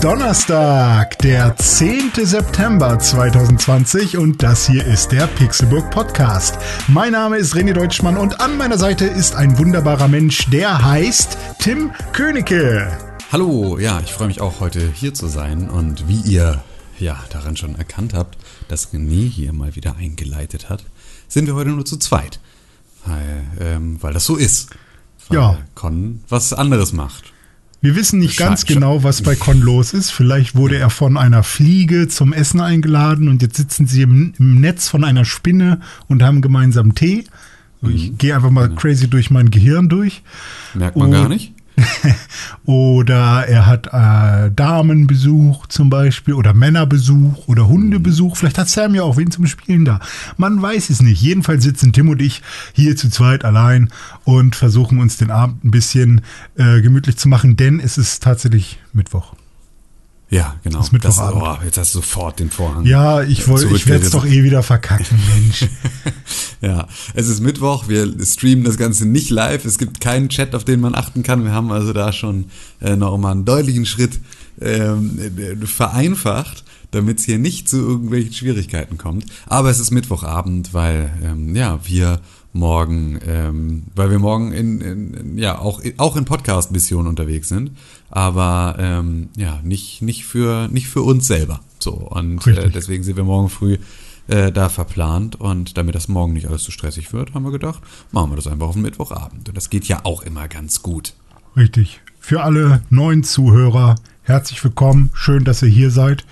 Donnerstag, der 10. September 2020 und das hier ist der Pixelburg Podcast. Mein Name ist René Deutschmann und an meiner Seite ist ein wunderbarer Mensch, der heißt Tim Königke. Hallo, ja, ich freue mich auch heute hier zu sein und wie ihr ja daran schon erkannt habt, dass René hier mal wieder eingeleitet hat, sind wir heute nur zu zweit. Weil, ähm, weil das so ist. Weil Ja. Con was anderes macht. Wir wissen nicht ganz genau, was bei Con los ist. Vielleicht wurde er von einer Fliege zum Essen eingeladen und jetzt sitzen sie im, im Netz von einer Spinne und haben gemeinsam Tee. Ich gehe einfach mal crazy durch mein Gehirn durch. Merkt man Oh. gar nicht. Oder er hat äh, Damenbesuch zum Beispiel oder Männerbesuch oder Hundebesuch. Vielleicht hat Sam ja auch wen zum Spielen da. Man weiß es nicht. Jedenfalls sitzen Tim und ich hier zu zweit allein und versuchen uns den Abend ein bisschen äh, gemütlich zu machen, denn es ist tatsächlich Mittwoch. Ja, genau. ist Mittwochabend. oh, jetzt hast du sofort den Vorhang. Ja, ich wollte, ich werde es doch eh wieder verkacken, Mensch. Ja, es ist Mittwoch, wir streamen das Ganze nicht live, es gibt keinen Chat, auf den man achten kann. Wir haben also da schon äh, noch mal einen deutlichen Schritt ähm, äh, vereinfacht, damit es hier nicht zu irgendwelchen Schwierigkeiten kommt. Aber es ist Mittwochabend, weil ähm, ja, wir morgen, ähm, weil wir morgen in, in, ja auch auch in Podcast-Missionen unterwegs sind, aber ähm, ja nicht nicht für nicht für uns selber. So und äh, deswegen sind wir morgen früh äh, da verplant und damit das morgen nicht alles zu stressig wird, haben wir gedacht, machen wir das einfach auf den Mittwochabend und das geht ja auch immer ganz gut. Richtig. Für alle neuen Zuhörer, herzlich willkommen. Schön, dass ihr hier seid.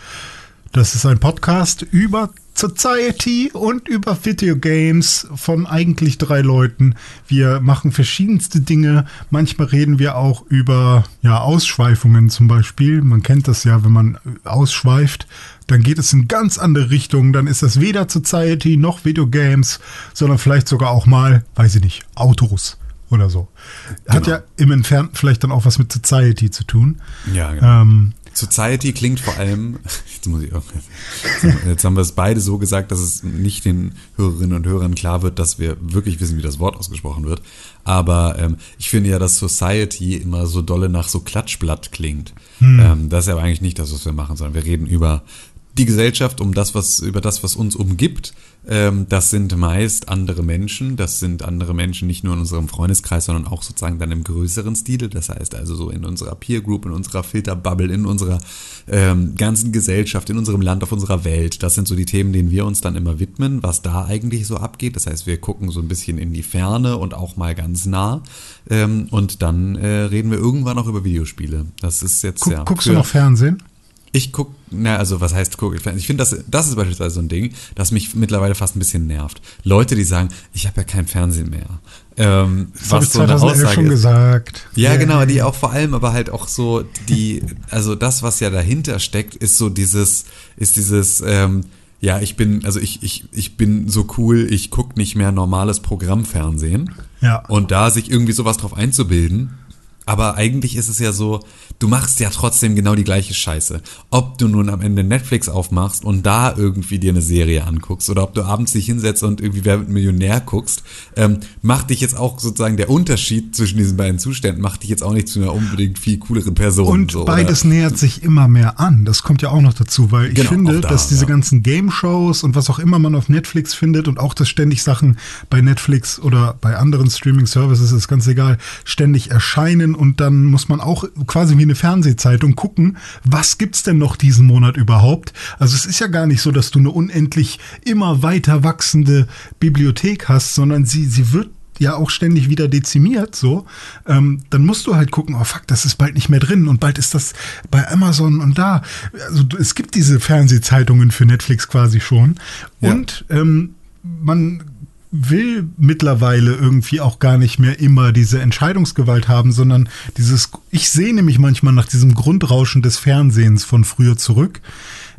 Das ist ein Podcast über Society und über Videogames von eigentlich drei Leuten. Wir machen verschiedenste Dinge. Manchmal reden wir auch über ja, Ausschweifungen zum Beispiel. Man kennt das ja, wenn man ausschweift, dann geht es in ganz andere Richtungen. Dann ist das weder Society noch Videogames, sondern vielleicht sogar auch mal, weiß ich nicht, Autos oder so. Hat Genau. ja im Entfernten vielleicht dann auch was mit Society zu tun. Ja, genau. Ähm, Society klingt vor allem, jetzt muss ich auch, jetzt haben wir es beide so gesagt, dass es nicht den Hörerinnen und Hörern klar wird, dass wir wirklich wissen, wie das Wort ausgesprochen wird. Aber ähm, ich finde ja, dass Society immer so dolle nach so Klatschblatt klingt. Ähm, das ist aber eigentlich nicht das, was wir machen, sondern wir reden über die Gesellschaft, um das, was, über das, was uns umgibt. Ähm, das sind meist andere Menschen. Das sind andere Menschen nicht nur in unserem Freundeskreis, sondern auch sozusagen dann im größeren Stile. Das heißt also so in unserer Peer Group, in unserer Filterbubble, in unserer ähm, ganzen Gesellschaft, in unserem Land, auf unserer Welt. Das sind so die Themen, denen wir uns dann immer widmen, was da eigentlich so abgeht. Das heißt, wir gucken so ein bisschen in die Ferne und auch mal ganz nah. Ähm, und dann äh, reden wir irgendwann auch über Videospiele. Das ist jetzt guck, ja. guckst du noch Fernsehen? Ich guck, na, also was heißt guck? Ich finde, das, das ist beispielsweise so ein Ding, das mich mittlerweile fast ein bisschen nervt. Leute, die sagen, ich habe ja kein Fernsehen mehr. Ähm, Das habe ich so eine 2011 Aussage schon ist. gesagt. Ja, genau, die auch vor allem, aber halt auch so die, also das, was ja dahinter steckt, ist so dieses, ist dieses, ähm, ja, ich bin, also ich, ich, ich bin so cool, ich guck nicht mehr normales Programmfernsehen. Ja. Und da sich irgendwie sowas drauf einzubilden, aber eigentlich ist es ja so, du machst ja trotzdem genau die gleiche Scheiße. Ob du nun am Ende Netflix aufmachst und da irgendwie dir eine Serie anguckst oder ob du abends dich hinsetzt und irgendwie Wer wird Millionär guckst, ähm, macht dich jetzt auch sozusagen der Unterschied zwischen diesen beiden Zuständen, macht dich jetzt auch nicht zu einer unbedingt viel cooleren Person. Und so, beides oder? nähert sich immer mehr an. Das kommt ja auch noch dazu, weil ich Genau, finde, da, dass diese ja. ganzen Game-Shows und was auch immer man auf Netflix findet und auch, dass ständig Sachen bei Netflix oder bei anderen Streaming-Services, ist ganz egal, ständig erscheinen und dann muss man auch quasi wie eine Fernsehzeitung gucken, was gibt's denn noch diesen Monat überhaupt? Also es ist ja gar nicht so, dass du eine unendlich immer weiter wachsende Bibliothek hast, sondern sie, sie wird ja auch ständig wieder dezimiert, so, ähm, dann musst du halt gucken, oh fuck, das ist bald nicht mehr drin und bald ist das bei Amazon und da. Also es gibt diese Fernsehzeitungen für Netflix quasi schon. Ja. Und ähm, man will mittlerweile irgendwie auch gar nicht mehr immer diese Entscheidungsgewalt haben, sondern dieses, ich sehne mich manchmal nach diesem Grundrauschen des Fernsehens von früher zurück.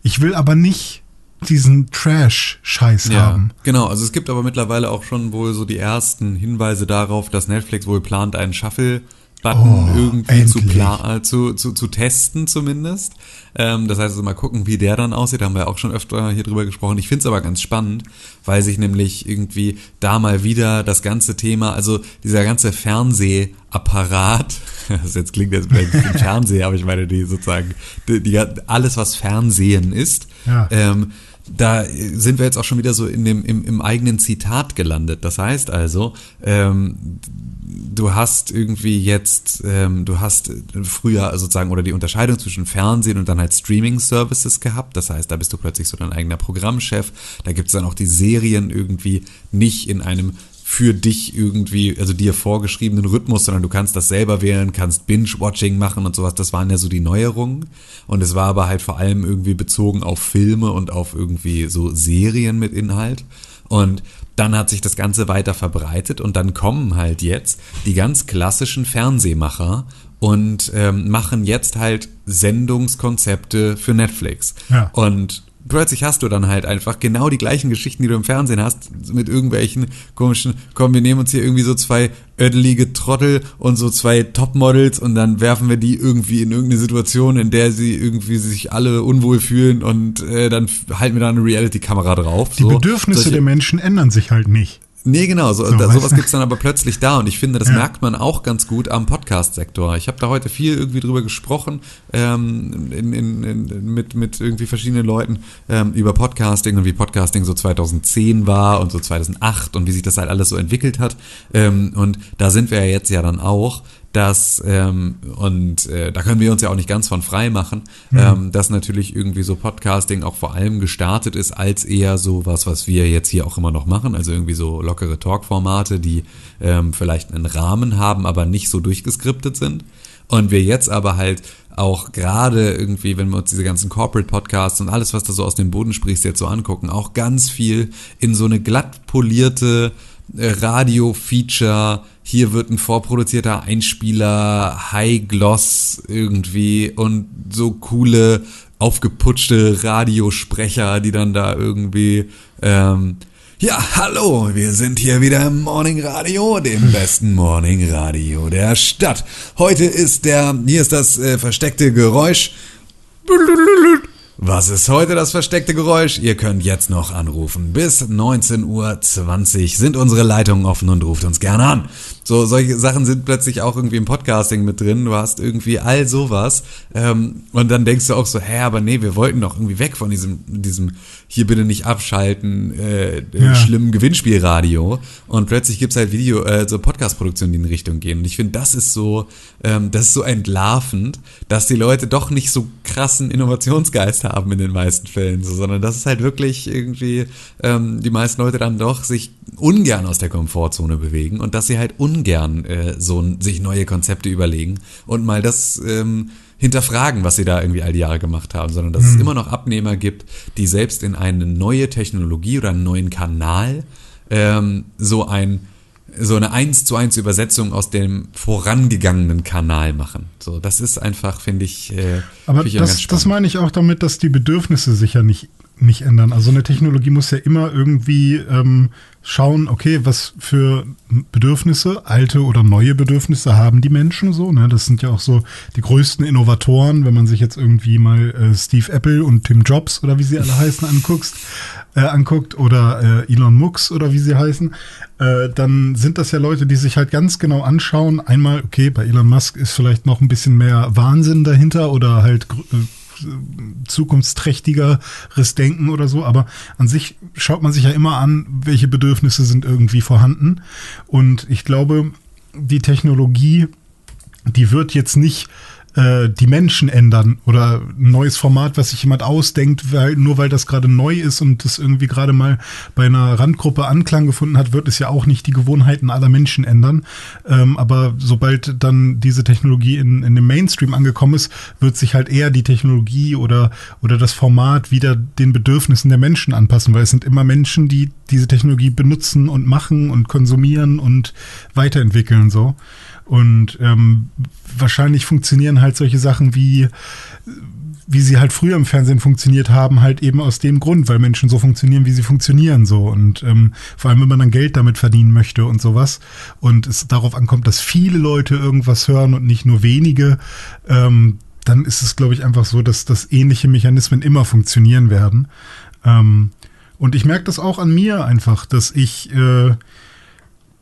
Ich will aber nicht diesen Trash-Scheiß Ja, haben. genau. Also es gibt aber mittlerweile auch schon wohl so die ersten Hinweise darauf, dass Netflix wohl plant, einen Shuffle Button Oh, irgendwie zu, äh, zu, zu, zu testen zumindest. Ähm, das heißt also mal gucken, wie der dann aussieht. Da haben wir auch schon öfter hier drüber gesprochen. Ich finde es aber ganz spannend, weil sich nämlich irgendwie da mal wieder das ganze Thema, also dieser ganze Fernsehapparat, das jetzt klingt jetzt vielleicht ein bisschen Fernseher, aber ich meine die sozusagen, die, die, alles was Fernsehen ist, Ja. ähm, da sind wir jetzt auch schon wieder so in dem, im, im eigenen Zitat gelandet. Das heißt also, ähm, du hast irgendwie jetzt, ähm, du hast früher sozusagen oder die Unterscheidung zwischen Fernsehen und dann halt Streaming-Services gehabt. Das heißt, da bist du plötzlich so dein eigener Programmchef. Da gibt es dann auch die Serien irgendwie nicht in einem für dich irgendwie, also dir vorgeschriebenen Rhythmus, sondern du kannst das selber wählen, kannst Binge-Watching machen und sowas. Das waren ja so die Neuerungen. Und es war aber halt vor allem irgendwie bezogen auf Filme und auf irgendwie so Serien mit Inhalt. Und dann hat sich das Ganze weiter verbreitet und dann kommen halt jetzt die ganz klassischen Fernsehmacher und ähm, machen jetzt halt Sendungskonzepte für Netflix. Ja. Und plötzlich hast du dann halt einfach genau die gleichen Geschichten, die du im Fernsehen hast, mit irgendwelchen komischen, komm, wir nehmen uns hier irgendwie so zwei ödelige Trottel und so zwei Topmodels und dann werfen wir die irgendwie in irgendeine Situation, in der sie irgendwie sich alle unwohl fühlen und äh, dann halten wir da eine Reality-Kamera drauf. Die so. Bedürfnisse Solche- der Menschen ändern sich halt nicht. Nee, genau, so, So, da, sowas du? gibt's dann aber plötzlich da und ich finde, das Ja. merkt man auch ganz gut am Podcast-Sektor. Ich habe da heute viel irgendwie drüber gesprochen, ähm, in, in, in, mit, mit irgendwie verschiedenen Leuten ähm, über Podcasting und wie Podcasting so 2010 war und so 2008 und wie sich das halt alles so entwickelt hat. Ähm, und da sind wir ja jetzt ja dann auch, dass, ähm, und äh, da können wir uns ja auch nicht ganz von frei machen, ähm, dass natürlich irgendwie so Podcasting auch vor allem gestartet ist als eher so was, was wir jetzt hier auch immer noch machen, also irgendwie so lockere Talk-Formate, die ähm, vielleicht einen Rahmen haben, aber nicht so durchgeskriptet sind. Und wir jetzt aber halt auch gerade irgendwie, wenn wir uns diese ganzen Corporate Podcasts und alles, was da so aus dem Boden sprichst, jetzt so angucken, auch ganz viel in so eine glatt polierte Radio-Feature, hier wird ein vorproduzierter Einspieler, High-Gloss irgendwie und so coole, aufgeputschte Radiosprecher, die dann da irgendwie, ähm, ja, hallo, wir sind hier wieder im Morning Radio, dem besten Morning Radio der Stadt. Heute ist der, hier ist das äh, versteckte Geräusch. Was ist heute das versteckte Geräusch? Ihr könnt jetzt noch anrufen. Bis 19.20 Uhr sind unsere Leitungen offen und ruft uns gerne an. So, solche Sachen sind plötzlich auch irgendwie im Podcasting mit drin. Du hast irgendwie all sowas. Ähm, und dann denkst du auch so, hä, aber nee, wir wollten doch irgendwie weg von diesem, diesem hier bitte nicht abschalten, äh, Ja. schlimmen Gewinnspielradio. Und plötzlich gibt's halt Video, äh, so Podcast-Produktionen, die in Richtung gehen. Und ich finde, das ist so, ähm, das ist so entlarvend, dass die Leute doch nicht so krassen Innovationsgeist haben in den meisten Fällen, so, sondern dass es halt wirklich irgendwie ähm, die meisten Leute dann doch sich ungern aus der Komfortzone bewegen und dass sie halt ungern äh, so sich neue Konzepte überlegen und mal das ähm, hinterfragen, was sie da irgendwie all die Jahre gemacht haben, sondern dass es immer noch Abnehmer gibt, die selbst in eine neue Technologie oder einen neuen Kanal ähm, so ein so eine eins zu eins Übersetzung aus dem vorangegangenen Kanal machen. So, das ist einfach, finde ich, äh, Aber finde ich das, das meine ich auch damit, dass die Bedürfnisse sich ja nicht, nicht ändern. Also eine Technologie muss ja immer irgendwie ähm, schauen, okay, was für Bedürfnisse, alte oder neue Bedürfnisse haben die Menschen so. Ne? Das sind ja auch so die größten Innovatoren, wenn man sich jetzt irgendwie mal äh, Steve Apple und Tim Jobs oder wie sie alle heißen anguckst, äh, anguckt oder äh, Elon Musk oder wie sie heißen, äh, dann sind das ja Leute, die sich halt ganz genau anschauen. Einmal, okay, bei Elon Musk ist vielleicht noch ein bisschen mehr Wahnsinn dahinter oder halt äh, zukunftsträchtigeres Denken oder so, aber an sich schaut man sich ja immer an, welche Bedürfnisse sind irgendwie vorhanden. Und ich glaube, die Technologie, die wird jetzt nicht äh, die Menschen ändern oder ein neues Format, was sich jemand ausdenkt, weil, nur weil das gerade neu ist und das irgendwie gerade mal bei einer Randgruppe Anklang gefunden hat, wird es ja auch nicht die Gewohnheiten aller Menschen ändern. Ähm, aber sobald dann diese Technologie in, in dem Mainstream angekommen ist, wird sich halt eher die Technologie oder, oder das Format wieder den Bedürfnissen der Menschen anpassen, weil es sind immer Menschen, die diese Technologie benutzen und machen und konsumieren und weiterentwickeln so. Und ähm, wahrscheinlich funktionieren halt solche Sachen wie wie sie halt früher im Fernsehen funktioniert haben, halt eben aus dem Grund, weil Menschen so funktionieren, wie sie funktionieren so. Und ähm, vor allem, wenn man dann Geld damit verdienen möchte und sowas und es darauf ankommt, dass viele Leute irgendwas hören und nicht nur wenige, ähm, dann ist es, glaube ich, einfach so, dass, dass ähnliche Mechanismen immer funktionieren werden. Ähm, und ich merke das auch an mir einfach, dass ich, äh,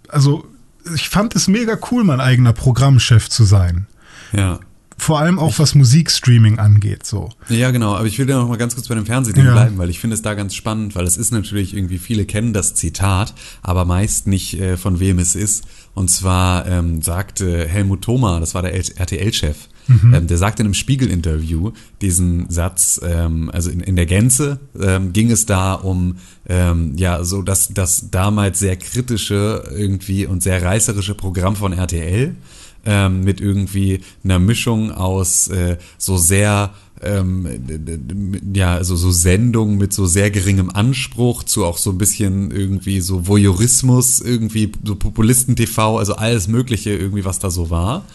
also ich fand es mega cool, mein eigener Programmchef zu sein. Ja. Vor allem auch was Musikstreaming angeht, so. Ja, genau. Aber ich will da noch mal ganz kurz bei dem Fernsehding Ja. bleiben, weil ich finde es da ganz spannend, weil es ist natürlich irgendwie, viele kennen das Zitat, aber meist nicht äh, von wem es ist. Und zwar ähm, sagte Helmut Thoma, das war der RTL-Chef, ähm, der sagte in einem Spiegel-Interview diesen Satz, ähm, also in, in der Gänze ähm, ging es da um, ähm, ja, so das, das damals sehr kritische irgendwie und sehr reißerische Programm von RTL ähm, mit irgendwie einer Mischung aus äh, so sehr ähm, ja, also so Sendungen mit so sehr geringem Anspruch zu auch so ein bisschen irgendwie so Voyeurismus, irgendwie so Populisten-TV, also alles Mögliche irgendwie, was da so war.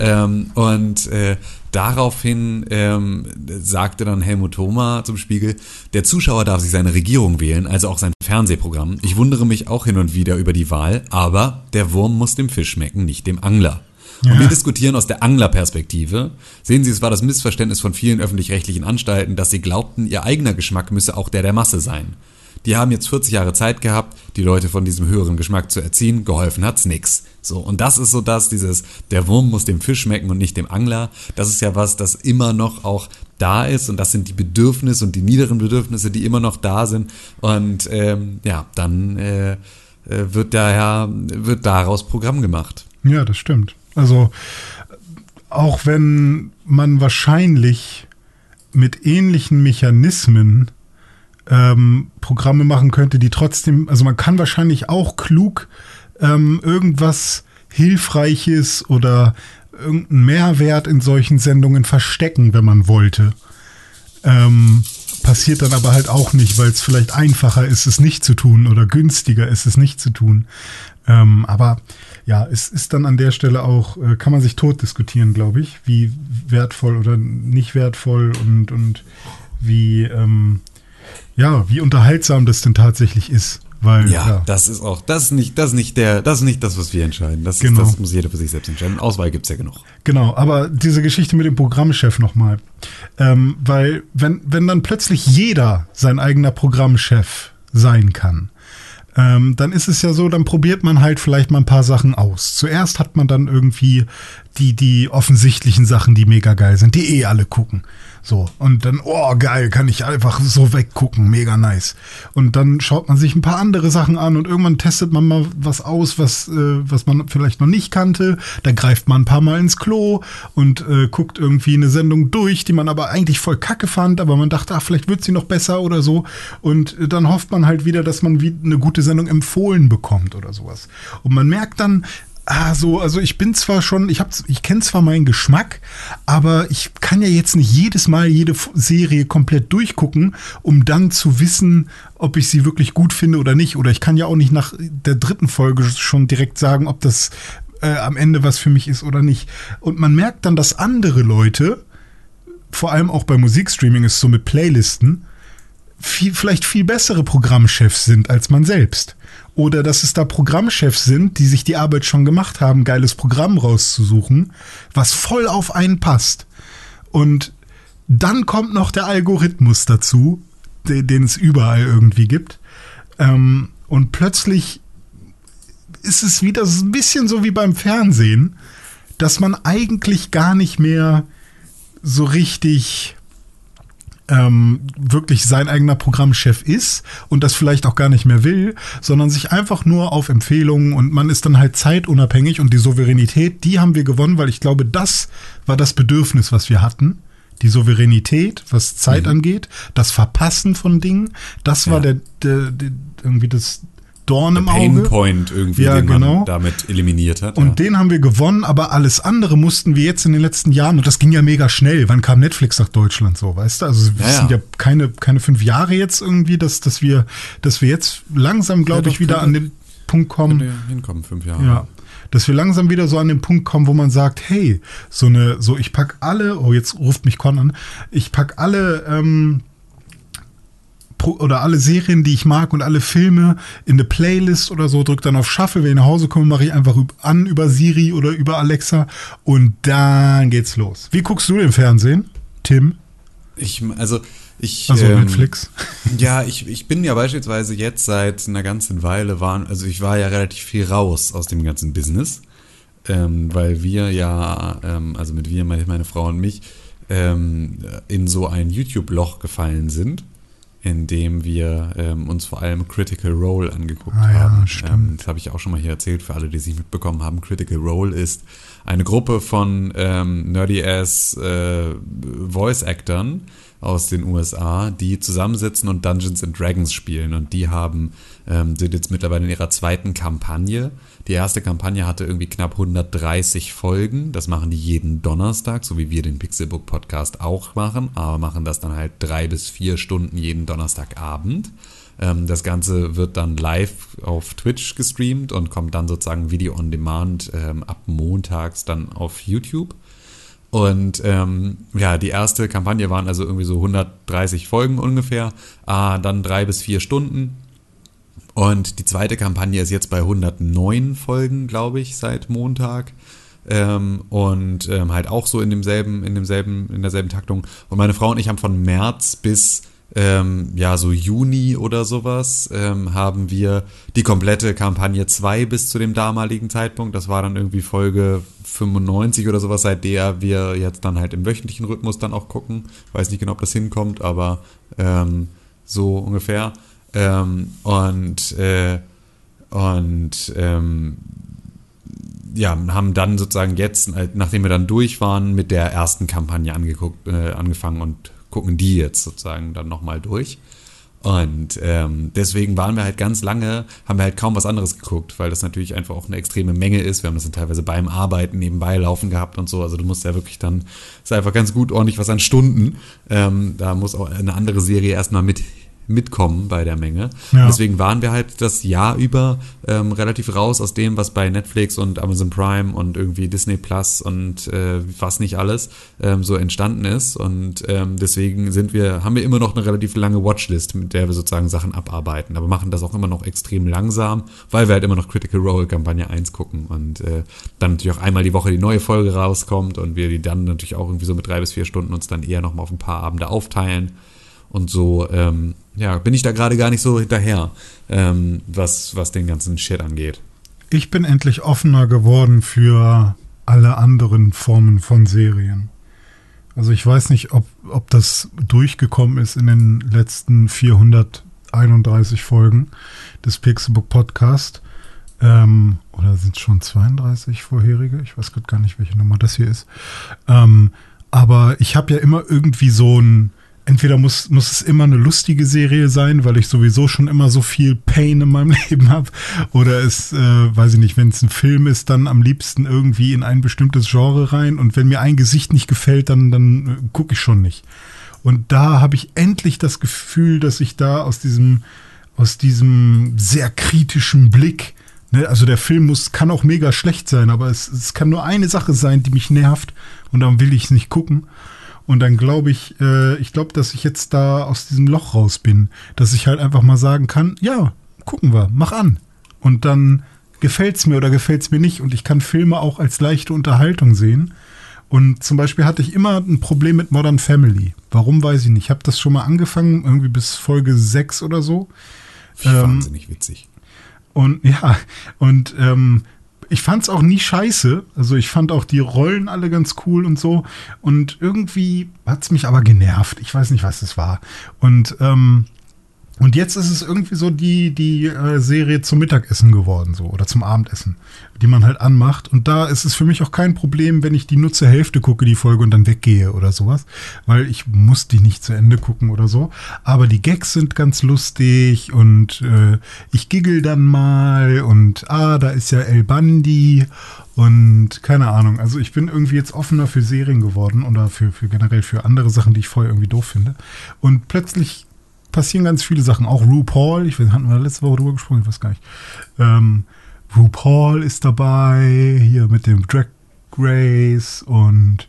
Ähm, und äh, daraufhin ähm, sagte dann Helmut Thoma zum Spiegel, der Zuschauer darf sich seine Regierung wählen, also auch sein Fernsehprogramm. Ich wundere mich auch hin und wieder über die Wahl, aber der Wurm muss dem Fisch schmecken, nicht dem Angler. Und wir diskutieren aus der Anglerperspektive. Sehen Sie, es war das Missverständnis von vielen öffentlich-rechtlichen Anstalten, dass sie glaubten, ihr eigener Geschmack müsse auch der der Masse sein. Die haben jetzt 40 Jahre Zeit gehabt, die Leute von diesem höheren Geschmack zu erziehen, geholfen hat's nix. So, und das ist so das, dieses, der Wurm muss dem Fisch schmecken und nicht dem Angler. Das ist ja was, das immer noch auch da ist und das sind die Bedürfnisse und die niederen Bedürfnisse, die immer noch da sind. Und ähm, ja, dann äh, äh, wird daher, wird daraus Programm gemacht. Ja, das stimmt. Also auch wenn man wahrscheinlich mit ähnlichen Mechanismen ähm, Programme machen könnte, die trotzdem, also man kann wahrscheinlich auch klug ähm, irgendwas Hilfreiches oder irgendeinen Mehrwert in solchen Sendungen verstecken, wenn man wollte. Ähm, passiert dann aber halt auch nicht, weil es vielleicht einfacher ist, es nicht zu tun oder günstiger ist, es nicht zu tun. Ähm, aber ja, es ist dann an der Stelle auch, äh, kann man sich tot diskutieren, glaube ich, wie wertvoll oder nicht wertvoll und, und wie, ähm, ja, wie unterhaltsam das denn tatsächlich ist. Weil, Ja, ja, das ist auch, das ist nicht, das ist nicht der, das ist nicht das, was wir entscheiden. Das, Genau. ist, das muss jeder für sich selbst entscheiden. Auswahl gibt's ja genug. Genau, aber diese Geschichte mit dem Programmchef nochmal. Ähm, weil, wenn, wenn dann plötzlich jeder sein eigener Programmchef sein kann, ähm, dann ist es ja so, dann probiert man halt vielleicht mal ein paar Sachen aus. Zuerst hat man dann irgendwie die, die offensichtlichen Sachen, die mega geil sind, die eh alle gucken. So, und dann, oh, geil, kann ich einfach so weggucken, mega nice. Und dann schaut man sich ein paar andere Sachen an und irgendwann testet man mal was aus, was, äh, was man vielleicht noch nicht kannte. Da greift man ein paar Mal ins Klo und äh, guckt irgendwie eine Sendung durch, die man aber eigentlich voll kacke fand, aber man dachte, ach, vielleicht wird sie noch besser oder so. Und äh, dann hofft man halt wieder, dass man wie eine gute Sendung empfohlen bekommt oder sowas. Und man merkt dann, Ah, so, also ich bin zwar schon, ich hab, ich kenne zwar meinen Geschmack, aber ich kann ja jetzt nicht jedes Mal jede Serie komplett durchgucken, um dann zu wissen, ob ich sie wirklich gut finde oder nicht. Oder ich kann ja auch nicht nach der dritten Folge schon direkt sagen, ob das äh, am Ende was für mich ist oder nicht. Und man merkt dann, dass andere Leute, vor allem auch bei Musikstreaming ist so mit Playlisten, viel, vielleicht viel bessere Programmchefs sind als man selbst. Oder dass es da Programmchefs sind, die sich die Arbeit schon gemacht haben, geiles Programm rauszusuchen, was voll auf einen passt. Und dann kommt noch der Algorithmus dazu, den, den es überall irgendwie gibt. Ähm, und plötzlich ist es wieder so ein bisschen so wie beim Fernsehen, dass man eigentlich gar nicht mehr so richtig ähm, wirklich sein eigener Programmchef ist und das vielleicht auch gar nicht mehr will, sondern sich einfach nur auf Empfehlungen und man ist dann halt zeitunabhängig und die Souveränität, die haben wir gewonnen, weil ich glaube, das war das Bedürfnis, was wir hatten. Die Souveränität, was Zeit angeht, das Verpassen von Dingen, das war Ja. der, der, der irgendwie das Dorn im Pain Auge. Point irgendwie, Ja, den man genau. damit eliminiert hat. Und ja. den haben wir gewonnen, aber alles andere mussten wir jetzt in den letzten Jahren, und das ging ja mega schnell. Wann kam Netflix nach Deutschland so, weißt du? Also es Ja, sind ja. keine, keine fünf Jahre jetzt irgendwie, dass, dass wir, dass wir jetzt langsam, glaube ich, wieder an den Punkt kommen. Hinkommen, fünf Jahre. Ja. dass wir langsam wieder so an den Punkt kommen, wo man sagt, hey, so eine, so ich pack alle, oh jetzt ruft mich Con an, ich pack alle ähm, oder alle Serien, die ich mag und alle Filme in eine Playlist oder so, drück dann auf Shuffle, wenn ich nach Hause komme, mache ich einfach an über Siri oder über Alexa und dann geht's los. Wie guckst du den Fernsehen, Tim? Ich, also ich, also ähm, Netflix. Ja, ich, ich bin ja beispielsweise jetzt seit einer ganzen Weile waren, also ich war ja relativ viel raus aus dem ganzen Business, ähm, weil wir ja, ähm, also mit wir, meine, meine Frau und mich, ähm, in so ein YouTube-Loch gefallen sind in dem wir ähm, uns vor allem Critical Role angeguckt ah, haben. Ja, ähm, das habe ich auch schon mal hier erzählt für alle, die es nicht mitbekommen haben. Critical Role ist eine Gruppe von ähm, nerdy-ass äh, Voice-Actern aus den USA, die zusammensitzen und Dungeons and Dragons spielen. Und die haben, ähm, sind jetzt mittlerweile in ihrer zweiten Kampagne die erste Kampagne hatte irgendwie knapp 130 Folgen. Das machen die jeden Donnerstag, so wie wir den Pixelbook Podcast auch machen, aber machen das dann halt drei bis vier Stunden jeden Donnerstagabend. Ähm, das Ganze wird dann live auf Twitch gestreamt und kommt dann sozusagen Video on Demand ähm, ab montags dann auf YouTube. Und ähm, ja, die erste Kampagne waren also irgendwie so 130 Folgen ungefähr, ah, dann drei bis vier Stunden und die zweite Kampagne ist jetzt bei 109 Folgen, glaube ich, seit Montag. Ähm, und ähm, halt auch so in demselben, in demselben, in derselben Taktung. Und meine Frau und ich haben von März bis ähm, ja, so Juni oder sowas, ähm, haben wir die komplette Kampagne 2 bis zu dem damaligen Zeitpunkt. Das war dann irgendwie Folge 95 oder sowas, seit der wir jetzt dann halt im wöchentlichen Rhythmus dann auch gucken. Weiß nicht genau, ob das hinkommt, aber ähm, so ungefähr. Ähm, und äh, und ähm, ja, haben dann sozusagen jetzt, nachdem wir dann durch waren, mit der ersten Kampagne angeguckt, äh, angefangen und gucken die jetzt sozusagen dann nochmal durch. Und ähm, deswegen waren wir halt ganz lange, haben wir halt kaum was anderes geguckt, weil das natürlich einfach auch eine extreme Menge ist. Wir haben das dann teilweise beim Arbeiten nebenbei laufen gehabt und so. Also du musst ja wirklich dann, ist einfach ganz gut ordentlich was an Stunden. Ähm, da muss auch eine andere Serie erstmal mit mitkommen bei der Menge. Ja. Deswegen waren wir halt das Jahr über ähm, relativ raus aus dem, was bei Netflix und Amazon Prime und irgendwie Disney Plus und äh, was nicht alles ähm, so entstanden ist. Und ähm, deswegen sind wir, haben wir immer noch eine relativ lange Watchlist, mit der wir sozusagen Sachen abarbeiten. Aber machen das auch immer noch extrem langsam, weil wir halt immer noch Critical Role Kampagne 1 gucken und äh, dann natürlich auch einmal die Woche die neue Folge rauskommt und wir die dann natürlich auch irgendwie so mit drei bis vier Stunden uns dann eher nochmal auf ein paar Abende aufteilen. Und so ähm, ja, bin ich da gerade gar nicht so hinterher, ähm, was, was den ganzen Shit angeht. Ich bin endlich offener geworden für alle anderen Formen von Serien. Also ich weiß nicht, ob, ob das durchgekommen ist in den letzten 431 Folgen des Pixelbook Podcast. Ähm, oder sind es schon 32 vorherige? Ich weiß gerade gar nicht, welche Nummer das hier ist. Ähm, aber ich habe ja immer irgendwie so ein entweder muss, muss es immer eine lustige Serie sein, weil ich sowieso schon immer so viel Pain in meinem Leben habe. Oder es, äh, weiß ich nicht, wenn es ein Film ist, dann am liebsten irgendwie in ein bestimmtes Genre rein. Und wenn mir ein Gesicht nicht gefällt, dann, dann äh, gucke ich schon nicht. Und da habe ich endlich das Gefühl, dass ich da aus diesem, aus diesem sehr kritischen Blick, ne, also der Film muss, kann auch mega schlecht sein, aber es, es kann nur eine Sache sein, die mich nervt und dann will ich es nicht gucken. Und dann glaube ich, äh, ich glaube, dass ich jetzt da aus diesem Loch raus bin, dass ich halt einfach mal sagen kann, ja, gucken wir, mach an. Und dann gefällt es mir oder gefällt es mir nicht. Und ich kann Filme auch als leichte Unterhaltung sehen. Und zum Beispiel hatte ich immer ein Problem mit Modern Family. Warum weiß ich nicht. Ich habe das schon mal angefangen, irgendwie bis Folge 6 oder so. Wahnsinnig ähm, witzig. Und ja, und ähm, ich fand es auch nie scheiße. Also ich fand auch die Rollen alle ganz cool und so. Und irgendwie hat es mich aber genervt. Ich weiß nicht, was es war. Und ähm, und jetzt ist es irgendwie so die, die äh, Serie zum Mittagessen geworden, so oder zum Abendessen, die man halt anmacht. Und da ist es für mich auch kein Problem, wenn ich die nur zur Hälfte gucke, die Folge und dann weggehe oder sowas, weil ich muss die nicht zu Ende gucken oder so. Aber die Gags sind ganz lustig und äh, ich giggel dann mal und ah, da ist ja El Bandi und keine Ahnung. Also ich bin irgendwie jetzt offener für Serien geworden oder für, für generell für andere Sachen, die ich vorher irgendwie doof finde. Und plötzlich passieren ganz viele Sachen. Auch RuPaul, ich weiß, hatten wir letzte Woche drüber gesprochen, ich weiß gar nicht. Ähm, RuPaul ist dabei, hier mit dem Drag Race und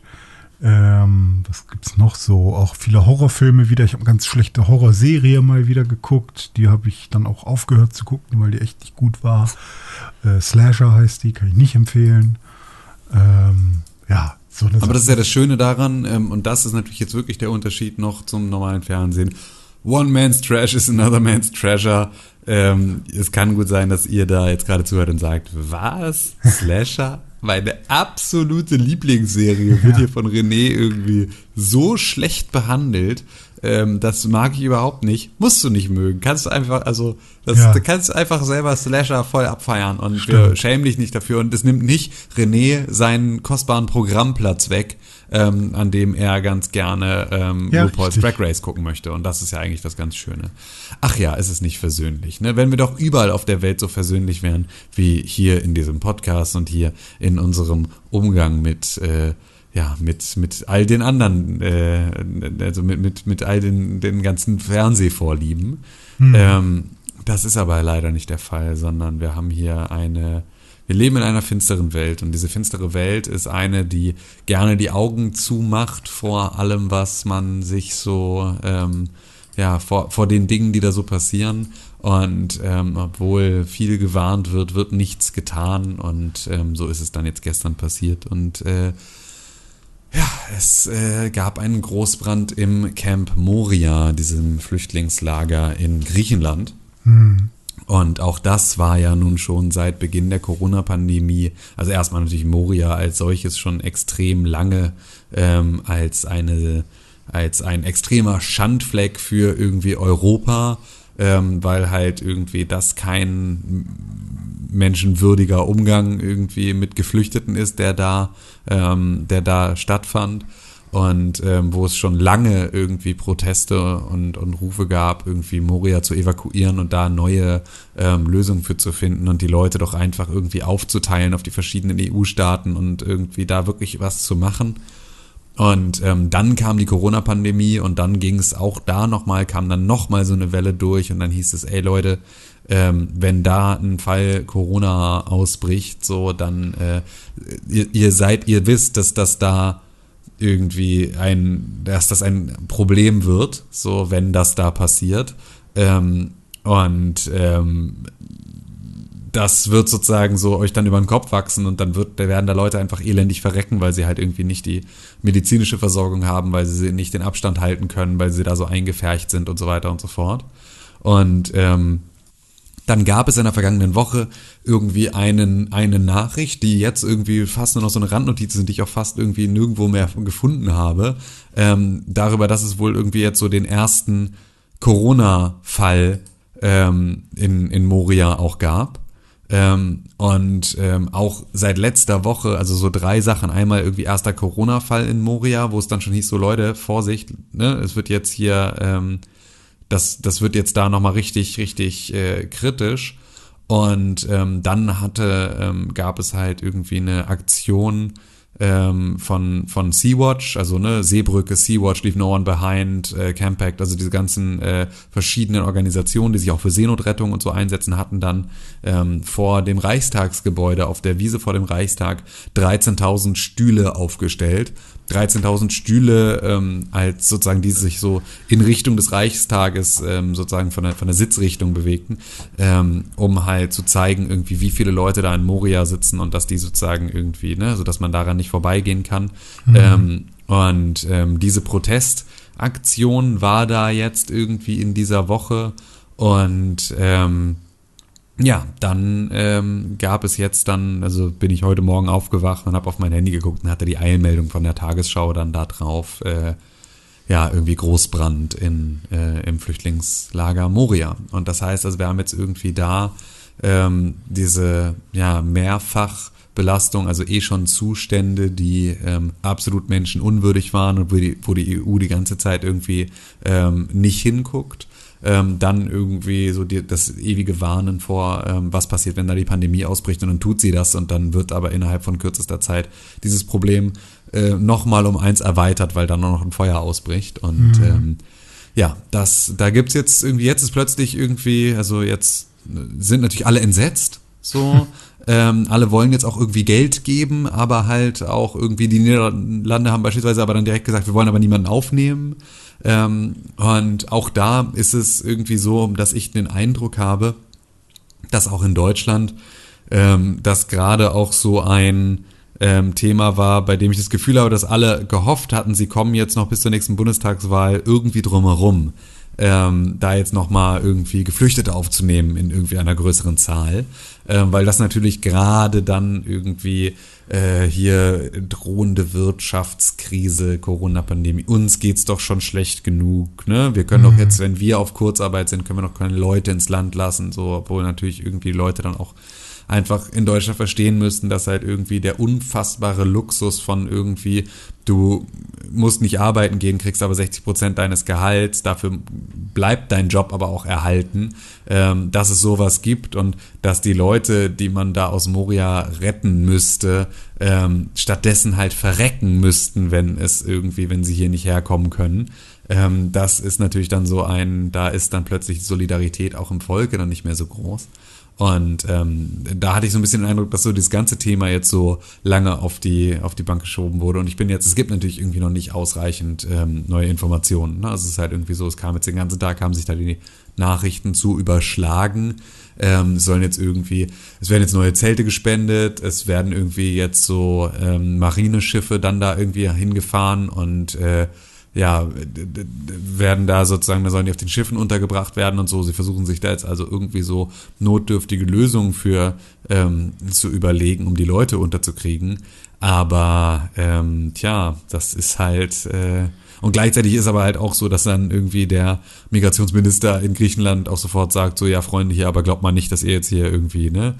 ähm, was gibt's noch so? Auch viele Horrorfilme wieder. Ich habe eine ganz schlechte Horrorserie mal wieder geguckt. Die habe ich dann auch aufgehört zu gucken, weil die echt nicht gut war. Äh, Slasher heißt die, kann ich nicht empfehlen. Ähm, ja, so eine Aber das ist ja das Schöne daran, ähm, und das ist natürlich jetzt wirklich der Unterschied noch zum normalen Fernsehen. One man's trash is another man's treasure. Ähm, es kann gut sein, dass ihr da jetzt gerade zuhört und sagt, was? Slasher? Meine absolute Lieblingsserie wird ja. hier von René irgendwie so schlecht behandelt. Ähm, das mag ich überhaupt nicht. Musst du nicht mögen. Kannst du einfach, also, das, ja. du kannst einfach selber Slasher voll abfeiern und Stimmt. wir schämen dich nicht dafür. Und es nimmt nicht René seinen kostbaren Programmplatz weg, ähm, an dem er ganz gerne ähm, ja, RuPaul's Drag Race gucken möchte. Und das ist ja eigentlich das ganz Schöne. Ach ja, ist es nicht versöhnlich. Ne? Wenn wir doch überall auf der Welt so versöhnlich wären, wie hier in diesem Podcast und hier in unserem Umgang mit äh, ja, mit, mit all den anderen, äh, also mit, mit, mit all den, den ganzen Fernsehvorlieben. Hm. Ähm, das ist aber leider nicht der Fall, sondern wir haben hier eine, wir leben in einer finsteren Welt und diese finstere Welt ist eine, die gerne die Augen zumacht vor allem, was man sich so, ähm, ja, vor, vor den Dingen, die da so passieren. Und ähm, obwohl viel gewarnt wird, wird nichts getan und ähm, so ist es dann jetzt gestern passiert und äh, ja, es äh, gab einen Großbrand im Camp Moria, diesem Flüchtlingslager in Griechenland. Hm. Und auch das war ja nun schon seit Beginn der Corona-Pandemie, also erstmal natürlich Moria als solches schon extrem lange ähm, als eine als ein extremer Schandfleck für irgendwie Europa, ähm, weil halt irgendwie das kein menschenwürdiger Umgang irgendwie mit Geflüchteten ist, der da, ähm, der da stattfand und ähm, wo es schon lange irgendwie Proteste und, und Rufe gab, irgendwie Moria zu evakuieren und da neue ähm, Lösungen für zu finden und die Leute doch einfach irgendwie aufzuteilen auf die verschiedenen EU-Staaten und irgendwie da wirklich was zu machen. Und ähm, dann kam die Corona-Pandemie und dann ging es auch da nochmal, kam dann nochmal so eine Welle durch und dann hieß es, ey Leute, ähm, wenn da ein Fall Corona ausbricht, so dann äh, ihr, ihr seid, ihr wisst, dass das da irgendwie ein, dass das ein Problem wird, so wenn das da passiert. Ähm, und ähm, das wird sozusagen so euch dann über den Kopf wachsen und dann wird, da werden da Leute einfach elendig verrecken, weil sie halt irgendwie nicht die medizinische Versorgung haben, weil sie nicht den Abstand halten können, weil sie da so eingefärcht sind und so weiter und so fort. Und ähm, dann gab es in der vergangenen Woche irgendwie einen, eine Nachricht, die jetzt irgendwie fast nur noch so eine Randnotiz sind, die ich auch fast irgendwie nirgendwo mehr gefunden habe, ähm, darüber, dass es wohl irgendwie jetzt so den ersten Corona-Fall ähm, in, in Moria auch gab. Ähm, und ähm, auch seit letzter Woche, also so drei Sachen. Einmal irgendwie erster Corona-Fall in Moria, wo es dann schon hieß, so Leute, Vorsicht, ne, es wird jetzt hier ähm, das, das wird jetzt da nochmal richtig, richtig äh, kritisch. Und ähm, dann hatte, ähm, gab es halt irgendwie eine Aktion ähm, von, von Sea-Watch, also ne, Seebrücke, Sea-Watch, Leave No One Behind, äh, Campact, also diese ganzen äh, verschiedenen Organisationen, die sich auch für Seenotrettung und so einsetzen, hatten dann ähm, vor dem Reichstagsgebäude auf der Wiese vor dem Reichstag 13.000 Stühle aufgestellt 13.000 Stühle ähm, als sozusagen, die sich so in Richtung des Reichstages ähm, sozusagen von der, von der Sitzrichtung bewegten, ähm, um halt zu zeigen, irgendwie, wie viele Leute da in Moria sitzen und dass die sozusagen irgendwie, ne, so dass man daran nicht vorbeigehen kann. Mhm. Ähm, und ähm, diese Protestaktion war da jetzt irgendwie in dieser Woche und ähm, ja, dann ähm, gab es jetzt dann, also bin ich heute Morgen aufgewacht und habe auf mein Handy geguckt und hatte die Eilmeldung von der Tagesschau dann da drauf, äh, ja, irgendwie Großbrand in, äh, im Flüchtlingslager Moria. Und das heißt, also wir haben jetzt irgendwie da ähm, diese ja, Mehrfachbelastung, also eh schon Zustände, die ähm, absolut menschenunwürdig waren und wo die, wo die EU die ganze Zeit irgendwie ähm, nicht hinguckt ähm, dann irgendwie so die, das ewige Warnen vor, ähm, was passiert, wenn da die Pandemie ausbricht und dann tut sie das und dann wird aber innerhalb von kürzester Zeit dieses Problem äh, nochmal um eins erweitert, weil dann noch ein Feuer ausbricht und mhm. ähm, ja, das, da gibt's jetzt irgendwie, jetzt ist plötzlich irgendwie, also jetzt sind natürlich alle entsetzt, so, Ähm, alle wollen jetzt auch irgendwie Geld geben, aber halt auch irgendwie die Niederlande haben beispielsweise aber dann direkt gesagt, wir wollen aber niemanden aufnehmen. Ähm, und auch da ist es irgendwie so, dass ich den Eindruck habe, dass auch in Deutschland ähm, das gerade auch so ein ähm, Thema war, bei dem ich das Gefühl habe, dass alle gehofft hatten, sie kommen jetzt noch bis zur nächsten Bundestagswahl irgendwie drumherum ähm, da jetzt nochmal irgendwie Geflüchtete aufzunehmen in irgendwie einer größeren Zahl, ähm, weil das natürlich gerade dann irgendwie äh, hier drohende Wirtschaftskrise, Corona-Pandemie, uns geht's doch schon schlecht genug, ne? Wir können mhm. doch jetzt, wenn wir auf Kurzarbeit sind, können wir noch keine Leute ins Land lassen, so, obwohl natürlich irgendwie Leute dann auch einfach in Deutschland verstehen müssten, dass halt irgendwie der unfassbare Luxus von irgendwie, du musst nicht arbeiten gehen, kriegst aber 60 Prozent deines Gehalts, dafür bleibt dein Job aber auch erhalten, ähm, dass es sowas gibt und dass die Leute, die man da aus Moria retten müsste, ähm, stattdessen halt verrecken müssten, wenn es irgendwie, wenn sie hier nicht herkommen können. Ähm, das ist natürlich dann so ein, da ist dann plötzlich Solidarität auch im Volke dann nicht mehr so groß. Und ähm, da hatte ich so ein bisschen den Eindruck, dass so das ganze Thema jetzt so lange auf die, auf die Bank geschoben wurde. Und ich bin jetzt, es gibt natürlich irgendwie noch nicht ausreichend ähm, neue Informationen. Ne? Also es ist halt irgendwie so, es kam jetzt den ganzen Tag, haben sich da die Nachrichten zu überschlagen. Ähm, sollen jetzt irgendwie, es werden jetzt neue Zelte gespendet, es werden irgendwie jetzt so ähm, Marineschiffe dann da irgendwie hingefahren und äh, ja, werden da sozusagen, da sollen die auf den Schiffen untergebracht werden und so. Sie versuchen sich da jetzt also irgendwie so notdürftige Lösungen für ähm, zu überlegen, um die Leute unterzukriegen. Aber ähm, tja, das ist halt äh, und gleichzeitig ist aber halt auch so, dass dann irgendwie der Migrationsminister in Griechenland auch sofort sagt, so ja Freunde hier, aber glaubt mal nicht, dass ihr jetzt hier irgendwie ne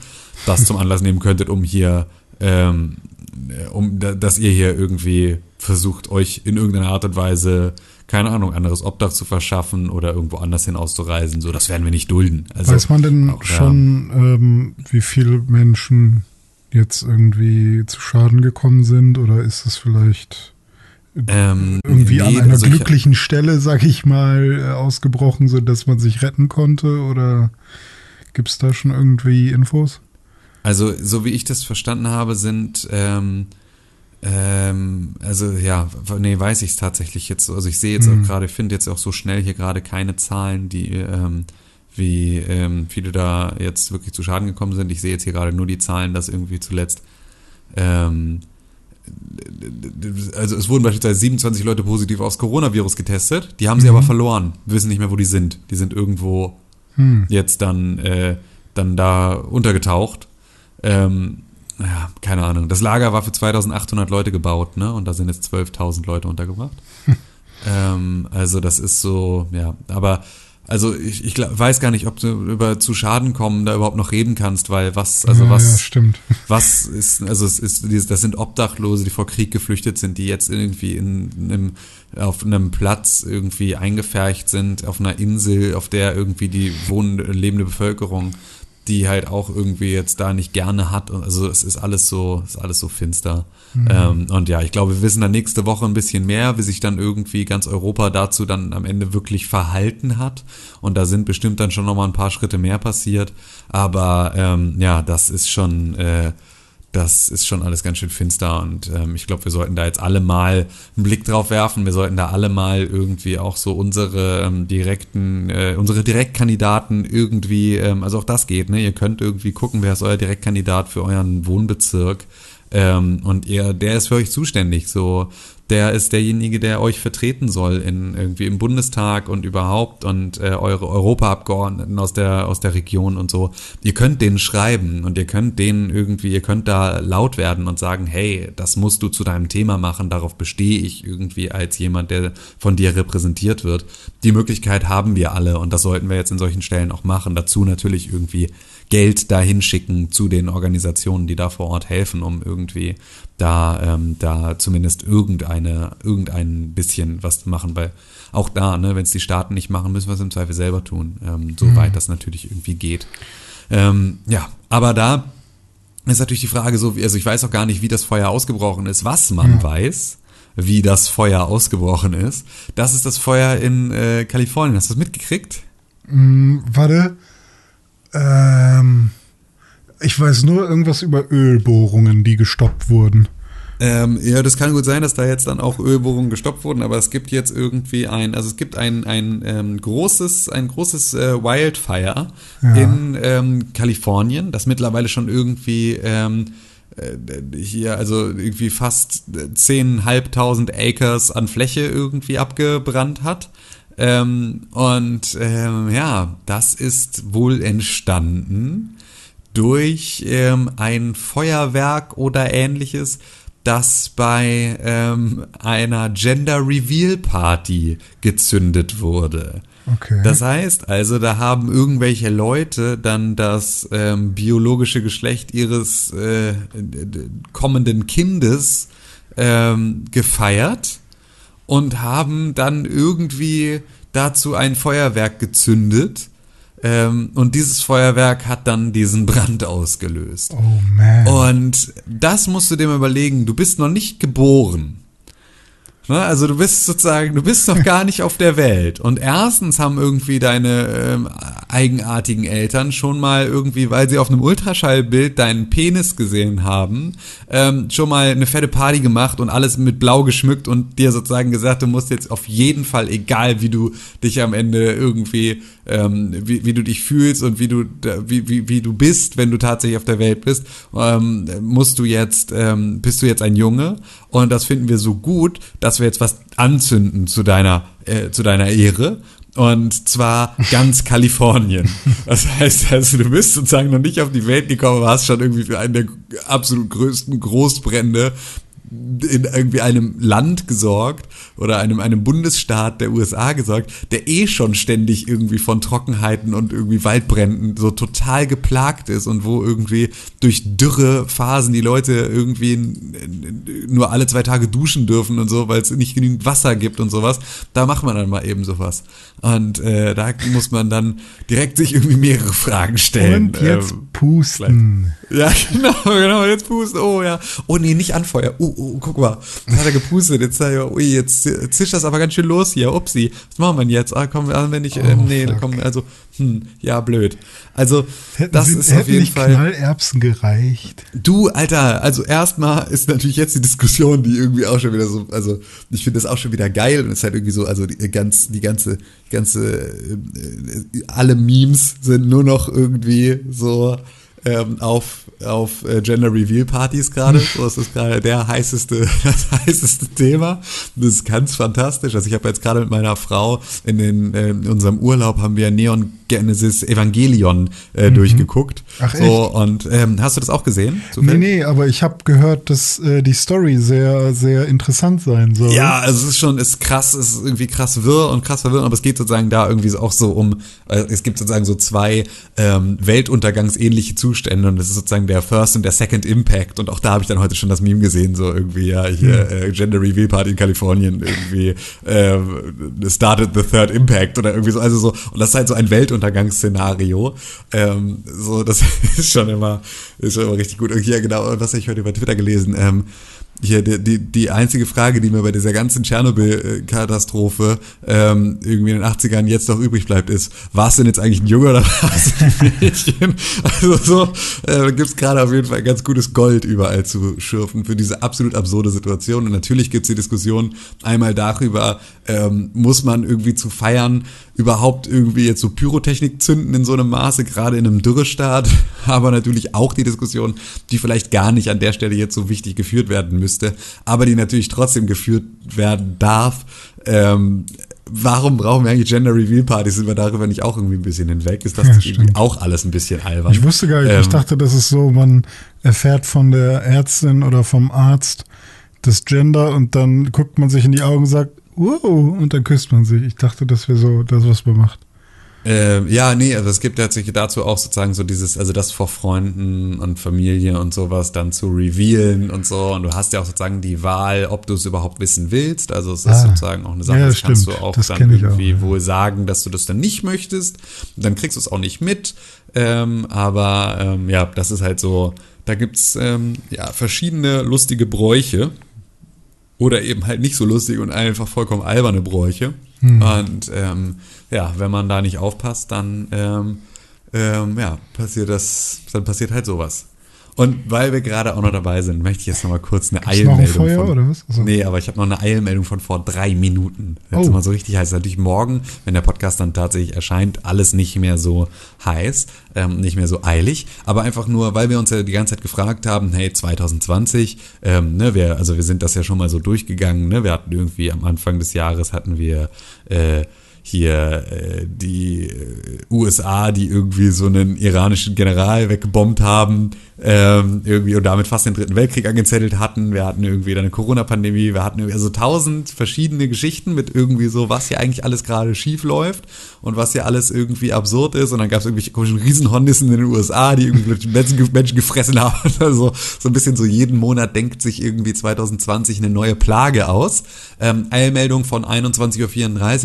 das zum Anlass nehmen könntet, um hier ähm, um dass ihr hier irgendwie versucht, euch in irgendeiner Art und Weise, keine Ahnung, anderes Obdach zu verschaffen oder irgendwo anders hin auszureisen. So, das werden wir nicht dulden. Also, Weiß man denn auch, schon, ja. ähm, wie viele Menschen jetzt irgendwie zu Schaden gekommen sind oder ist es vielleicht ähm, irgendwie nee, an einer also glücklichen Stelle, sag ich mal, äh, ausgebrochen, so dass man sich retten konnte oder gibt es da schon irgendwie Infos? Also, so wie ich das verstanden habe, sind ähm, ähm, also ja, nee, weiß ich es tatsächlich jetzt. Also ich sehe jetzt mhm. auch gerade, finde jetzt auch so schnell hier gerade keine Zahlen, die ähm, wie ähm, viele da jetzt wirklich zu Schaden gekommen sind. Ich sehe jetzt hier gerade nur die Zahlen, dass irgendwie zuletzt ähm, also es wurden beispielsweise 27 Leute positiv aufs Coronavirus getestet, die haben sie mhm. aber verloren, wissen nicht mehr, wo die sind. Die sind irgendwo mhm. jetzt dann, äh, dann da untergetaucht. Ähm, ja, keine Ahnung. Das Lager war für 2800 Leute gebaut, ne? Und da sind jetzt 12.000 Leute untergebracht. ähm, also das ist so, ja. Aber also ich, ich weiß gar nicht, ob du über zu Schaden kommen da überhaupt noch reden kannst, weil was, also ja, was, ja, stimmt. was ist, also es ist, das sind Obdachlose, die vor Krieg geflüchtet sind, die jetzt irgendwie in, in auf einem Platz irgendwie eingefärcht sind, auf einer Insel, auf der irgendwie die wohnende, lebende Bevölkerung die halt auch irgendwie jetzt da nicht gerne hat. Also es ist alles so, ist alles so finster. Mhm. Ähm, und ja, ich glaube, wir wissen dann nächste Woche ein bisschen mehr, wie sich dann irgendwie ganz Europa dazu dann am Ende wirklich verhalten hat. Und da sind bestimmt dann schon nochmal ein paar Schritte mehr passiert. Aber ähm, ja, das ist schon äh, das ist schon alles ganz schön finster und ähm, ich glaube, wir sollten da jetzt alle mal einen Blick drauf werfen. Wir sollten da alle mal irgendwie auch so unsere ähm, direkten, äh, unsere Direktkandidaten irgendwie, ähm, also auch das geht, ne? Ihr könnt irgendwie gucken, wer ist euer Direktkandidat für euren Wohnbezirk. Ähm, und ihr, der ist für euch zuständig. So, der ist derjenige, der euch vertreten soll in irgendwie im Bundestag und überhaupt und äh, eure Europaabgeordneten aus der aus der Region und so. Ihr könnt denen schreiben und ihr könnt denen irgendwie, ihr könnt da laut werden und sagen, hey, das musst du zu deinem Thema machen. Darauf bestehe ich irgendwie als jemand, der von dir repräsentiert wird. Die Möglichkeit haben wir alle und das sollten wir jetzt in solchen Stellen auch machen. Dazu natürlich irgendwie Geld dahin schicken zu den Organisationen, die da vor Ort helfen, um irgendwie da, ähm, da zumindest irgendeine, irgendein bisschen was zu machen, weil auch da, ne, wenn es die Staaten nicht machen, müssen wir es im Zweifel selber tun, ähm, soweit mhm. das natürlich irgendwie geht. Ähm, ja, aber da ist natürlich die Frage so, also ich weiß auch gar nicht, wie das Feuer ausgebrochen ist. Was man ja. weiß, wie das Feuer ausgebrochen ist, das ist das Feuer in äh, Kalifornien. Hast du das mitgekriegt? Mm, warte, ähm, Ich weiß nur irgendwas über Ölbohrungen, die gestoppt wurden. Ähm, ja, das kann gut sein, dass da jetzt dann auch Ölbohrungen gestoppt wurden, aber es gibt jetzt irgendwie ein, also es gibt ein, ein ähm, großes, ein großes äh, Wildfire Ja. in ähm, Kalifornien, das mittlerweile schon irgendwie ähm, äh, hier, also irgendwie fast 10.500 Acres an Fläche irgendwie abgebrannt hat. Ähm, und ähm, ja, das ist wohl entstanden durch ähm, ein Feuerwerk oder ähnliches, das bei ähm, einer Gender Reveal Party gezündet wurde. Okay. Das heißt also, da haben irgendwelche Leute dann das ähm, biologische Geschlecht ihres äh, kommenden Kindes ähm, gefeiert und haben dann irgendwie dazu ein Feuerwerk gezündet. Ähm, und dieses Feuerwerk hat dann diesen Brand ausgelöst. oh man. Und das musst du dir mal überlegen. Du bist noch nicht geboren. Ne? Also du bist sozusagen, du bist noch gar nicht auf der Welt. Und erstens haben irgendwie deine ähm, eigenartigen Eltern schon mal irgendwie, weil sie auf einem Ultraschallbild deinen Penis gesehen haben, ähm, schon mal eine fette Party gemacht und alles mit blau geschmückt und dir sozusagen gesagt, du musst jetzt auf jeden Fall, egal wie du dich am Ende irgendwie, ähm, wie, wie du dich fühlst und wie du, wie, wie, wie du bist, wenn du tatsächlich auf der Welt bist, ähm, musst du jetzt, ähm, bist du jetzt ein Junge und das finden wir so gut, dass wir jetzt was anzünden zu deiner, äh, zu deiner Ehre. Und zwar ganz Kalifornien. Das heißt also, du bist sozusagen noch nicht auf die Welt gekommen, hast schon irgendwie für einen der absolut größten Großbrände in irgendwie einem Land gesorgt oder einem, einem Bundesstaat der USA gesorgt, der eh schon ständig irgendwie von Trockenheiten und irgendwie Waldbränden so total geplagt ist und wo irgendwie durch dürre Phasen die Leute irgendwie nur alle zwei Tage duschen dürfen und so, weil es nicht genügend Wasser gibt und sowas. Da macht man dann mal eben sowas. Und äh, da muss man dann direkt sich irgendwie mehrere Fragen stellen. Und jetzt Ähm, pusten. ja, genau, genau, jetzt pusten. Oh ja. Oh nee, nicht anfeuern. Uh, uh, guck mal. Jetzt hat er gepustet. Jetzt, ich, ui, jetzt zischt das aber ganz schön los hier. Upsi. Was machen wir denn jetzt? Ah, komm, ah, wenn ich, äh, Oh, nee, fuck. komm, also, hm, ja, blöd. Also, Hätten, das sie, ist auf jeden Fall. Knallerbsen gereicht. Du, Alter, also erstmal ist natürlich jetzt die Diskussion, die irgendwie auch schon wieder so, also ich finde das auch schon wieder geil und es ist halt irgendwie so, also die ganz, die ganze, ganze, äh, äh, alle Memes sind nur noch irgendwie so ähm, auf, auf äh, Gender Reveal Partys gerade. So ist das gerade der heißeste, das heißeste Thema. Das ist ganz fantastisch. Also ich habe jetzt gerade mit meiner Frau in, den, äh, in unserem Urlaub haben wir Neon Genesis Evangelion äh, durchgeguckt. Mhm. Ach, so, und ähm, hast du das auch gesehen? Nee, zufällig? nee, aber ich habe gehört, dass äh, die Story sehr, sehr interessant sein soll. Ja, also es ist schon, ist krass, es ist irgendwie krass wirr und krass verwirrend, aber es geht sozusagen da irgendwie auch so um, äh, es gibt sozusagen so zwei ähm, Weltuntergangsähnliche Zustände und das ist sozusagen der First und der Second Impact und auch da habe ich dann heute schon das Meme gesehen, so irgendwie, ja, hier, äh, Gender Reveal Party in Kalifornien, irgendwie, äh, started the Third Impact oder irgendwie so, also so, und das ist halt so ein Weltuntergangsszenario, ähm, so, das ist schon immer, ist schon immer richtig gut. Und ja, genau, was habe ich heute über Twitter gelesen, ähm, hier, die, die, die einzige Frage, die mir bei dieser ganzen Tschernobyl-Katastrophe ähm, irgendwie in den 80ern jetzt noch übrig bleibt, ist, war es denn jetzt eigentlich ein Junge oder war es ein Mädchen? Also so äh, gibt gerade auf jeden Fall ganz gutes Gold überall zu schürfen für diese absolut absurde Situation. Und natürlich gibt es die Diskussion einmal darüber, ähm, muss man irgendwie zu feiern, überhaupt irgendwie jetzt so Pyrotechnik zünden in so einem Maße, gerade in einem Dürrestaat, aber natürlich auch die Diskussion, die vielleicht gar nicht an der Stelle jetzt so wichtig geführt werden müsste, aber die natürlich trotzdem geführt werden darf. Ähm, warum brauchen wir eigentlich Gender Reveal Partys? Sind wir darüber nicht auch irgendwie ein bisschen hinweg? Ist das Ja, stimmt. auch alles ein bisschen albern? Ich wusste gar nicht, ich Ähm, dachte, das ist so, man erfährt von der Ärztin oder vom Arzt das Gender und dann guckt man sich in die Augen und sagt, wow, und dann küsst man sich. Ich dachte, das wäre so das, was man macht. Ähm, ja, nee, also es gibt tatsächlich dazu auch sozusagen so dieses, also das vor Freunden und Familie und sowas dann zu revealen und so. Und du hast ja auch sozusagen die Wahl, ob du es überhaupt wissen willst. Also es ist Ah. sozusagen auch eine Sache, Ja, das kannst stimmt. du auch Das dann irgendwie auch, ja. wohl sagen, dass du das dann nicht möchtest. Dann kriegst du es auch nicht mit. Ähm, aber ähm, ja, das ist halt so, da gibt's ähm, ja verschiedene lustige Bräuche. Oder eben halt nicht so lustig und einfach vollkommen alberne Bräuche. Hm. Und ähm, ja, wenn man da nicht aufpasst, dann ähm, ähm, ja, passiert das, dann passiert halt sowas. Und weil wir gerade auch noch dabei sind, möchte ich jetzt noch mal kurz eine Gibt's noch ein Eilmeldung Feuer, von, oder was? Achso. Nee, aber ich habe noch eine Eilmeldung von vor drei Minuten. Jetzt Oh. mal so richtig heiß. Natürlich morgen, wenn der Podcast dann tatsächlich erscheint, alles nicht mehr so heiß, ähm, nicht mehr so eilig. Aber einfach nur, weil wir uns ja die ganze Zeit gefragt haben, hey, 2020, ähm, ne, wir, also wir sind das ja schon mal so durchgegangen, ne? Wir hatten irgendwie am Anfang des Jahres hatten wir äh, hier äh, die äh, USA, die irgendwie so einen iranischen General weggebombt haben, ähm, irgendwie und damit fast den dritten Weltkrieg angezettelt hatten. Wir hatten irgendwie dann eine Corona-Pandemie, wir hatten irgendwie also tausend verschiedene Geschichten mit irgendwie so, was hier eigentlich alles gerade schief läuft und was hier alles irgendwie absurd ist. Und dann gab es irgendwelche komischen Riesenhornissen in den USA, die irgendwie Menschen gefressen haben. Also so ein bisschen so jeden Monat denkt sich irgendwie 2020 eine neue Plage aus. Ähm, Eilmeldung von 21.34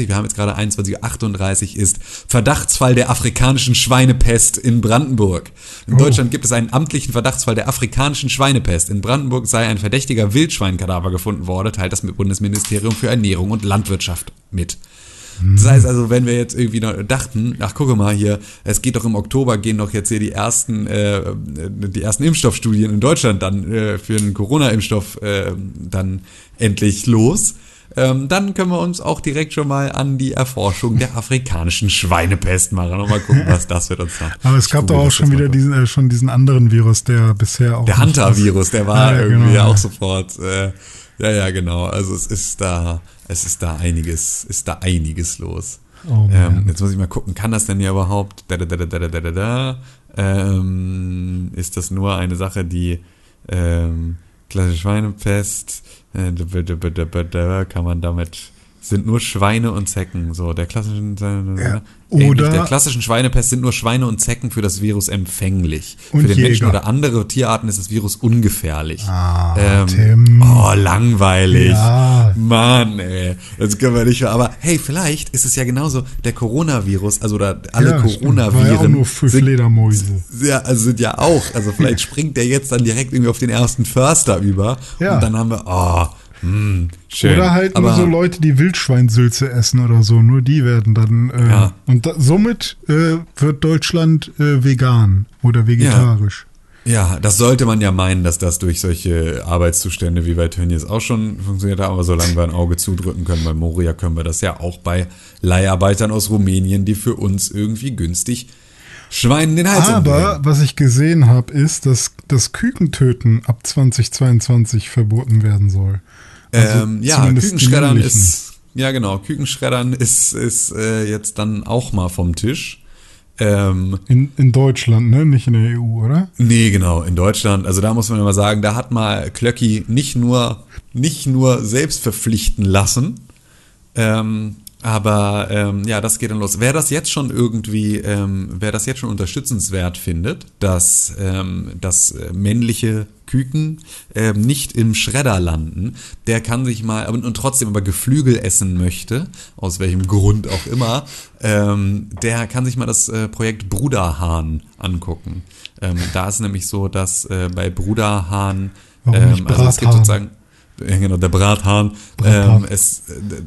Uhr, wir haben jetzt gerade 21.38 Uhr, ist Verdachtsfall der afrikanischen Schweinepest in Brandenburg. In Oh. Deutschland gibt es einen amtlichen Verdachtsfall der afrikanischen Schweinepest. In Brandenburg sei ein verdächtiger Wildschweinkadaver gefunden worden, teilt das Bundesministerium für Ernährung und Landwirtschaft mit. Das heißt also, wenn wir jetzt irgendwie noch dachten, ach gucke mal hier, es geht doch im Oktober, gehen doch jetzt hier die ersten, äh, die ersten Impfstoffstudien in Deutschland dann äh, für einen Corona-Impfstoff äh, dann endlich los. Ähm, dann können wir uns auch direkt schon mal an die Erforschung der afrikanischen Schweinepest machen und mal gucken, was das wird uns dann. Aber es gab doch auch schon wieder diesen, äh, schon diesen anderen Virus, der bisher auch. Der Hunter-Virus, der war Ah, ja, irgendwie genau, auch sofort. Äh, ja, ja, genau. Also es ist da, es ist da einiges, ist da einiges los. Oh, ähm, jetzt muss ich mal gucken, kann das denn ja überhaupt? Da, da, da, da, da, da, da, da, ähm, ist das nur eine Sache, die ähm, klassische Schweinepest? Äh, kann man damit sind nur Schweine und Zecken. So der klassischen Ja, Ähnlich oder- der klassischen Schweinepest sind nur Schweine und Zecken für das Virus empfänglich. Für den Menschen Jäger. oder andere Tierarten ist das Virus ungefährlich. Ah, Tim. Ähm, oh, langweilig. Ja. Mann, ey. Das können wir nicht. Aber hey, vielleicht ist es ja genauso der Coronavirus, also oder alle Ja. Coronaviren. Ja auch nur für sind, Fledermäuse. ja, also sind ja auch. Also vielleicht springt der jetzt dann direkt irgendwie auf den ersten Förster über. Ja. Und dann haben wir, oh, schön. Oder halt Aber, nur so Leute, die Wildschweinsülze essen oder so. Nur die werden dann. Äh, Ja. Und da, somit äh, wird Deutschland äh, vegan oder vegetarisch. Ja, das sollte man ja meinen, dass das durch solche Arbeitszustände wie bei Tönnies auch schon funktioniert hat, aber solange wir ein Auge zudrücken können bei Moria, können wir das ja auch bei Leiharbeitern aus Rumänien, die für uns irgendwie günstig Schweinen den Hals Aber was ich gesehen habe, ist, dass das Kükentöten ab 2022 verboten werden soll. Also ähm, ja, Kükenschreddern ist, ja genau, Kükenschreddern ist, ist äh, jetzt dann auch mal vom Tisch. Ähm, In, in Deutschland, ne? Nicht in der EU, oder? Nee, genau, in Deutschland. Also da muss man immer sagen, da hat mal Klöcki nicht nur, nicht nur selbst verpflichten lassen, ähm, aber ähm, ja, das geht dann los. Wer das jetzt schon irgendwie, ähm, wer das jetzt schon unterstützenswert findet, dass, ähm, dass äh, männliche Küken ähm, nicht im Schredder landen, der kann sich mal und, und trotzdem aber Geflügel essen möchte, aus welchem Grund auch immer, ähm, der kann sich mal das äh, Projekt Bruderhahn angucken. Ähm, da ist nämlich so, dass äh, bei Bruderhahn, ähm, also es gibt sozusagen genau, der Brathahn. Brathahn. Ähm, es,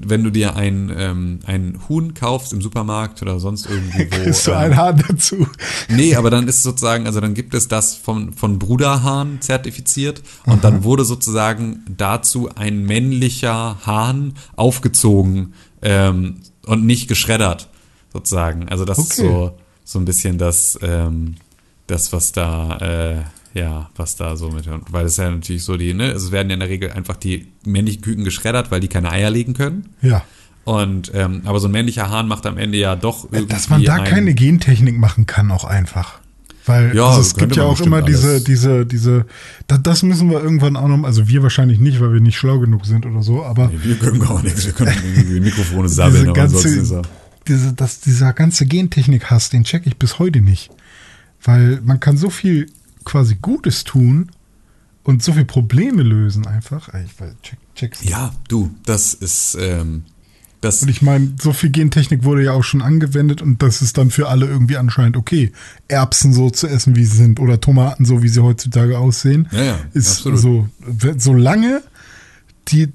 wenn du dir ein, ähm, ein Huhn kaufst im Supermarkt oder sonst irgendwie wo. Kriegst du ähm, ein Hahn dazu? Nee, aber dann ist sozusagen, also dann gibt es das von, von Bruderhahn zertifiziert und dann wurde sozusagen dazu ein männlicher Hahn aufgezogen ähm, und nicht geschreddert, sozusagen. Also das ist Okay. so, so ein bisschen das, ähm, das, was da, äh, ja, was da so mit, weil es ja natürlich so die, ne, es werden ja in der Regel einfach die männlichen Küken geschreddert, weil die keine Eier legen können. Ja. Und ähm, aber so ein männlicher Hahn macht am Ende ja doch irgendwie Dass man da ein- keine Gentechnik machen kann, auch einfach. Weil Ja, also es gibt ja auch immer diese, alles. diese, diese, da, das müssen wir irgendwann auch noch, also wir wahrscheinlich nicht, weil wir nicht schlau genug sind oder so, aber Nee, wir können gar nichts, wir können irgendwie Mikrofone aber ansonsten ist ganze, er. diese, dass dieser ganze Gentechnik-Hass, den check ich bis heute nicht. Weil man kann so viel quasi Gutes tun und so viel Probleme lösen einfach. Ich weiß, check, check's. Ja, du, das ist, ähm, das, Und ich meine, so viel Gentechnik wurde ja auch schon angewendet und das ist dann für alle irgendwie anscheinend okay. Erbsen so zu essen, wie sie sind oder Tomaten so, wie sie heutzutage aussehen. Ja, ja, ist absolut. so, solange die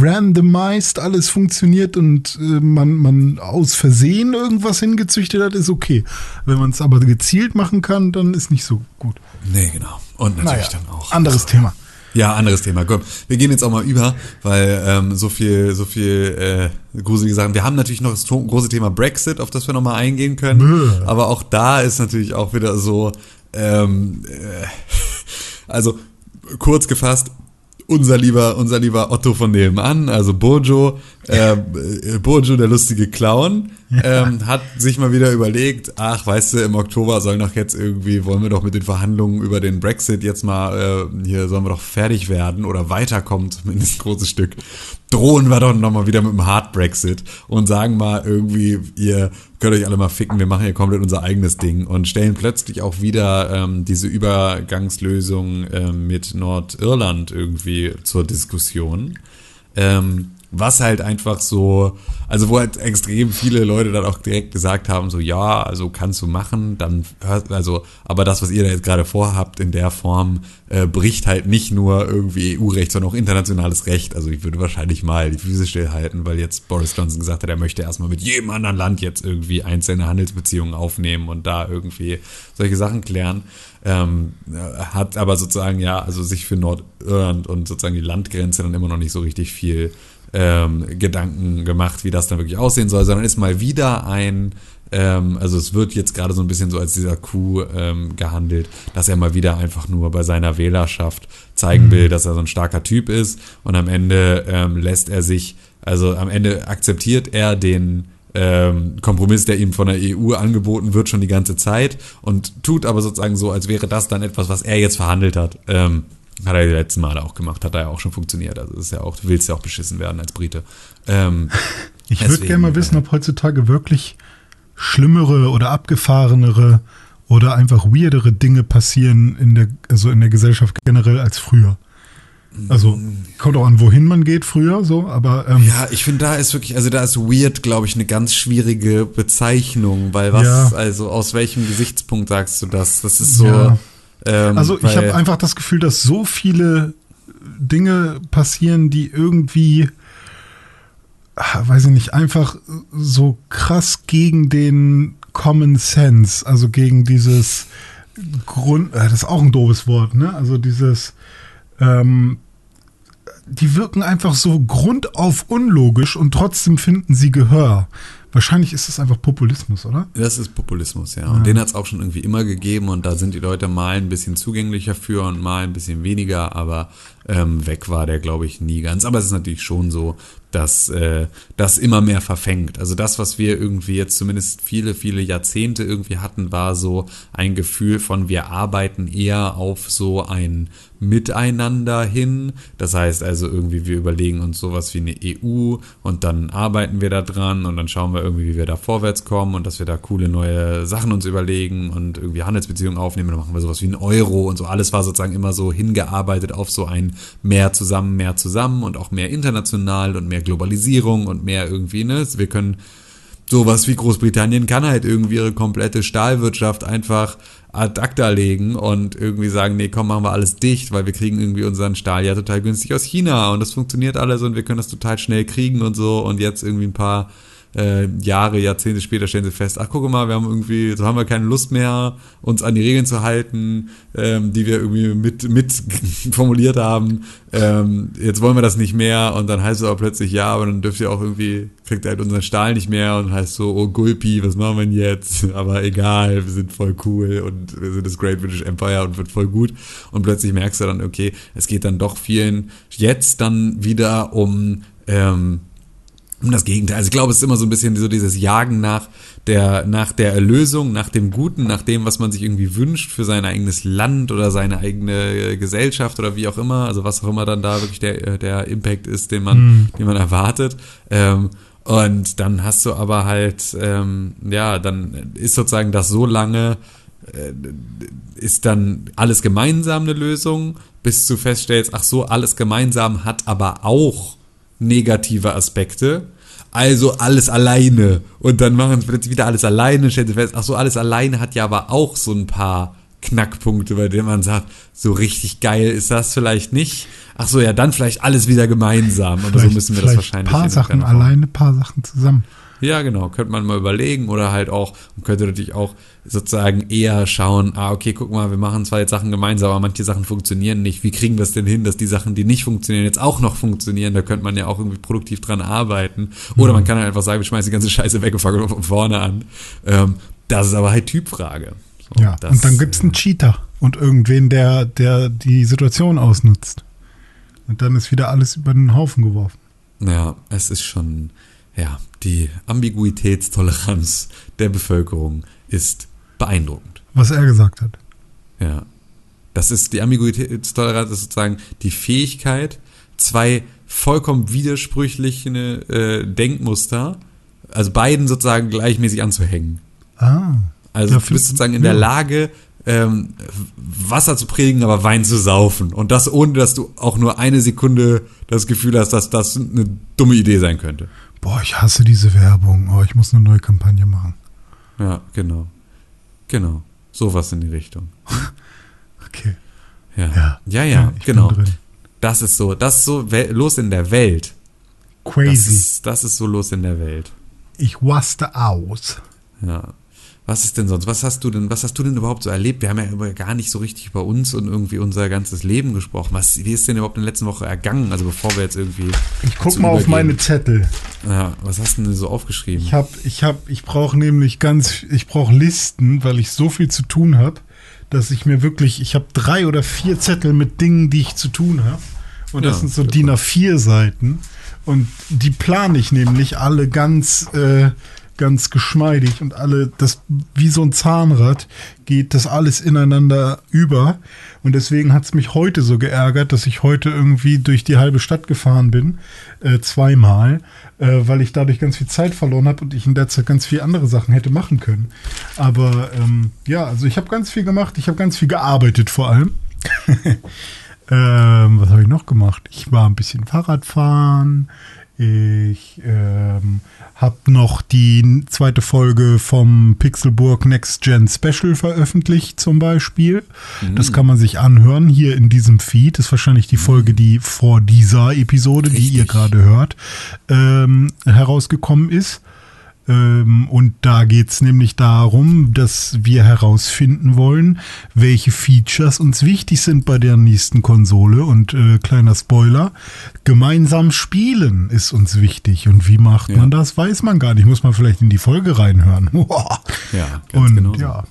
randomized alles funktioniert und äh, man, man aus Versehen irgendwas hingezüchtet hat, ist okay. Wenn man es aber gezielt machen kann, dann ist nicht so gut. Nee, genau. Und natürlich Naja, dann auch. anderes Thema. Ja, anderes Thema. Komm, wir gehen jetzt auch mal über, weil ähm, so viel, so viel äh, gruselige Sachen. Wir haben natürlich noch das to- große Thema Brexit, auf das wir nochmal eingehen können. Bäh. Aber auch da ist natürlich auch wieder so, ähm, äh, also kurz gefasst, unser lieber, unser lieber Otto von nebenan, also Bojo, äh, äh, Bojo, der lustige Clown, ähm, hat sich mal wieder überlegt, ach, weißt du, im Oktober soll noch jetzt irgendwie, wollen wir doch mit den Verhandlungen über den Brexit jetzt mal, äh, hier sollen wir doch fertig werden oder weiterkommen, zumindest ein großes Stück. Drohen wir doch nochmal wieder mit dem Hard Brexit und sagen mal irgendwie, ihr könnt euch alle mal ficken, wir machen hier komplett unser eigenes Ding und stellen plötzlich auch wieder ähm, diese Übergangslösung ähm, mit Nordirland irgendwie zur Diskussion. Ähm, was halt einfach so, also wo halt extrem viele Leute dann auch direkt gesagt haben, so ja, also kannst du machen, dann hört, also, aber das, was ihr da jetzt gerade vorhabt in der Form, äh, bricht halt nicht nur irgendwie EU-Recht, sondern auch internationales Recht. Also ich würde wahrscheinlich mal die Füße stillhalten, weil jetzt Boris Johnson gesagt hat, er möchte erstmal mit jedem anderen Land jetzt irgendwie einzelne Handelsbeziehungen aufnehmen und da irgendwie solche Sachen klären. Ähm, äh, hat aber sozusagen ja, also sich für Nordirland und sozusagen die Landgrenze dann immer noch nicht so richtig viel ähm, Gedanken gemacht, wie das dann wirklich aussehen soll, sondern ist mal wieder ein, ähm, also es wird jetzt gerade so ein bisschen so als dieser Coup ähm, gehandelt, dass er mal wieder einfach nur bei seiner Wählerschaft zeigen will, dass er so ein starker Typ ist und am Ende ähm, lässt er sich, also am Ende akzeptiert er den ähm, Kompromiss, der ihm von der EU angeboten wird, schon die ganze Zeit und tut aber sozusagen so, als wäre das dann etwas, was er jetzt verhandelt hat. Ähm, hat er die letzten Male auch gemacht, hat er ja auch schon funktioniert. Also ist ja auch, du willst ja auch beschissen werden als Brite. Ähm, Ich würde gerne mal wissen, äh, ob heutzutage wirklich schlimmere oder abgefahrenere oder einfach weirdere Dinge passieren in der, also in der Gesellschaft generell als früher. Also kommt auch an, wohin man geht früher, so, aber ähm, Ja, ich finde, da ist wirklich, also da ist weird, glaube ich, eine ganz schwierige Bezeichnung, weil was, Ja. also aus welchem Gesichtspunkt sagst du das? Das ist so. Ja. Ähm, Also ich habe einfach das Gefühl, dass so viele Dinge passieren, die irgendwie, ah, weiß ich nicht, einfach so krass gegen den Common Sense, also gegen dieses Grund, äh, das ist auch ein doofes Wort, ne? Also dieses, ähm, die wirken einfach so grundauf unlogisch und trotzdem finden sie Gehör. Wahrscheinlich ist es einfach Populismus, oder? Das ist Populismus, ja. Und den hat es auch schon irgendwie immer gegeben und da sind die Leute mal ein bisschen zugänglicher für und mal ein bisschen weniger, aber ähm, weg war der, glaube ich, nie ganz. Aber es ist natürlich schon so, dass äh, das immer mehr verfängt. Also das, was wir irgendwie jetzt zumindest viele, viele Jahrzehnte irgendwie hatten, war so ein Gefühl von, wir arbeiten eher auf so ein Miteinander hin. Das heißt also irgendwie, wir überlegen uns sowas wie eine EU und dann arbeiten wir da dran und dann schauen wir irgendwie, wie wir da vorwärts kommen und dass wir da coole neue Sachen uns überlegen und irgendwie Handelsbeziehungen aufnehmen. Dann machen wir sowas wie ein Euro und so. Alles war sozusagen immer so hingearbeitet auf so ein mehr zusammen, mehr zusammen und auch mehr international und mehr Globalisierung und mehr irgendwie, ne? Wir können sowas wie Großbritannien kann halt irgendwie ihre komplette Stahlwirtschaft einfach ad acta legen und irgendwie sagen, nee, komm, machen wir alles dicht, weil wir kriegen irgendwie unseren Stahl ja total günstig aus China und das funktioniert alles und wir können das total schnell kriegen und so und jetzt irgendwie ein paar äh, Jahre, Jahrzehnte später stellen sie fest, ach guck mal, wir haben irgendwie, so haben wir keine Lust mehr, uns an die Regeln zu halten, ähm, die wir irgendwie mit, mit formuliert haben. Ähm, jetzt wollen wir das nicht mehr und dann heißt es aber plötzlich, ja, aber dann dürft ihr auch irgendwie, kriegt ihr halt unseren Stahl nicht mehr und heißt so, oh Gulpi, was machen wir denn jetzt? Aber egal, wir sind voll cool und wir sind das Great British Empire und wird voll gut. Und plötzlich merkst du dann, okay, es geht dann doch vielen jetzt dann wieder um ähm, das Gegenteil. Also ich glaube, es ist immer so ein bisschen so dieses Jagen nach der, nach der Erlösung, nach dem Guten, nach dem, was man sich irgendwie wünscht für sein eigenes Land oder seine eigene Gesellschaft oder wie auch immer. Also was auch immer dann da wirklich der, der Impact ist, den man, Mhm. den man erwartet. Ähm, und dann hast du aber halt, ähm, ja, dann ist sozusagen das so lange, äh, ist dann alles gemeinsam eine Lösung, bis du feststellst, ach so, alles gemeinsam hat aber auch negative Aspekte. Also alles alleine. Und dann machen sie plötzlich wieder alles alleine, stellen sie fest, ach so, alles alleine hat ja aber auch so ein paar Knackpunkte, bei denen man sagt, so richtig geil ist das vielleicht nicht. Ach so, ja, dann vielleicht alles wieder gemeinsam. Aber so müssen wir das wahrscheinlich. Ein paar Sachen alleine, paar Sachen zusammen. Ja, genau, könnte man mal überlegen oder halt auch, man könnte natürlich auch sozusagen eher schauen, ah, okay, guck mal, wir machen zwar jetzt Sachen gemeinsam, aber manche Sachen funktionieren nicht. Wie kriegen wir es denn hin, dass die Sachen, die nicht funktionieren, jetzt auch noch funktionieren? Da könnte man ja auch irgendwie produktiv dran arbeiten. Oder mhm. man kann halt einfach sagen, wir schmeißen die ganze Scheiße weg und fangen von vorne an. Ähm, das ist aber halt Typfrage. So, ja, das, und dann gibt's einen Cheater und irgendwen, der, der die Situation ausnutzt. Und dann ist wieder alles über den Haufen geworfen. Ja, es ist schon, ja, die Ambiguitätstoleranz der Bevölkerung ist beeindruckend. Was er gesagt hat. Ja. Das ist die Ambiguitätstoleranz ist sozusagen die Fähigkeit, zwei vollkommen widersprüchliche äh, Denkmuster, also beiden sozusagen gleichmäßig anzuhängen. Ah. Also ja, du bist sozusagen in der Lage, ähm, Wasser zu prägen, aber Wein zu saufen. Und das ohne, dass du auch nur eine Sekunde das Gefühl hast, dass das eine dumme Idee sein könnte. Boah, ich hasse diese Werbung. Oh, ich muss eine neue Kampagne machen. Ja, genau. Genau. Sowas in die Richtung. okay. Ja. Ja, ja, ja genau. Das ist so, das ist so los in der Welt. Crazy. Das ist, das ist so los in der Welt. Ich waste aus. Ja. Was ist denn sonst? Was hast du denn, was hast du denn überhaupt so erlebt? Wir haben ja über, gar nicht so richtig über uns und irgendwie unser ganzes Leben gesprochen. Was, wie ist denn überhaupt in der letzten Woche ergangen? Also bevor wir jetzt irgendwie. Ich guck mal auf meine Zettel. Ja, was hast du denn so aufgeschrieben? Ich hab, ich hab, ich brauche nämlich ganz, ich brauche Listen, weil ich so viel zu tun habe, dass ich mir wirklich, ich habe drei oder vier Zettel mit Dingen, die ich zu tun habe. Und das ja, sind so DIN A4 Seiten. Und die plane ich nämlich alle ganz, äh, ganz geschmeidig und alle, das wie so ein Zahnrad geht das alles ineinander über. Und deswegen hat es mich heute so geärgert, dass ich heute irgendwie durch die halbe Stadt gefahren bin, äh, zweimal, äh, weil ich dadurch ganz viel Zeit verloren habe und ich in der Zeit ganz viele andere Sachen hätte machen können. Aber ähm, ja, also ich habe ganz viel gemacht, ich habe ganz viel gearbeitet vor allem. ähm, was habe ich noch gemacht? Ich war ein bisschen Fahrradfahren. Ich ähm, habe noch die zweite Folge vom Pixelburg Next Gen Special veröffentlicht zum Beispiel. Mhm. Das kann man sich anhören hier in diesem Feed. Das ist wahrscheinlich die Folge, die vor dieser Episode, Richtig. die ihr gerade hört, ähm, herausgekommen ist. Ähm, und da geht's nämlich darum, dass wir herausfinden wollen, welche Features uns wichtig sind bei der nächsten Konsole. Und äh, kleiner Spoiler, gemeinsam spielen ist uns wichtig. Und wie macht ja. man das, weiß man gar nicht. Muss man vielleicht in die Folge reinhören. ja, ganz und genau. Ja.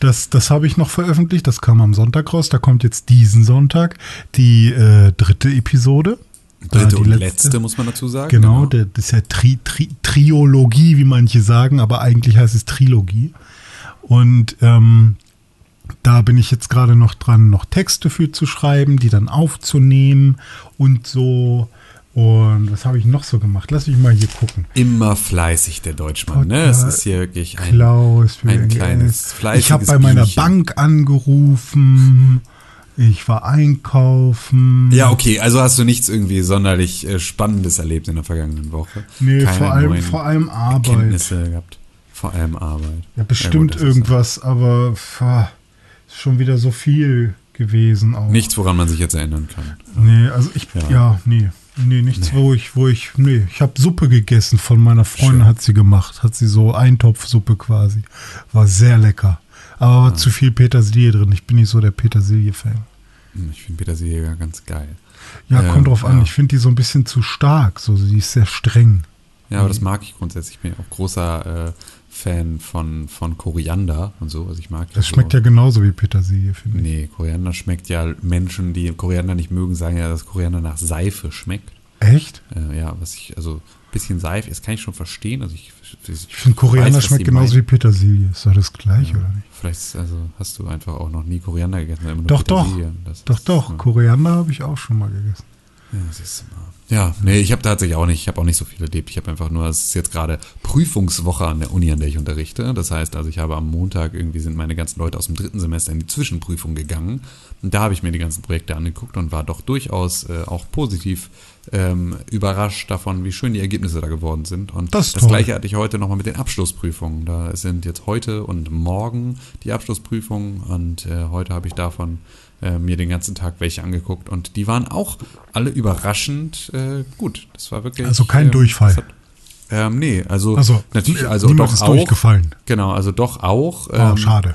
Das, das habe ich noch veröffentlicht, das kam am Sonntag raus. Da kommt jetzt diesen Sonntag die äh, dritte Episode. Dritte und letzte, letzte, muss man dazu sagen. Genau, genau. Der, das ist ja Tri, Tri, Triologie, wie manche sagen, aber eigentlich heißt es Trilogie. Und ähm, da bin ich jetzt gerade noch dran, noch Texte für zu schreiben, die dann aufzunehmen und so. Und was habe ich noch so gemacht? Lass mich mal hier gucken. Immer fleißig, der Deutschmann. Ne? Es ist hier wirklich ein, Klaus, ein kleines fleißiges Ich habe bei meiner Bienchen. Bank angerufen ich war einkaufen. Ja, okay, also hast du nichts irgendwie sonderlich äh, Spannendes erlebt in der vergangenen Woche. Nee, Keine vor allem, vor allem Arbeit. Kenntnisse gehabt. Vor allem Arbeit. Ja, bestimmt ja, gut, irgendwas, so. aber pff, ist schon wieder so viel gewesen auch. Nichts, woran man sich jetzt erinnern kann. Nee, also ich, ja, ja nee. Nee, nichts, nee. wo ich, wo ich, nee, ich habe Suppe gegessen von meiner Freundin, Schön. hat sie gemacht. Hat sie so Eintopfsuppe quasi. War sehr lecker. Aber ja. zu viel Petersilie drin. Ich bin nicht so der Petersilie-Fan. Hm, ich finde Petersilie ja ganz geil. Ja, kommt ähm, drauf an. Ja. Ich finde die so ein bisschen zu stark. So, sie ist sehr streng. Ja, aber das mag ich grundsätzlich. Ich bin auch großer äh, Fan von, von Koriander und so. Also ich mag das schmeckt so. ja genauso wie Petersilie, finde ich. Nee, Koriander schmeckt ja, Menschen, die Koriander nicht mögen, sagen ja, dass Koriander nach Seife schmeckt. Echt? Äh, ja, was ich, also bisschen Seife, das kann ich schon verstehen. Also ich, ich, ich finde Koriander weiß, schmeckt genauso wie Petersilie. Ist doch das gleiche, ja, oder nicht? Vielleicht also hast du einfach auch noch nie Koriander gegessen. doch, doch. doch, doch. Ja. Koriander habe ich auch schon mal gegessen. Ja, siehst du mal. Ja, nee, ich habe tatsächlich auch nicht, ich habe auch nicht so viel erlebt. Ich habe einfach nur, es ist jetzt gerade Prüfungswoche an der Uni, an der ich unterrichte. Das heißt, also ich habe am Montag irgendwie sind meine ganzen Leute aus dem dritten Semester in die Zwischenprüfung gegangen. Und da habe ich mir die ganzen Projekte angeguckt und war doch durchaus äh, auch positiv ähm, überrascht davon, wie schön die Ergebnisse da geworden sind. Und Das das, gleiche hatte ich heute nochmal mit den Abschlussprüfungen. Da sind jetzt heute und morgen die Abschlussprüfungen und äh, heute habe ich davon äh, mir den ganzen Tag welche angeguckt und die waren auch alle überraschend äh, gut. Das war wirklich. Also kein ähm, Durchfall. Ähm, nee, also, Also, natürlich, also niemand doch ist auch. durchgefallen. Genau, also doch auch. Oh, ähm, schade.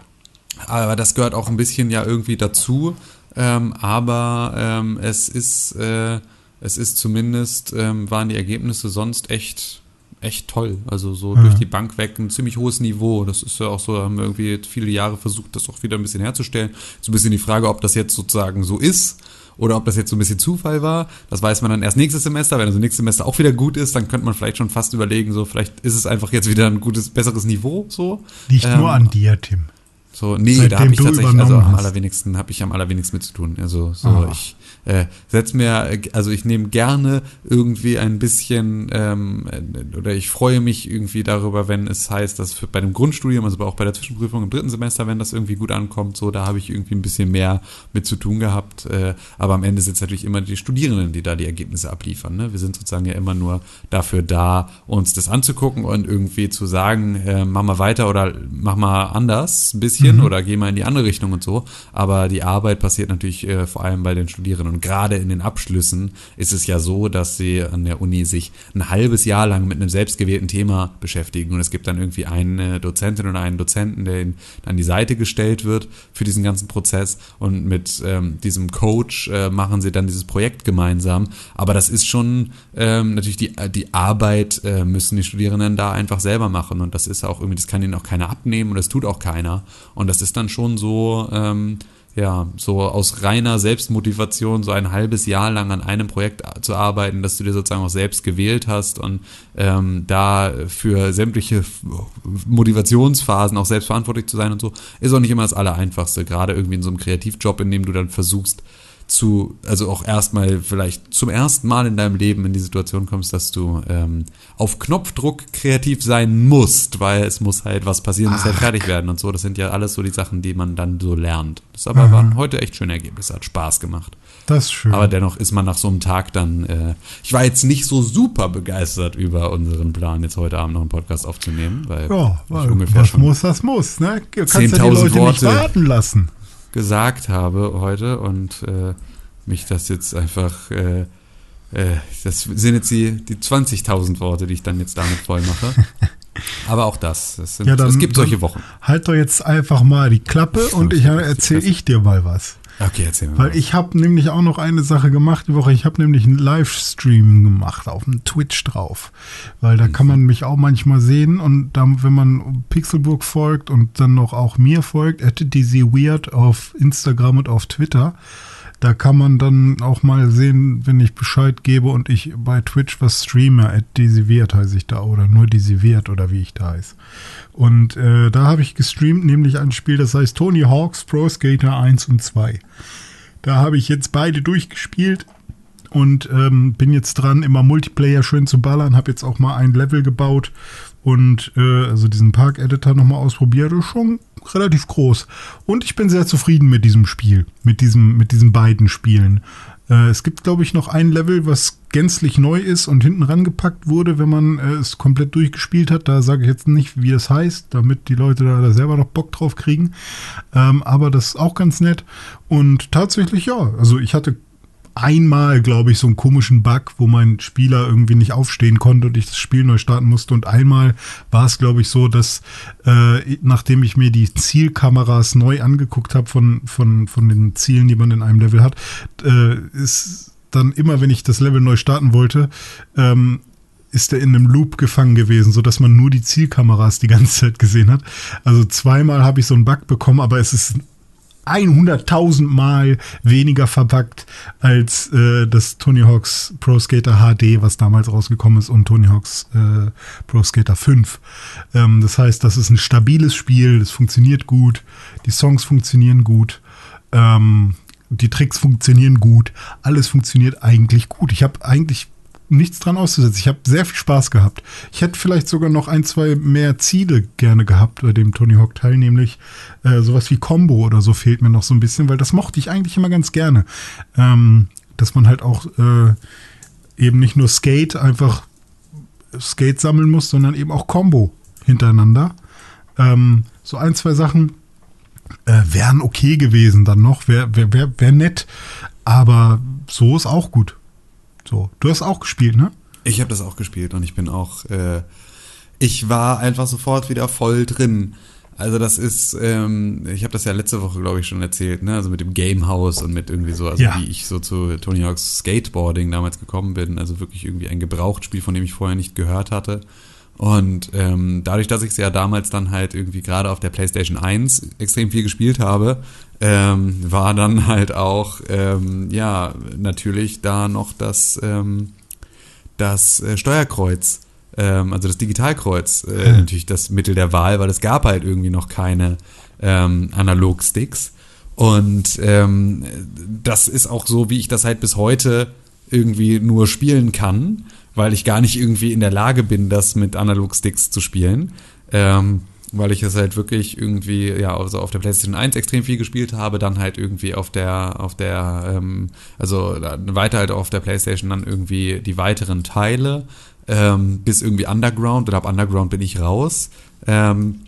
aber das gehört auch ein bisschen ja irgendwie dazu. Ähm, aber ähm, es ist, äh, es ist zumindest, ähm, waren die Ergebnisse sonst echt, echt toll. Also so Ja. durch die Bank weg ein ziemlich hohes Niveau. Das ist ja auch so, haben wir irgendwie viele Jahre versucht, das auch wieder ein bisschen herzustellen. So ein bisschen die Frage, ob das jetzt sozusagen so ist. Oder ob das jetzt so ein bisschen Zufall war, das weiß man dann erst nächstes Semester. Wenn also nächstes Semester auch wieder gut ist, dann könnte man vielleicht schon fast überlegen, so vielleicht ist es einfach jetzt wieder ein gutes, besseres Niveau. So Liegt Ähm, nur an dir, Tim. so, nee, Seitdem da habe ich tatsächlich, also am allerwenigsten, habe ich am allerwenigsten mit zu tun. Also so, Ah. ich äh, setz mir, also ich nehme gerne irgendwie ein bisschen, ähm, äh, oder ich freue mich irgendwie darüber, wenn es heißt, dass für, bei dem Grundstudium, also auch bei der Zwischenprüfung im dritten Semester, wenn das irgendwie gut ankommt, so, da habe ich irgendwie ein bisschen mehr mit zu tun gehabt. Äh, aber am Ende sind es natürlich immer die Studierenden, die da die Ergebnisse abliefern. Ne? Wir sind sozusagen ja immer nur dafür da, uns das anzugucken und irgendwie zu sagen, äh, mach mal weiter oder mach mal anders ein bisschen oder geh mal in die andere Richtung und so. Aber die Arbeit passiert natürlich äh, vor allem bei den Studierenden. Und gerade in den Abschlüssen ist es ja so, dass sie an der Uni sich ein halbes Jahr lang mit einem selbstgewählten Thema beschäftigen. Und es gibt dann irgendwie eine Dozentin oder einen Dozenten, der ihnen an die Seite gestellt wird für diesen ganzen Prozess. Und mit ähm, diesem Coach äh, machen sie dann dieses Projekt gemeinsam. Aber das ist schon ähm, natürlich die, die Arbeit äh, müssen die Studierenden da einfach selber machen. Und das ist auch irgendwie, das kann ihnen auch keiner abnehmen und das tut auch keiner. Und das ist dann schon so, ähm, ja, so aus reiner Selbstmotivation so ein halbes Jahr lang an einem Projekt zu arbeiten, das du dir sozusagen auch selbst gewählt hast und ähm, da für sämtliche Motivationsphasen auch selbst verantwortlich zu sein und so, ist auch nicht immer das Allereinfachste, gerade irgendwie in so einem Kreativjob, in dem du dann versuchst, zu, also auch erstmal vielleicht zum ersten Mal in deinem Leben in die Situation kommst, dass du ähm, auf Knopfdruck kreativ sein musst, weil es muss halt was passieren, muss halt fertig werden und so. Das sind ja alles so die Sachen, die man dann so lernt. Das aber Aha. waren heute echt schöne Ergebnisse, hat Spaß gemacht. Das ist schön. Aber dennoch ist man nach so einem Tag dann, äh, ich war jetzt nicht so super begeistert über unseren Plan, jetzt heute Abend noch einen Podcast aufzunehmen, weil ja, ich weil ungefähr was schon muss, das muss. Ne? Du kannst ja die 10.000 Leute nicht Worte. warten lassen. Gesagt habe heute und äh, mich das jetzt einfach, äh, äh, das sind jetzt die, die 20.000 Worte, die ich dann jetzt damit voll mache. Aber auch das, das sind, Ja, dann- es gibt solche Wochen. Halt doch jetzt einfach mal die Klappe und ich erzähle ich dir mal was. Okay, erzähl mir Weil mal. ich habe nämlich auch noch eine Sache gemacht die Woche. Ich habe nämlich einen Livestream gemacht auf dem Twitch drauf. Weil da kann man mich auch manchmal sehen und dann, wenn man Pixelburg folgt und dann noch auch mir folgt, at Weird auf Instagram und auf Twitter, da kann man dann auch mal sehen, wenn ich Bescheid gebe und ich bei Twitch was streame. At Weird heiße ich da oder nur Weird oder wie ich da heiße. Und äh, da habe ich gestreamt, nämlich ein Spiel, das heißt Tony Hawk's Pro Skater 1 und 2. Da habe ich jetzt beide durchgespielt und ähm, bin jetzt dran, immer Multiplayer schön zu ballern. Habe jetzt auch mal ein Level gebaut und äh, also diesen Park-Editor nochmal ausprobiert. Schon relativ groß. Und ich bin sehr zufrieden mit diesem Spiel, mit, diesem, mit diesen beiden Spielen. Äh, es gibt, glaube ich, noch ein Level, was gänzlich neu ist und hinten rangepackt wurde, wenn man äh, es komplett durchgespielt hat. Da sage ich jetzt nicht, wie es heißt, damit die Leute da, da selber noch Bock drauf kriegen. Ähm, aber das ist auch ganz nett. Und tatsächlich, ja, also ich hatte einmal, glaube ich, so einen komischen Bug, wo mein Spieler irgendwie nicht aufstehen konnte und ich das Spiel neu starten musste. Und einmal war es, glaube ich, so, dass äh, nachdem ich mir die Zielkameras neu angeguckt habe von, von, von den Zielen, die man in einem Level hat, äh, ist dann immer, wenn ich das Level neu starten wollte, ähm, ist er in einem Loop gefangen gewesen, sodass man nur die Zielkameras die ganze Zeit gesehen hat. Also zweimal habe ich so einen Bug bekommen, aber es ist 100.000 Mal weniger verpackt als äh, das Tony Hawk's Pro Skater HD, was damals rausgekommen ist, und Tony Hawk's äh, Pro Skater 5. Ähm, das heißt, das ist ein stabiles Spiel, das funktioniert gut, die Songs funktionieren gut. Ähm, die Tricks funktionieren gut, alles funktioniert eigentlich gut. Ich habe eigentlich nichts dran auszusetzen. Ich habe sehr viel Spaß gehabt. Ich hätte vielleicht sogar noch ein, zwei mehr Ziele gerne gehabt bei dem Tony Hawk Teil, nämlich äh, sowas wie Combo oder so fehlt mir noch so ein bisschen, weil das mochte ich eigentlich immer ganz gerne. Ähm, dass man halt auch äh, eben nicht nur Skate einfach Skate sammeln muss, sondern eben auch Combo hintereinander. Ähm, so ein, zwei Sachen äh, wären okay gewesen dann noch, wäre wär, wär, wär nett, aber so ist auch gut. So, du hast auch gespielt, ne? Ich habe das auch gespielt und ich bin auch, äh, ich war einfach sofort wieder voll drin. Also das ist, ähm, ich habe das ja letzte Woche, glaube ich, schon erzählt, ne? Also mit dem Gamehouse und mit irgendwie so, also Ja. wie ich so zu Tony Hawk's Skateboarding damals gekommen bin. Also wirklich irgendwie ein Gebrauchtspiel, von dem ich vorher nicht gehört hatte. Und ähm, dadurch, dass ich es ja damals dann halt irgendwie gerade auf der PlayStation 1 extrem viel gespielt habe, ähm, war dann halt auch, ähm, ja, natürlich da noch das, ähm, das äh, Steuerkreuz, ähm, also das Digitalkreuz, äh, Hm. natürlich das Mittel der Wahl, weil es gab halt irgendwie noch keine ähm, Analog-Sticks. Und ähm, das ist auch so, wie ich das halt bis heute irgendwie nur spielen kann, weil ich gar nicht irgendwie in der Lage bin, das mit Analog-Sticks zu spielen. Ähm, weil ich es halt wirklich irgendwie, ja, also auf der PlayStation 1 extrem viel gespielt habe, dann halt irgendwie auf der, auf der, ähm, also weiter halt auf der PlayStation dann irgendwie die weiteren Teile, ähm, bis irgendwie Underground und ab Underground bin ich raus. Ähm,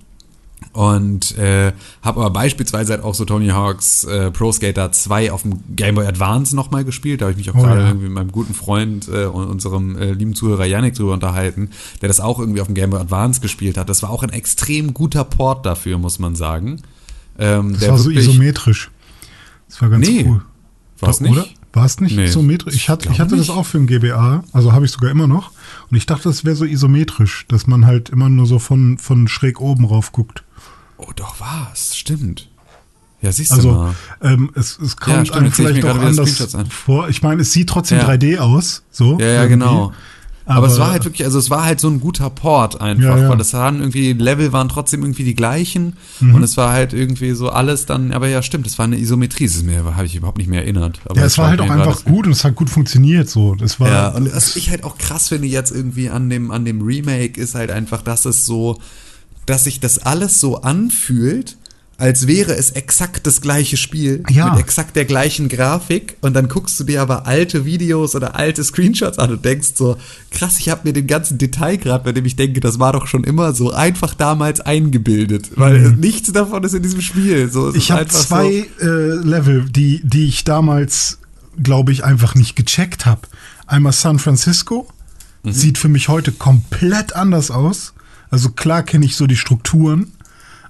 und äh, habe aber beispielsweise halt auch so Tony Hawks äh, Pro Skater 2 auf dem Game Boy Advance nochmal gespielt. Da habe ich mich auch Oh, gerade ja. irgendwie mit meinem guten Freund äh, und unserem äh, lieben Zuhörer Yannick drüber unterhalten, der das auch irgendwie auf dem Game Boy Advance gespielt hat. Das war auch ein extrem guter Port dafür, muss man sagen. Ähm, Das war so isometrisch. Das war ganz Nee, cool. War's Doch, nicht? Oder? War es nicht Nee. isometrisch? Ich hatte, ich hatte das auch für ein GBA, also habe ich sogar immer noch. Und ich dachte, das wäre so isometrisch, dass man halt immer nur so von, von schräg oben rauf guckt. Oh, doch war's, stimmt. Ja, siehst du Also mal. ähm, es, es kommt stimmt, einem vielleicht auch anders an. vor. Ich meine, es sieht trotzdem Ja. 3D aus. So, Ja, ja, irgendwie. genau. Aber, Aber- es war halt wirklich, also es war halt so ein guter Port einfach, Ja, ja. weil das waren irgendwie, die Level waren trotzdem irgendwie die gleichen Mhm. und es war halt irgendwie so alles dann, aber ja, stimmt, es war eine Isometrie, das habe ich überhaupt nicht mehr erinnert. Aber Ja, es war halt auch einfach gut und es hat gut funktioniert. So, das war. Ja, und was ich halt auch krass finde jetzt irgendwie an dem, an dem Remake ist halt einfach, dass es so, dass sich das alles so anfühlt, als wäre es exakt das gleiche Spiel Ja. mit exakt der gleichen Grafik und dann guckst du dir aber alte Videos oder alte Screenshots an und denkst so, krass, ich habe mir den ganzen Detailgrad, bei dem ich denke, das war doch schon immer so einfach damals eingebildet, weil nichts davon ist in diesem Spiel. So, Mhm. ich habe zwei äh, Level, die, die ich damals, glaube ich, einfach nicht gecheckt habe. Einmal San Francisco. Mhm. Sieht für mich heute komplett anders aus. Also klar kenne ich so die Strukturen.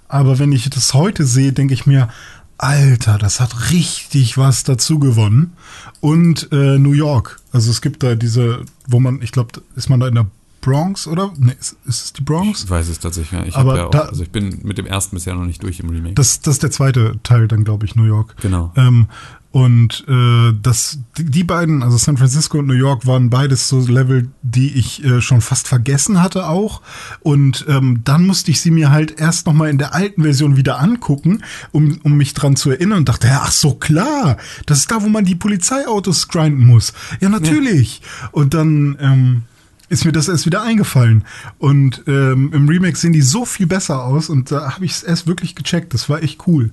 Aber wenn ich das heute sehe, denke ich mir, Alter, das hat richtig was dazu gewonnen. Und äh, New York. Also es gibt da diese, wo man, ich glaube, ist man da in der Bronx, oder? Nee, ist, ist es die Bronx? Ich weiß es tatsächlich. Ich Aber ja auch, da- also ich bin mit dem ersten bisher noch nicht durch im Remake. Das, das ist der zweite Teil dann, glaube ich, New York. Genau. Ähm, und äh, das, die, beiden, also San Francisco und New York, waren beides so Level, die ich äh, schon fast vergessen hatte auch. Und ähm, dann musste ich sie mir halt erst noch mal in der alten Version wieder angucken, um, um mich dran zu erinnern und dachte, ja, ach so, klar, das ist da, wo man die Polizeiautos grinden muss. Ja, natürlich. Und dann ähm, ist mir das erst wieder eingefallen. Und ähm, im Remake sehen die so viel besser aus und da habe ich es erst wirklich gecheckt. Das war echt cool.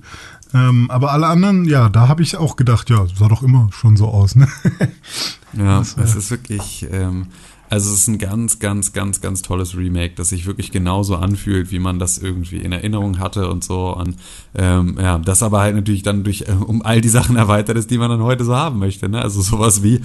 Ähm, aber alle anderen, ja, da habe ich auch gedacht, ja, sah doch immer schon so aus, ne? Ja, Das, äh, es ist wirklich, ähm, also es ist ein ganz, ganz, ganz, ganz tolles Remake, das sich wirklich genauso anfühlt, wie man das irgendwie in Erinnerung hatte und so. Und ähm, ja, das aber halt natürlich dann durch äh, um all die Sachen erweitert ist, die man dann heute so haben möchte. Ne? Also sowas wie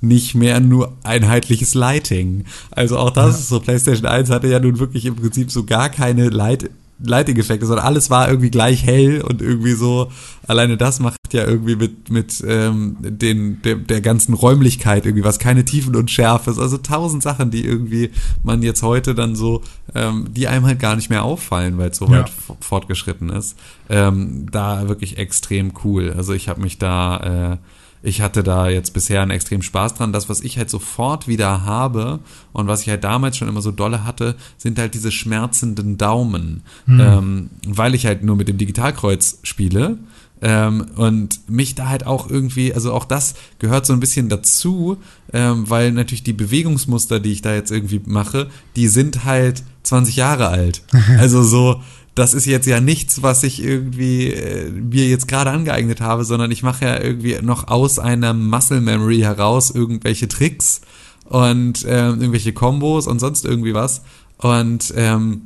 nicht mehr nur einheitliches Lighting. Also auch das ist so, PlayStation 1 hatte ja nun wirklich im Prinzip so gar keine Light Lighting-Effekte, sondern alles war irgendwie gleich hell und irgendwie so, alleine das macht ja irgendwie mit, mit ähm, den, der, der ganzen Räumlichkeit irgendwie was, keine Tiefen und Schärfe, also tausend Sachen, die irgendwie man jetzt heute dann so, ähm, die einem halt gar nicht mehr auffallen, weil es so Ja. weit fortgeschritten ist. Ähm, da wirklich extrem cool. Also ich habe mich da, äh, ich hatte da jetzt bisher einen extrem Spaß dran. Das, was ich halt sofort wieder habe und was ich halt damals schon immer so dolle hatte, sind halt diese schmerzenden Daumen. Ähm, weil ich halt nur mit dem Digitalkreuz spiele, Ähm, und mich da halt auch irgendwie, also auch das gehört so ein bisschen dazu, ähm, weil natürlich die Bewegungsmuster, die ich da jetzt irgendwie mache, die sind halt 20 Jahre alt. Also so, das ist jetzt ja nichts, was ich irgendwie äh, mir jetzt gerade angeeignet habe, sondern ich mache ja irgendwie noch aus einer Muscle Memory heraus irgendwelche Tricks und ähm, irgendwelche Kombos und sonst irgendwie was. Und ähm,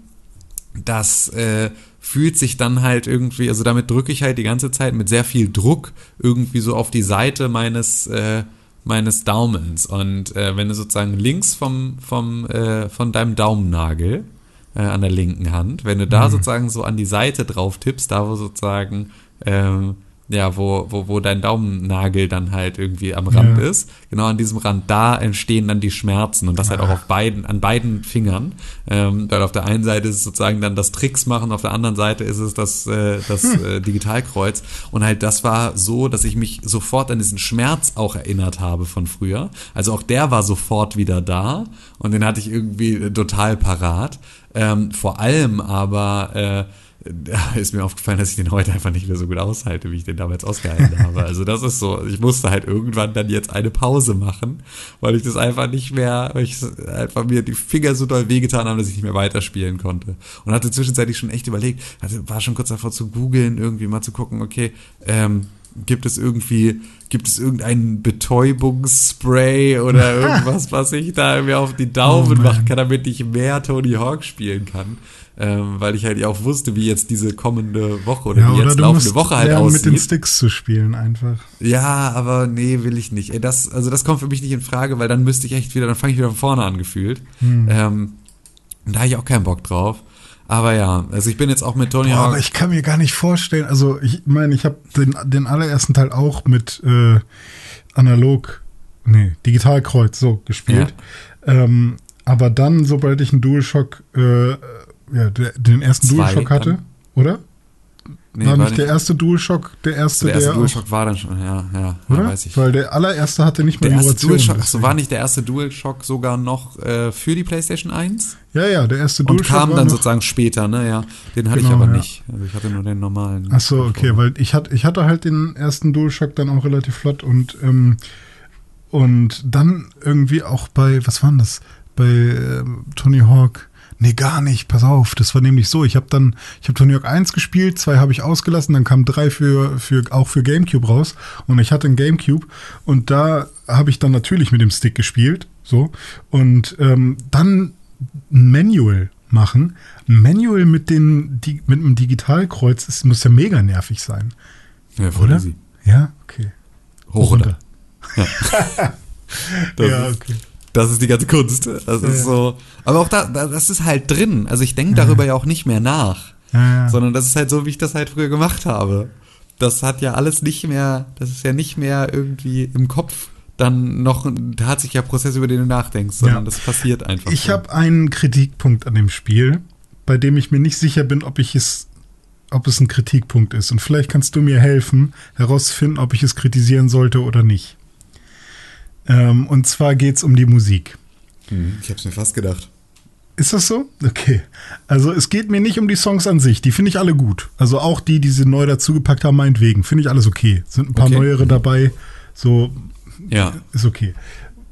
das äh, fühlt sich dann halt irgendwie, also damit drücke ich halt die ganze Zeit mit sehr viel Druck irgendwie so auf die Seite meines äh, meines Daumens und äh, wenn du sozusagen links vom vom äh, von deinem Daumennagel äh, an der linken Hand, wenn du da mhm. sozusagen so an die Seite drauf tippst, da wo sozusagen ähm, ja, wo, wo, wo dein Daumennagel dann halt irgendwie am Rand ja. ist. Genau an diesem Rand, da entstehen dann die Schmerzen und das halt auch auf beiden, an beiden Fingern. Ähm, weil auf der einen Seite ist es sozusagen dann das Tricks machen, auf der anderen Seite ist es das, äh, das hm. äh, Digitalkreuz. Und halt das war so, dass ich mich sofort an diesen Schmerz auch erinnert habe von früher. Also auch der war sofort wieder da und den hatte ich irgendwie total parat. Ähm, vor allem aber äh, ist mir aufgefallen, dass ich den heute einfach nicht mehr so gut aushalte, wie ich den damals ausgehalten habe. Also das ist so, ich musste halt irgendwann dann jetzt eine Pause machen, weil ich das einfach nicht mehr, weil ich einfach mir die Finger so doll wehgetan haben, dass ich nicht mehr weiterspielen konnte. Und hatte zwischenzeitlich schon echt überlegt, also war schon kurz davor zu googeln, irgendwie mal zu gucken, okay, ähm, gibt es irgendwie, gibt es irgendein Betäubungsspray oder irgendwas, was ich da irgendwie auf die Daumen oh machen kann, damit ich mehr Tony Hawk spielen kann? ähm, weil ich halt ja auch wusste, wie jetzt diese kommende Woche oder ja, die jetzt laufende Woche halt lernen, aussieht. mit den Sticks zu spielen einfach. Ja, aber nee, will ich nicht. Ey, das, also das kommt für mich nicht in Frage, weil dann müsste ich echt wieder, dann fange ich wieder von vorne an gefühlt. Hm. Ähm, da habe ich auch keinen Bock drauf. Aber ja, also ich bin jetzt auch mit Tony Boah, Hawk. Aber ich kann mir gar nicht vorstellen, also ich meine, ich habe den, den allerersten Teil auch mit äh, analog, nee, Digitalkreuz so gespielt. Ja. Ähm, aber dann, sobald ich einen DualShock äh, ja, den ersten Zwei DualShock hatte, dann? oder? Nee, war, war nicht der erste DualShock der erste, der erste der DualShock war dann schon, ja, ja, oder? weiß ich. Weil der allererste hatte nicht mehr der Innovation. DualShock, achso, war nicht der erste DualShock sogar noch äh, für die PlayStation 1? Ja, ja, der erste DualShock. Und kam dann sozusagen später, ne, ja. Den hatte genau, ich aber ja. nicht. Also ich hatte nur den normalen. Achso, okay, weil ich hatte, ich hatte halt den ersten DualShock dann auch relativ flott und, ähm, und dann irgendwie auch bei, was war denn das? Bei äh, Tony Hawk Nee, gar nicht. Pass auf. Das war nämlich so. Ich habe dann, ich habe Tony Hawk 1 gespielt, zwei habe ich ausgelassen, dann kam drei für, für, auch für GameCube raus. Und ich hatte ein GameCube und da habe ich dann natürlich mit dem Stick gespielt. So. Und ähm, dann ein Manual machen. Ein Manual mit, den, die, mit einem Digitalkreuz ist, muss ja mega nervig sein. Ja, voll oder? Easy. Ja, okay. Hoch, runter. Ja. ja, okay. Das ist die ganze Kunst. Das ist so. Aber auch da, das ist halt drin. Also ich denke darüber ja auch nicht mehr nach. Sondern das ist halt so, wie ich das halt früher gemacht habe. Das hat ja alles nicht mehr, das ist ja nicht mehr irgendwie im Kopf dann noch ein tatsächlicher Prozess, über den du nachdenkst, sondern ja. das passiert einfach. Ich so. habe einen Kritikpunkt an dem Spiel, bei dem ich mir nicht sicher bin, ob ich es, ob es ein Kritikpunkt ist. Und vielleicht kannst du mir helfen, herauszufinden, ob ich es kritisieren sollte oder nicht. Ähm, und zwar geht es um die Musik. Hm, ich habe es mir fast gedacht. Ist das so? Okay. Also es geht mir nicht um die Songs an sich. Die finde ich alle gut. Also auch die, die sie neu dazugepackt haben, meinetwegen. Finde ich alles okay. Sind ein paar okay. neuere dabei. So ja. ist okay.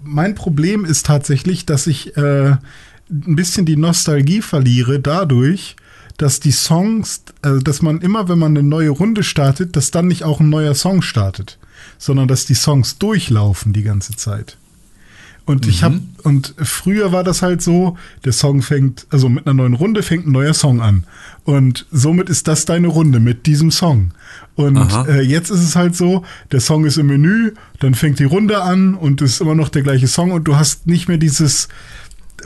Mein Problem ist tatsächlich, dass ich äh, ein bisschen die Nostalgie verliere dadurch, dass die Songs, äh, dass man immer, wenn man eine neue Runde startet, dass dann nicht auch ein neuer Song startet sondern dass die Songs durchlaufen die ganze Zeit. Und mhm. ich habe und früher war das halt so, der Song fängt, also mit einer neuen Runde fängt ein neuer Song an und somit ist das deine Runde mit diesem Song. Und äh, jetzt ist es halt so, der Song ist im Menü, dann fängt die Runde an und es ist immer noch der gleiche Song und du hast nicht mehr dieses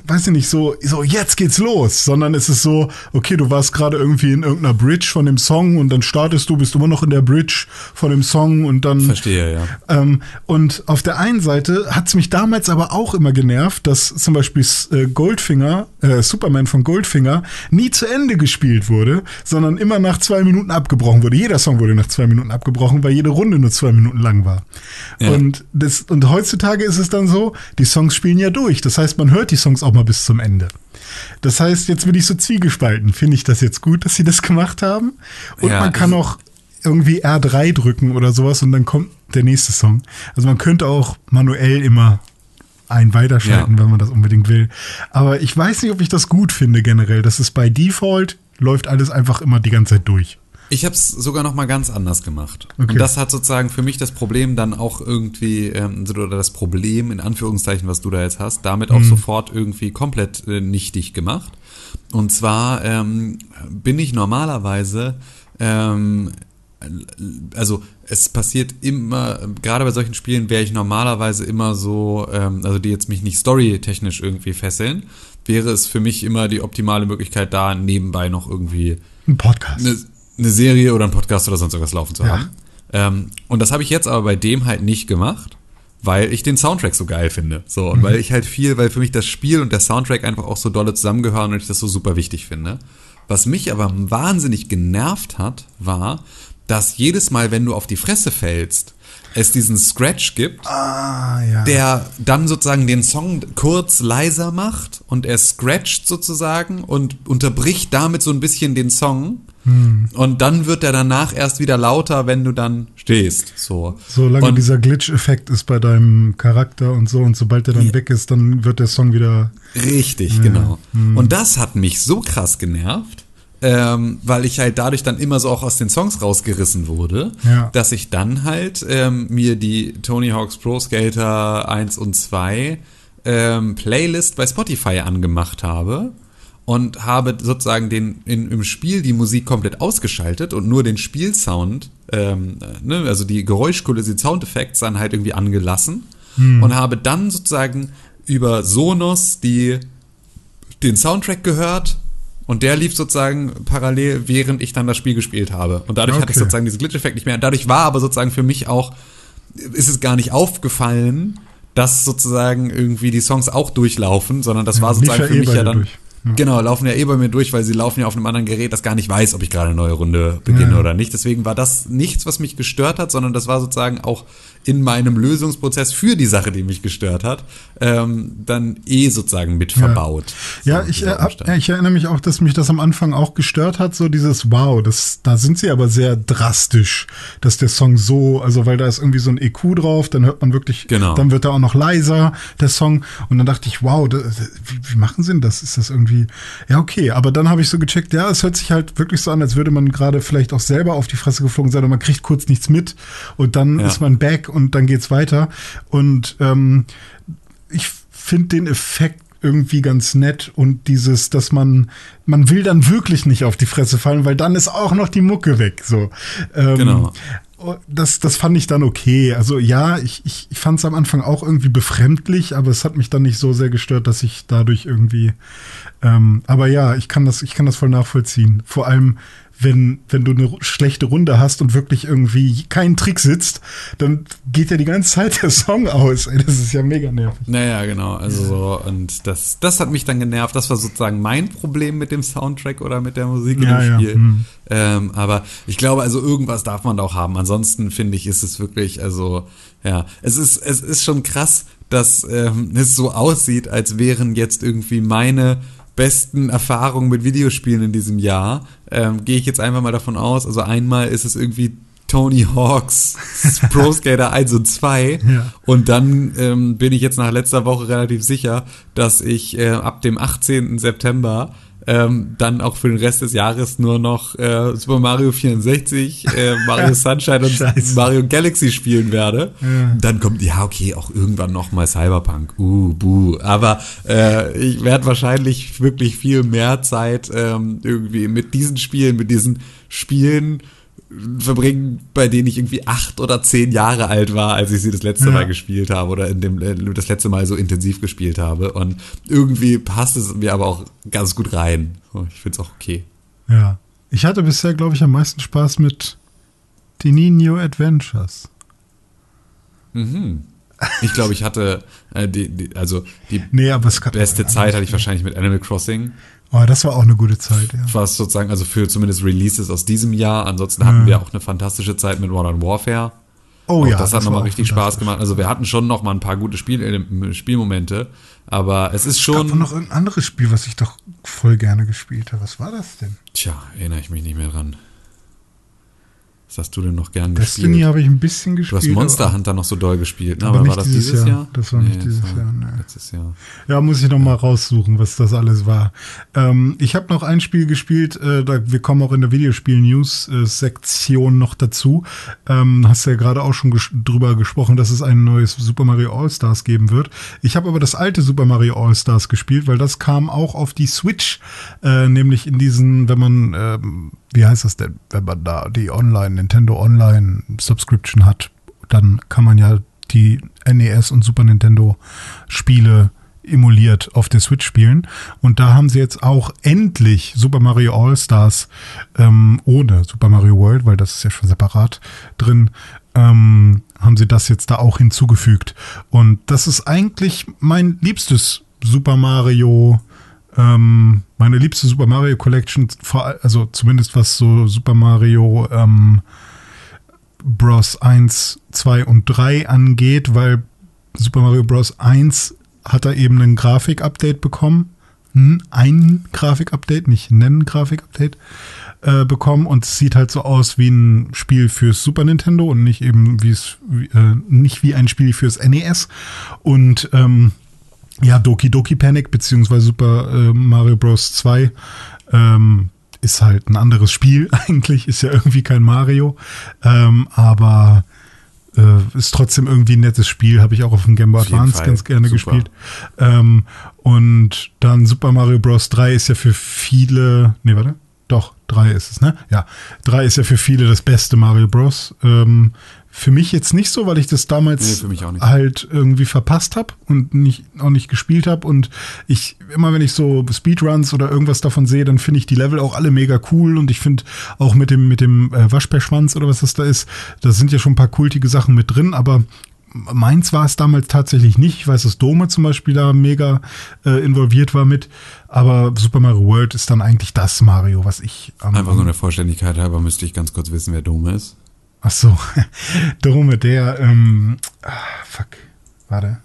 weiß ich nicht, so, so jetzt geht's los, sondern es ist so, okay, du warst gerade irgendwie in irgendeiner Bridge von dem Song und dann startest du, bist immer noch in der Bridge von dem Song und dann. Verstehe, ja. Ähm, und auf der einen Seite hat's mich damals aber auch immer genervt, dass zum Beispiel äh, Goldfinger, äh, Superman von Goldfinger, nie zu Ende gespielt wurde, sondern immer nach zwei Minuten abgebrochen wurde. Jeder Song wurde nach zwei Minuten abgebrochen, weil jede Runde nur zwei Minuten lang war. Ja. Und, das, und heutzutage ist es dann so, die Songs spielen ja durch. Das heißt, man hört die Songs auch mal bis zum Ende. Das heißt, jetzt bin ich so zwiegespalten. Finde ich das jetzt gut, dass sie das gemacht haben? Und ja, man kann auch irgendwie R3 drücken oder sowas und dann kommt der nächste Song. Also man könnte auch manuell immer einen weiterschalten, Ja. wenn man das unbedingt will. Aber ich weiß nicht, ob ich das gut finde generell. Das ist bei Default, läuft alles einfach immer die ganze Zeit durch. Ich habe es sogar noch mal ganz anders gemacht. Okay. Und das hat sozusagen für mich das Problem dann auch irgendwie, ähm, oder das Problem in Anführungszeichen, was du da jetzt hast, damit auch sofort irgendwie komplett äh, nichtig gemacht. Und zwar ähm, bin ich normalerweise, ähm, also es passiert immer, gerade bei solchen Spielen wäre ich normalerweise immer so, ähm, also die jetzt mich nicht storytechnisch irgendwie fesseln, wäre es für mich immer die optimale Möglichkeit, da nebenbei noch irgendwie Ein Podcast. Eine, Serie oder einen Podcast oder sonst irgendwas laufen zu Ja. haben. Ähm, und das habe ich jetzt aber bei dem halt nicht gemacht, weil ich den Soundtrack so geil finde. So, und weil ich halt viel, weil für mich das Spiel und der Soundtrack einfach auch so dolle zusammengehören und ich das so super wichtig finde. Was mich aber wahnsinnig genervt hat, war, dass jedes Mal, wenn du auf die Fresse fällst, es diesen Scratch gibt, ah, ja. der dann sozusagen den Song kurz leiser macht und er scratcht sozusagen und unterbricht damit so ein bisschen den Song. Hm. Und dann wird er danach erst wieder lauter, wenn du dann stehst. So. Solange und, dieser Glitch-Effekt ist bei deinem Charakter und so und sobald der dann weg ist, dann wird der Song wieder. Richtig, genau. Und das hat mich so krass genervt, ähm, weil ich halt dadurch dann immer so auch aus den Songs rausgerissen wurde, Ja. dass ich dann halt ähm, mir die Tony Hawk's Pro Skater 1 und 2 ähm, Playlist bei Spotify angemacht habe und habe sozusagen den in, im Spiel die Musik komplett ausgeschaltet und nur den Spielsound, ähm, äh, ne, also die Geräuschkulisse, die Soundeffekte dann halt irgendwie angelassen und habe dann sozusagen über Sonos die den Soundtrack gehört und der lief sozusagen parallel, während ich dann das Spiel gespielt habe. Und dadurch hatte ich Okay. sozusagen diesen Glitch-Effekt nicht mehr. Dadurch war aber sozusagen für mich auch, ist es gar nicht aufgefallen, dass sozusagen irgendwie die Songs auch durchlaufen, sondern das Ja, war sozusagen für mich ja dann. durch. Ja. Genau, laufen ja eh bei mir durch, weil sie laufen ja auf einem anderen Gerät, das gar nicht weiß, ob ich gerade eine neue Runde beginne Ja. oder nicht. Deswegen war das nichts, was mich gestört hat, sondern das war sozusagen auch in meinem Lösungsprozess für die Sache, die mich gestört hat, ähm, dann eh sozusagen mit verbaut. Ja, So, ich, äh, hab, Umstand. ja, ich erinnere mich auch, dass mich das am Anfang auch gestört hat, so dieses Wow, das, da sind sie aber sehr drastisch, dass der Song so, also weil da ist irgendwie so ein EQ drauf, dann hört man wirklich, Genau. dann wird er auch noch leiser, der Song, und dann dachte ich, wow, da, wie, wie machen sie denn das? Ist das irgendwie, ja okay, aber dann habe ich so gecheckt, ja, es hört sich halt wirklich so an, als würde man gerade vielleicht auch selber auf die Fresse geflogen sein und man kriegt kurz nichts mit und dann Ja. ist man back und dann geht's weiter und ähm, ich finde den Effekt irgendwie ganz nett und dieses, dass man, man will dann wirklich nicht auf die Fresse fallen, weil dann ist auch noch die Mucke weg, so. Ähm, Genau. Das, das fand ich dann okay. Also ja, ich, ich, ich fand es am Anfang auch irgendwie befremdlich, aber es hat mich dann nicht so sehr gestört, dass ich dadurch irgendwie. Ähm, aber ja, ich kann das, ich kann das voll nachvollziehen. Vor allem, wenn, wenn du eine schlechte Runde hast und wirklich irgendwie kein Trick sitzt, dann geht ja die ganze Zeit der Song aus. Ey, das ist ja mega nervig. Naja, genau. Also so, und das, das hat mich dann genervt. Das war sozusagen mein Problem mit dem Soundtrack oder mit der Musik Ja, ja, dem Spiel. hm. Ähm, aber ich glaube, also irgendwas darf man da auch haben. Ansonsten finde ich, ist es wirklich, also, ja, es ist, es ist schon krass, dass ähm, es so aussieht, als wären jetzt irgendwie meine besten Erfahrungen mit Videospielen in diesem Jahr. Ähm, Gehe ich jetzt einfach mal davon aus. Also einmal ist es irgendwie Tony Hawks Pro Skater 1 und 2. Ja. Und dann ähm, bin ich jetzt nach letzter Woche relativ sicher, dass ich äh, ab dem 18. September ähm, dann auch für den Rest des Jahres nur noch äh, Super Mario 64, äh, Mario Sunshine und Scheiße. Mario Galaxy spielen werde. Ja. Dann kommt, ja, okay, auch irgendwann noch mal Cyberpunk. Uh, buh. Aber äh, ich werde wahrscheinlich wirklich viel mehr Zeit ähm, irgendwie mit diesen Spielen, mit diesen Spielen verbringen, bei denen ich irgendwie acht oder zehn Jahre alt war, als ich sie das letzte Ja. Mal gespielt habe oder in dem äh, das letzte Mal so intensiv gespielt habe. Und irgendwie passt es mir aber auch ganz gut rein. So, Ich finde es auch okay. Ja. Ich hatte bisher, glaube ich, am meisten Spaß mit die Nino Adventures. Mhm. Ich glaube, ich hatte äh, die, die, also die Nee, beste Zeit hatte ich wahrscheinlich mit Animal Crossing. Oh, das war auch eine gute Zeit, ja. Was sozusagen, also für zumindest Releases aus diesem Jahr. Ansonsten hatten wir auch eine fantastische Zeit mit Modern Warfare. Oh Auch ja. das hat nochmal richtig Spaß gemacht. Also wir hatten schon noch mal ein paar gute Spiel, äh, Spielmomente, aber es ist Es gab schon. noch irgendein anderes Spiel, was ich doch voll gerne gespielt habe. Was war das denn? Tja, erinnere ich mich nicht mehr dran. Was hast du denn noch gern Destiny gespielt? habe ich ein bisschen gespielt. Du hast Monster Hunter noch so doll gespielt, ne? aber war das dieses dieses Jahr. Jahr? Das war nicht dieses das war Jahr, nee. Letztes Jahr. Ja, muss ich noch mal raussuchen, was das alles war. Ähm, ich habe noch ein Spiel gespielt, äh, da, wir kommen auch in der Videospiel-News-Sektion noch dazu. Ähm, hast ja gerade auch schon ges drüber gesprochen, dass es ein neues Super Mario All-Stars geben wird. Ich habe aber das alte Super Mario All-Stars gespielt, weil das kam auch auf die Switch, äh, nämlich in diesen, wenn man, ähm, wie heißt das denn, wenn man da die Online, Nintendo Online Subscription hat, dann kann man ja die NES und Super Nintendo Spiele emuliert auf der Switch spielen. Und da haben sie jetzt auch endlich Super Mario All-Stars ähm, ohne Super Mario World, weil das ist ja schon separat drin, ähm, haben sie das jetzt da auch hinzugefügt. Und das ist eigentlich mein liebstes Super Mario, ähm, meine liebste Super Mario Collection, also zumindest was so Super Mario ähm, Bros. 1, 2 und 3 angeht, weil Super Mario Bros. 1 hat er eben ein Grafik-Update bekommen. Hm, Ein Grafik-Update, nicht ein Grafik-Update äh, bekommen und es sieht halt so aus wie ein Spiel fürs Super Nintendo und nicht eben wie es äh, nicht wie ein Spiel fürs NES und ähm, ja Doki Doki Panic beziehungsweise Super äh, Mario Bros 2 ähm, ist halt ein anderes Spiel eigentlich ist ja irgendwie kein Mario ähm, aber äh, ist trotzdem irgendwie ein nettes Spiel, habe ich auch auf dem Game Boy Advance Fall. ganz gerne Super. gespielt. Ähm, und dann Super Mario Bros. 3 ist ja für viele, nee, warte, doch, 3 ist es, ne? Ja, 3 ist ja für viele das beste Mario Bros. Ähm, für mich jetzt nicht so, weil ich das Nee, damals nicht. halt irgendwie verpasst habe und nicht, auch nicht gespielt habe. Und ich, immer wenn ich so Speedruns oder irgendwas davon sehe, dann finde ich die Level auch alle mega cool. Und ich finde auch mit dem, mit dem äh, Waschbärschwanz oder was das da ist, da sind ja schon ein paar kultige Sachen mit drin, aber Meins war es damals tatsächlich nicht. Ich weiß, dass Dome zum Beispiel da mega äh, involviert war mit. Aber Super Mario World ist dann eigentlich das Mario, was ich am Einfach nur der Vollständigkeit halber müsste ich ganz kurz wissen, wer Dome ist. Ach so, Dome, der, ähm, ah, fuck, warte.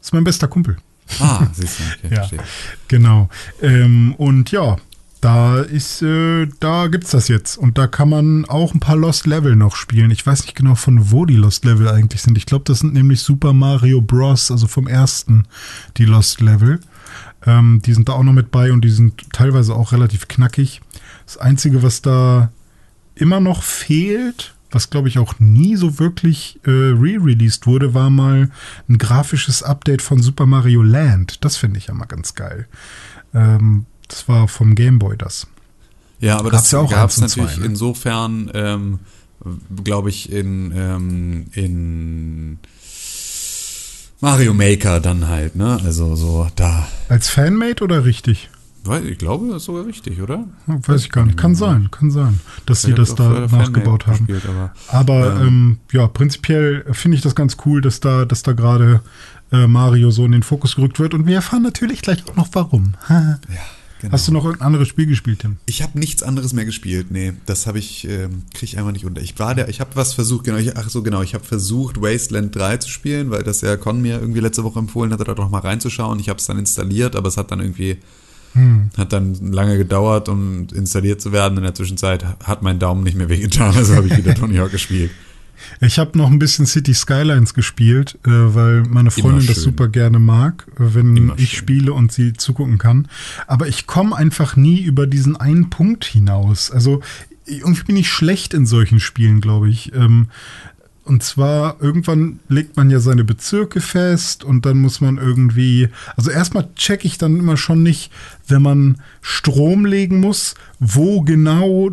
Ist mein bester Kumpel. Ah, siehst du, okay, Ja, verstehe. genau. Ähm, und ja, da ist, äh, da gibt's das jetzt. Und da kann man auch ein paar Lost Level noch spielen. Ich weiß nicht genau, von wo die Lost Level eigentlich sind. Ich glaube, das sind nämlich Super Mario Bros., also vom ersten, die Lost Level. Ähm, die sind da auch noch mit bei und die sind teilweise auch relativ knackig. Das Einzige, was da immer noch fehlt, was glaube ich auch nie so wirklich äh, re-released wurde, war mal ein grafisches Update von Super Mario Land. Das finde ich ja mal ganz geil. Ähm, das war vom Game Boy das. Ja, aber Gab's das ja gab es natürlich zwei, ne? insofern, ähm, glaube ich, in, ähm, in Mario Maker dann halt, ne? Also so da. Als Fanmade oder richtig? Weil Ich glaube, das ist sogar richtig, oder? Weiß ich gar nicht. Kann sein, kann sein, dass sie das da nachgebaut haben. gespielt, aber Aber Ähm. ähm, ja, prinzipiell finde ich das ganz cool, dass da, dass da gerade äh, Mario so in den Fokus gerückt wird. Und wir erfahren natürlich gleich auch noch warum. ja, genau. Hast du noch irgendein anderes Spiel gespielt, Tim? Ich habe nichts anderes mehr gespielt. Nee, das habe ich ähm, kriege ich einfach nicht unter. Ich war der, ich habe was versucht, genau, ich, ach so genau, ich habe versucht Wasteland 3 zu spielen, weil das ja Con mir irgendwie letzte Woche empfohlen hatte, da doch mal reinzuschauen. Ich habe es dann installiert, aber es hat dann irgendwie Hm. hat dann lange gedauert, um installiert zu werden. In der Zwischenzeit hat mein Daumen nicht mehr wehgetan, also habe ich wieder Tony Hawk gespielt. Ich habe noch ein bisschen City Skylines gespielt, äh, weil meine Freundin das super gerne mag, wenn Immer ich schön. spiele und sie zugucken kann. Aber ich komme einfach nie über diesen einen Punkt hinaus. Also irgendwie bin ich schlecht in solchen Spielen, glaube ich. Ähm, und zwar, irgendwann legt man ja seine Bezirke fest und dann muss man irgendwie, also erstmal checke ich dann immer schon nicht, wenn man Strom legen muss, wo genau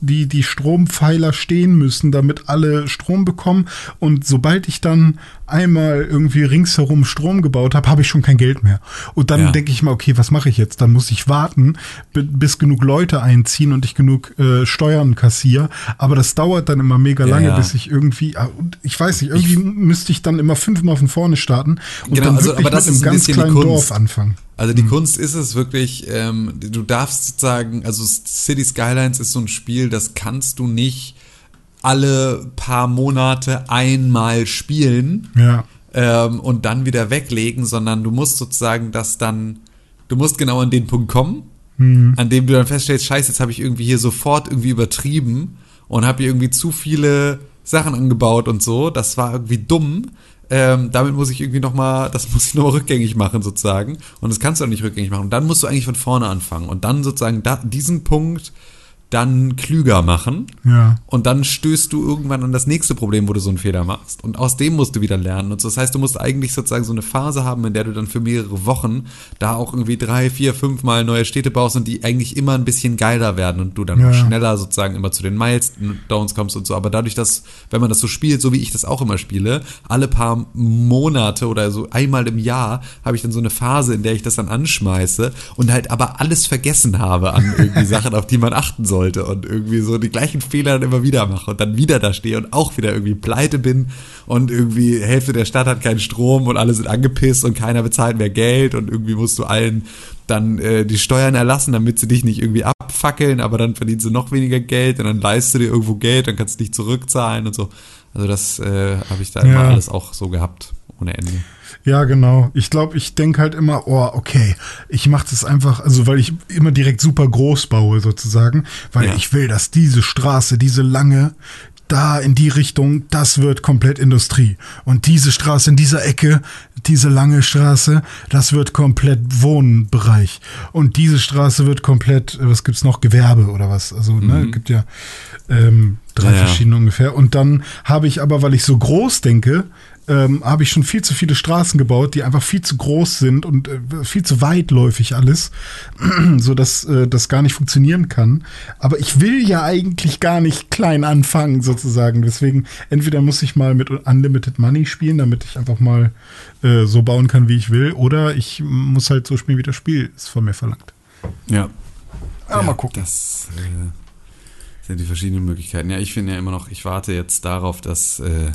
die, die, Strompfeiler stehen müssen, damit alle Strom bekommen. Und sobald ich dann einmal irgendwie ringsherum Strom gebaut habe, habe ich schon kein Geld mehr. Und dann Ja. denke ich mal, okay, was mache ich jetzt? Dann muss ich warten, bi- bis genug Leute einziehen und ich genug äh, Steuern kassiere. Aber das dauert dann immer mega lange, ja. bis ich irgendwie, ah, ich weiß nicht, irgendwie müsste ich dann immer fünfmal von vorne starten und Genau, dann also, wirklich aber das mit einem ganz kleinen Kunst. Dorf anfangen. Also die Kunst ist es wirklich, ähm, du darfst sozusagen, also City Skylines ist so ein Spiel, das kannst du nicht alle paar Monate einmal spielen Ja. ähm, und dann wieder weglegen, sondern du musst sozusagen das dann, du musst genau an den Punkt kommen, Mhm. an dem du dann feststellst, scheiße, jetzt habe ich irgendwie hier sofort irgendwie übertrieben und habe hier irgendwie zu viele Sachen angebaut und so. Das war irgendwie dumm. Ähm, damit muss ich irgendwie nochmal, das muss ich nochmal rückgängig machen sozusagen. Und das kannst du auch nicht rückgängig machen. Und dann musst du eigentlich von vorne anfangen. Und dann sozusagen da, diesen Punkt dann klüger machen. Ja. Und dann stößt du irgendwann an das nächste Problem, wo du so einen Fehler machst. Und aus dem musst du wieder lernen. Und so, das heißt, du musst eigentlich sozusagen so eine Phase haben, in der du dann für mehrere Wochen da auch irgendwie drei, vier, fünf Mal neue Städte baust und die eigentlich immer ein bisschen geiler werden und du dann Ja. schneller sozusagen immer zu den Milestones kommst und so. Aber dadurch, dass, wenn man das so spielt, so wie ich das auch immer spiele, alle paar Monate oder so einmal im Jahr habe ich dann so eine Phase, in der ich das dann anschmeiße und halt aber alles vergessen habe an irgendwie Sachen, auf die man achten sollte und irgendwie so die gleichen Fehler dann immer wieder mache und dann wieder da stehe und auch wieder irgendwie pleite bin und irgendwie Hälfte der Stadt hat keinen Strom und alle sind angepisst und keiner bezahlt mehr Geld und irgendwie musst du allen dann äh, die Steuern erlassen, damit sie dich nicht irgendwie abfackeln, aber dann verdienst du noch weniger Geld und dann leistest du dir irgendwo Geld, dann kannst du dich zurückzahlen und so. Also das äh, habe ich da immer Ja. alles auch so gehabt, ohne Ende. Ja, genau. Ich glaube, ich denke halt immer, oh, okay, ich mache das einfach, also weil ich immer direkt super groß baue sozusagen, weil Ja. ich will, dass diese Straße, diese lange, da in die Richtung, das wird komplett Industrie. Und diese Straße in dieser Ecke, diese lange Straße, das wird komplett Wohnbereich. Und diese Straße wird komplett, was gibt's noch, Gewerbe oder was? Also, ne, gibt ja ähm, drei Ja, ja. verschiedene ungefähr. Und dann habe ich aber, weil ich so groß denke, ähm, habe ich schon viel zu viele Straßen gebaut, die einfach viel zu groß sind und äh, viel zu weitläufig alles, so dass äh, das gar nicht funktionieren kann. Aber ich will ja eigentlich gar nicht klein anfangen sozusagen. Deswegen entweder muss ich mal mit Unlimited Money spielen, damit ich einfach mal äh, so bauen kann, wie ich will, oder ich muss halt so spielen, wie das Spiel es von mir verlangt. Ja. Ah, mal gucken. Das äh, sind die verschiedenen Möglichkeiten. Ja, ich finde ja immer noch, ich warte jetzt darauf, dass äh,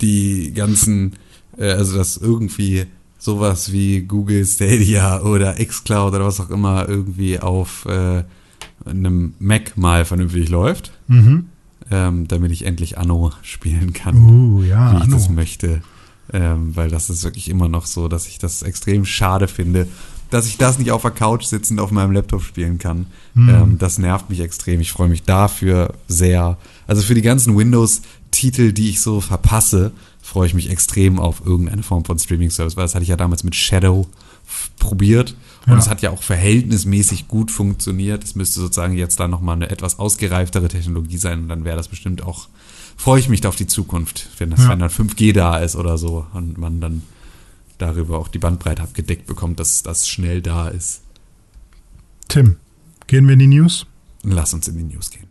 die ganzen, äh, also dass irgendwie sowas wie Google Stadia oder Xcloud oder was auch immer irgendwie auf äh, einem Mac mal vernünftig läuft, Mhm. ähm, damit ich endlich Anno spielen kann Uh, ja, wie ich das Anno. möchte. Ähm, weil das ist wirklich immer noch so, dass ich das extrem schade finde, dass ich das nicht auf der Couch sitzend auf meinem Laptop spielen kann. Hm. Ähm, das nervt mich extrem. Ich freue mich dafür sehr. Also für die ganzen Windows-Titel, die ich so verpasse, freue ich mich extrem auf irgendeine Form von Streaming-Service, weil das hatte ich ja damals mit Shadow probiert und Ja. es hat ja auch verhältnismäßig gut funktioniert. Es müsste sozusagen jetzt dann nochmal eine etwas ausgereiftere Technologie sein und dann wäre das bestimmt auch, freue ich mich da auf die Zukunft, wenn das Ja. wenn dann 5G da ist oder so und man dann darüber auch die Bandbreite abgedeckt bekommt, dass das schnell da ist. Tim, gehen wir in die News? Lass uns in die News gehen.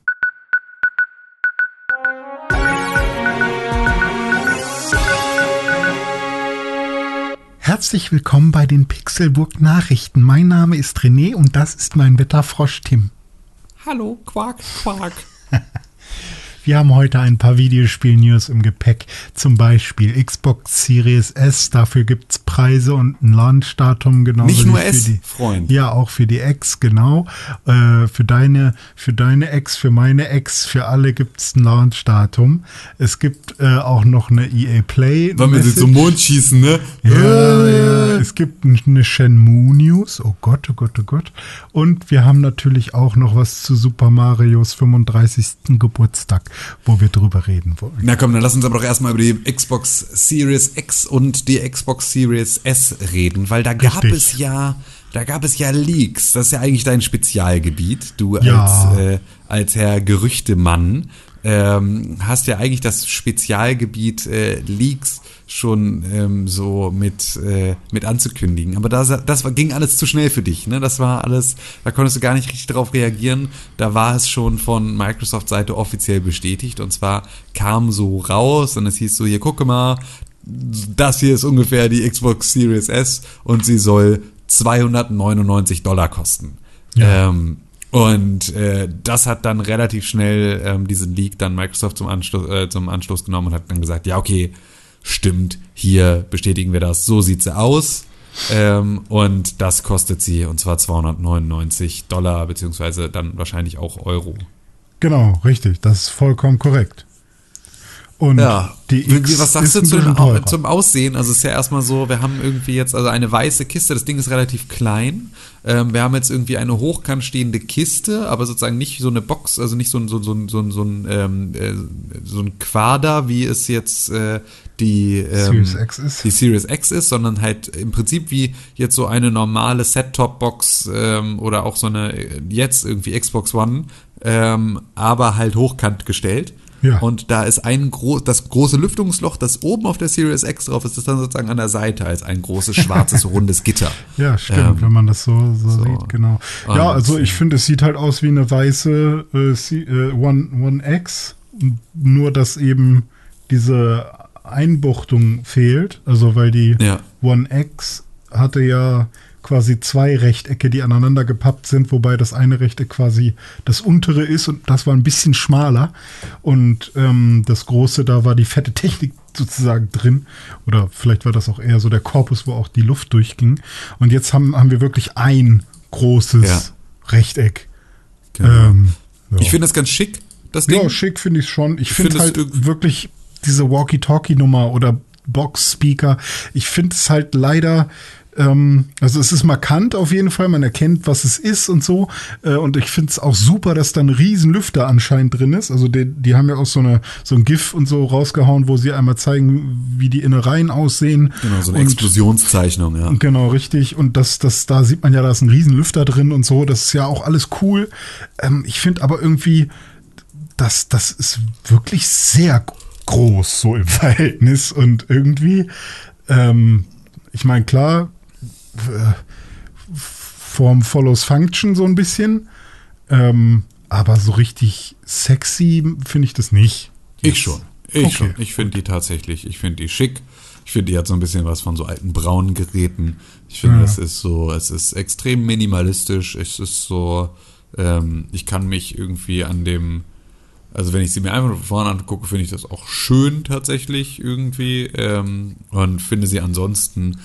Herzlich willkommen bei den Pixelburg Nachrichten. Mein Name ist René und das ist mein Wetterfrosch Tim. Hallo, Quark, Quark. Wir haben heute ein paar Videospiel-News im Gepäck. Zum Beispiel Xbox Series S. Dafür gibt's Preise und ein Launchdatum. Genau Nicht nur für S, die, Freund. Ja, auch für die X, genau. Äh, für deine, für deine Ex, für meine Ex, für alle gibt's ein Launchdatum. Es gibt äh, auch noch eine EA Play. Wollen wir sie zum Mond schießen, ne? Ja, Äh. ja, es gibt eine Shenmue News. Oh Gott, oh Gott, oh Gott. Und wir haben natürlich auch noch was zu Super Marios 35. Geburtstag, wo wir drüber reden wollen. Na komm, dann lass uns aber doch erstmal über die Xbox Series X und die Xbox Series S reden, weil da gab Richtig. es ja, da gab es ja Leaks. Das ist ja eigentlich dein Spezialgebiet. Du Ja. als, äh, als Herr Gerüchtemann ähm, hast ja eigentlich das Spezialgebiet äh, Leaks schon ähm, so mit, äh, mit anzukündigen. Aber das, das war, ging alles zu schnell für dich. Ne? Das war alles, da konntest du gar nicht richtig darauf reagieren. Da war es schon von Microsoft-Seite offiziell bestätigt. Und zwar kam so raus und es hieß so, hier gucke mal, das hier ist ungefähr die Xbox Series S und sie soll 299 Dollar kosten. Ja. Ähm, und äh, das hat dann relativ schnell ähm, diesen Leak dann Microsoft zum Anschluss, äh, zum Anschluss genommen und hat dann gesagt, ja okay, stimmt, hier bestätigen wir das, so sieht sie aus. Ähm, und das kostet sie, und zwar 299 Dollar, beziehungsweise dann wahrscheinlich auch Euro. Genau, richtig. Das ist vollkommen korrekt. Und Ja, die X was sagst du zu zum Aussehen? Also es ist ja erstmal so, wir haben irgendwie jetzt also eine weiße Kiste, das Ding ist relativ klein. Ähm, wir haben jetzt irgendwie eine hochkant stehende Kiste, aber sozusagen nicht so eine Box, also nicht so ein, so, ein- so, ein- so, ein- so, ein, ähm, äh, so ein Quader, wie es jetzt äh, die, ähm, Series X ist. die Series X ist, sondern halt im Prinzip wie jetzt so eine normale Set-Top-Box ähm, oder auch so eine äh, jetzt irgendwie Xbox One, ähm, aber halt hochkant gestellt. Ja. Und da ist ein gro das große Lüftungsloch, das oben auf der Series X drauf ist, ist dann sozusagen an der Seite als ein großes schwarzes rundes Gitter. Ja, stimmt, Ähm, wenn man das so, so, so. sieht, genau. Und- ja, also ich finde, es sieht halt aus wie eine weiße äh, C- äh, One, One X, nur dass eben diese Einbuchtung fehlt. Also weil die Ja. One X hatte ja quasi zwei Rechtecke, die aneinander gepappt sind, wobei das eine Rechteck quasi das untere ist und das war ein bisschen schmaler. Und ähm, das große, da war die fette Technik sozusagen drin. Oder vielleicht war das auch eher so der Korpus, wo auch die Luft durchging. Und jetzt haben, haben wir wirklich ein großes Ja. Rechteck. Genau. Ähm. Ich finde das ganz schick, das Ding. Ja, schick finde ich schon. Ich find finde es halt wirklich diese Walkie-Talkie-Nummer oder Box-Speaker. Ich finde es halt leider, ähm, also es ist markant auf jeden Fall. Man erkennt, was es ist und so. Äh, und ich finde es auch super, dass da ein riesen Lüfter anscheinend drin ist. Also die, die haben ja auch so, eine, so ein GIF und so rausgehauen, wo sie einmal zeigen, wie die Innereien aussehen. genau, so eine Und- Explosionszeichnung, ja. Genau, richtig. Und das, das, da sieht man ja, da ist ein Riesenlüfter drin und so. Das ist ja auch alles cool. Ähm, ich finde aber irgendwie, das, das ist wirklich sehr groß, so im Verhältnis. Und irgendwie, ähm, ich meine, klar, Form follows Function so ein bisschen. Ähm, aber so richtig sexy finde ich das nicht. Ich schon. Ich Okay. schon. Ich finde die tatsächlich, ich finde die schick. Ich finde, die hat so ein bisschen was von so alten braunen Geräten. Ich finde, Ja. es ist so, es ist extrem minimalistisch. Es ist so, ähm, ich kann mich irgendwie an dem, also wenn ich sie mir einfach vorne angucke, finde ich das auch schön tatsächlich irgendwie ähm, und finde sie ansonsten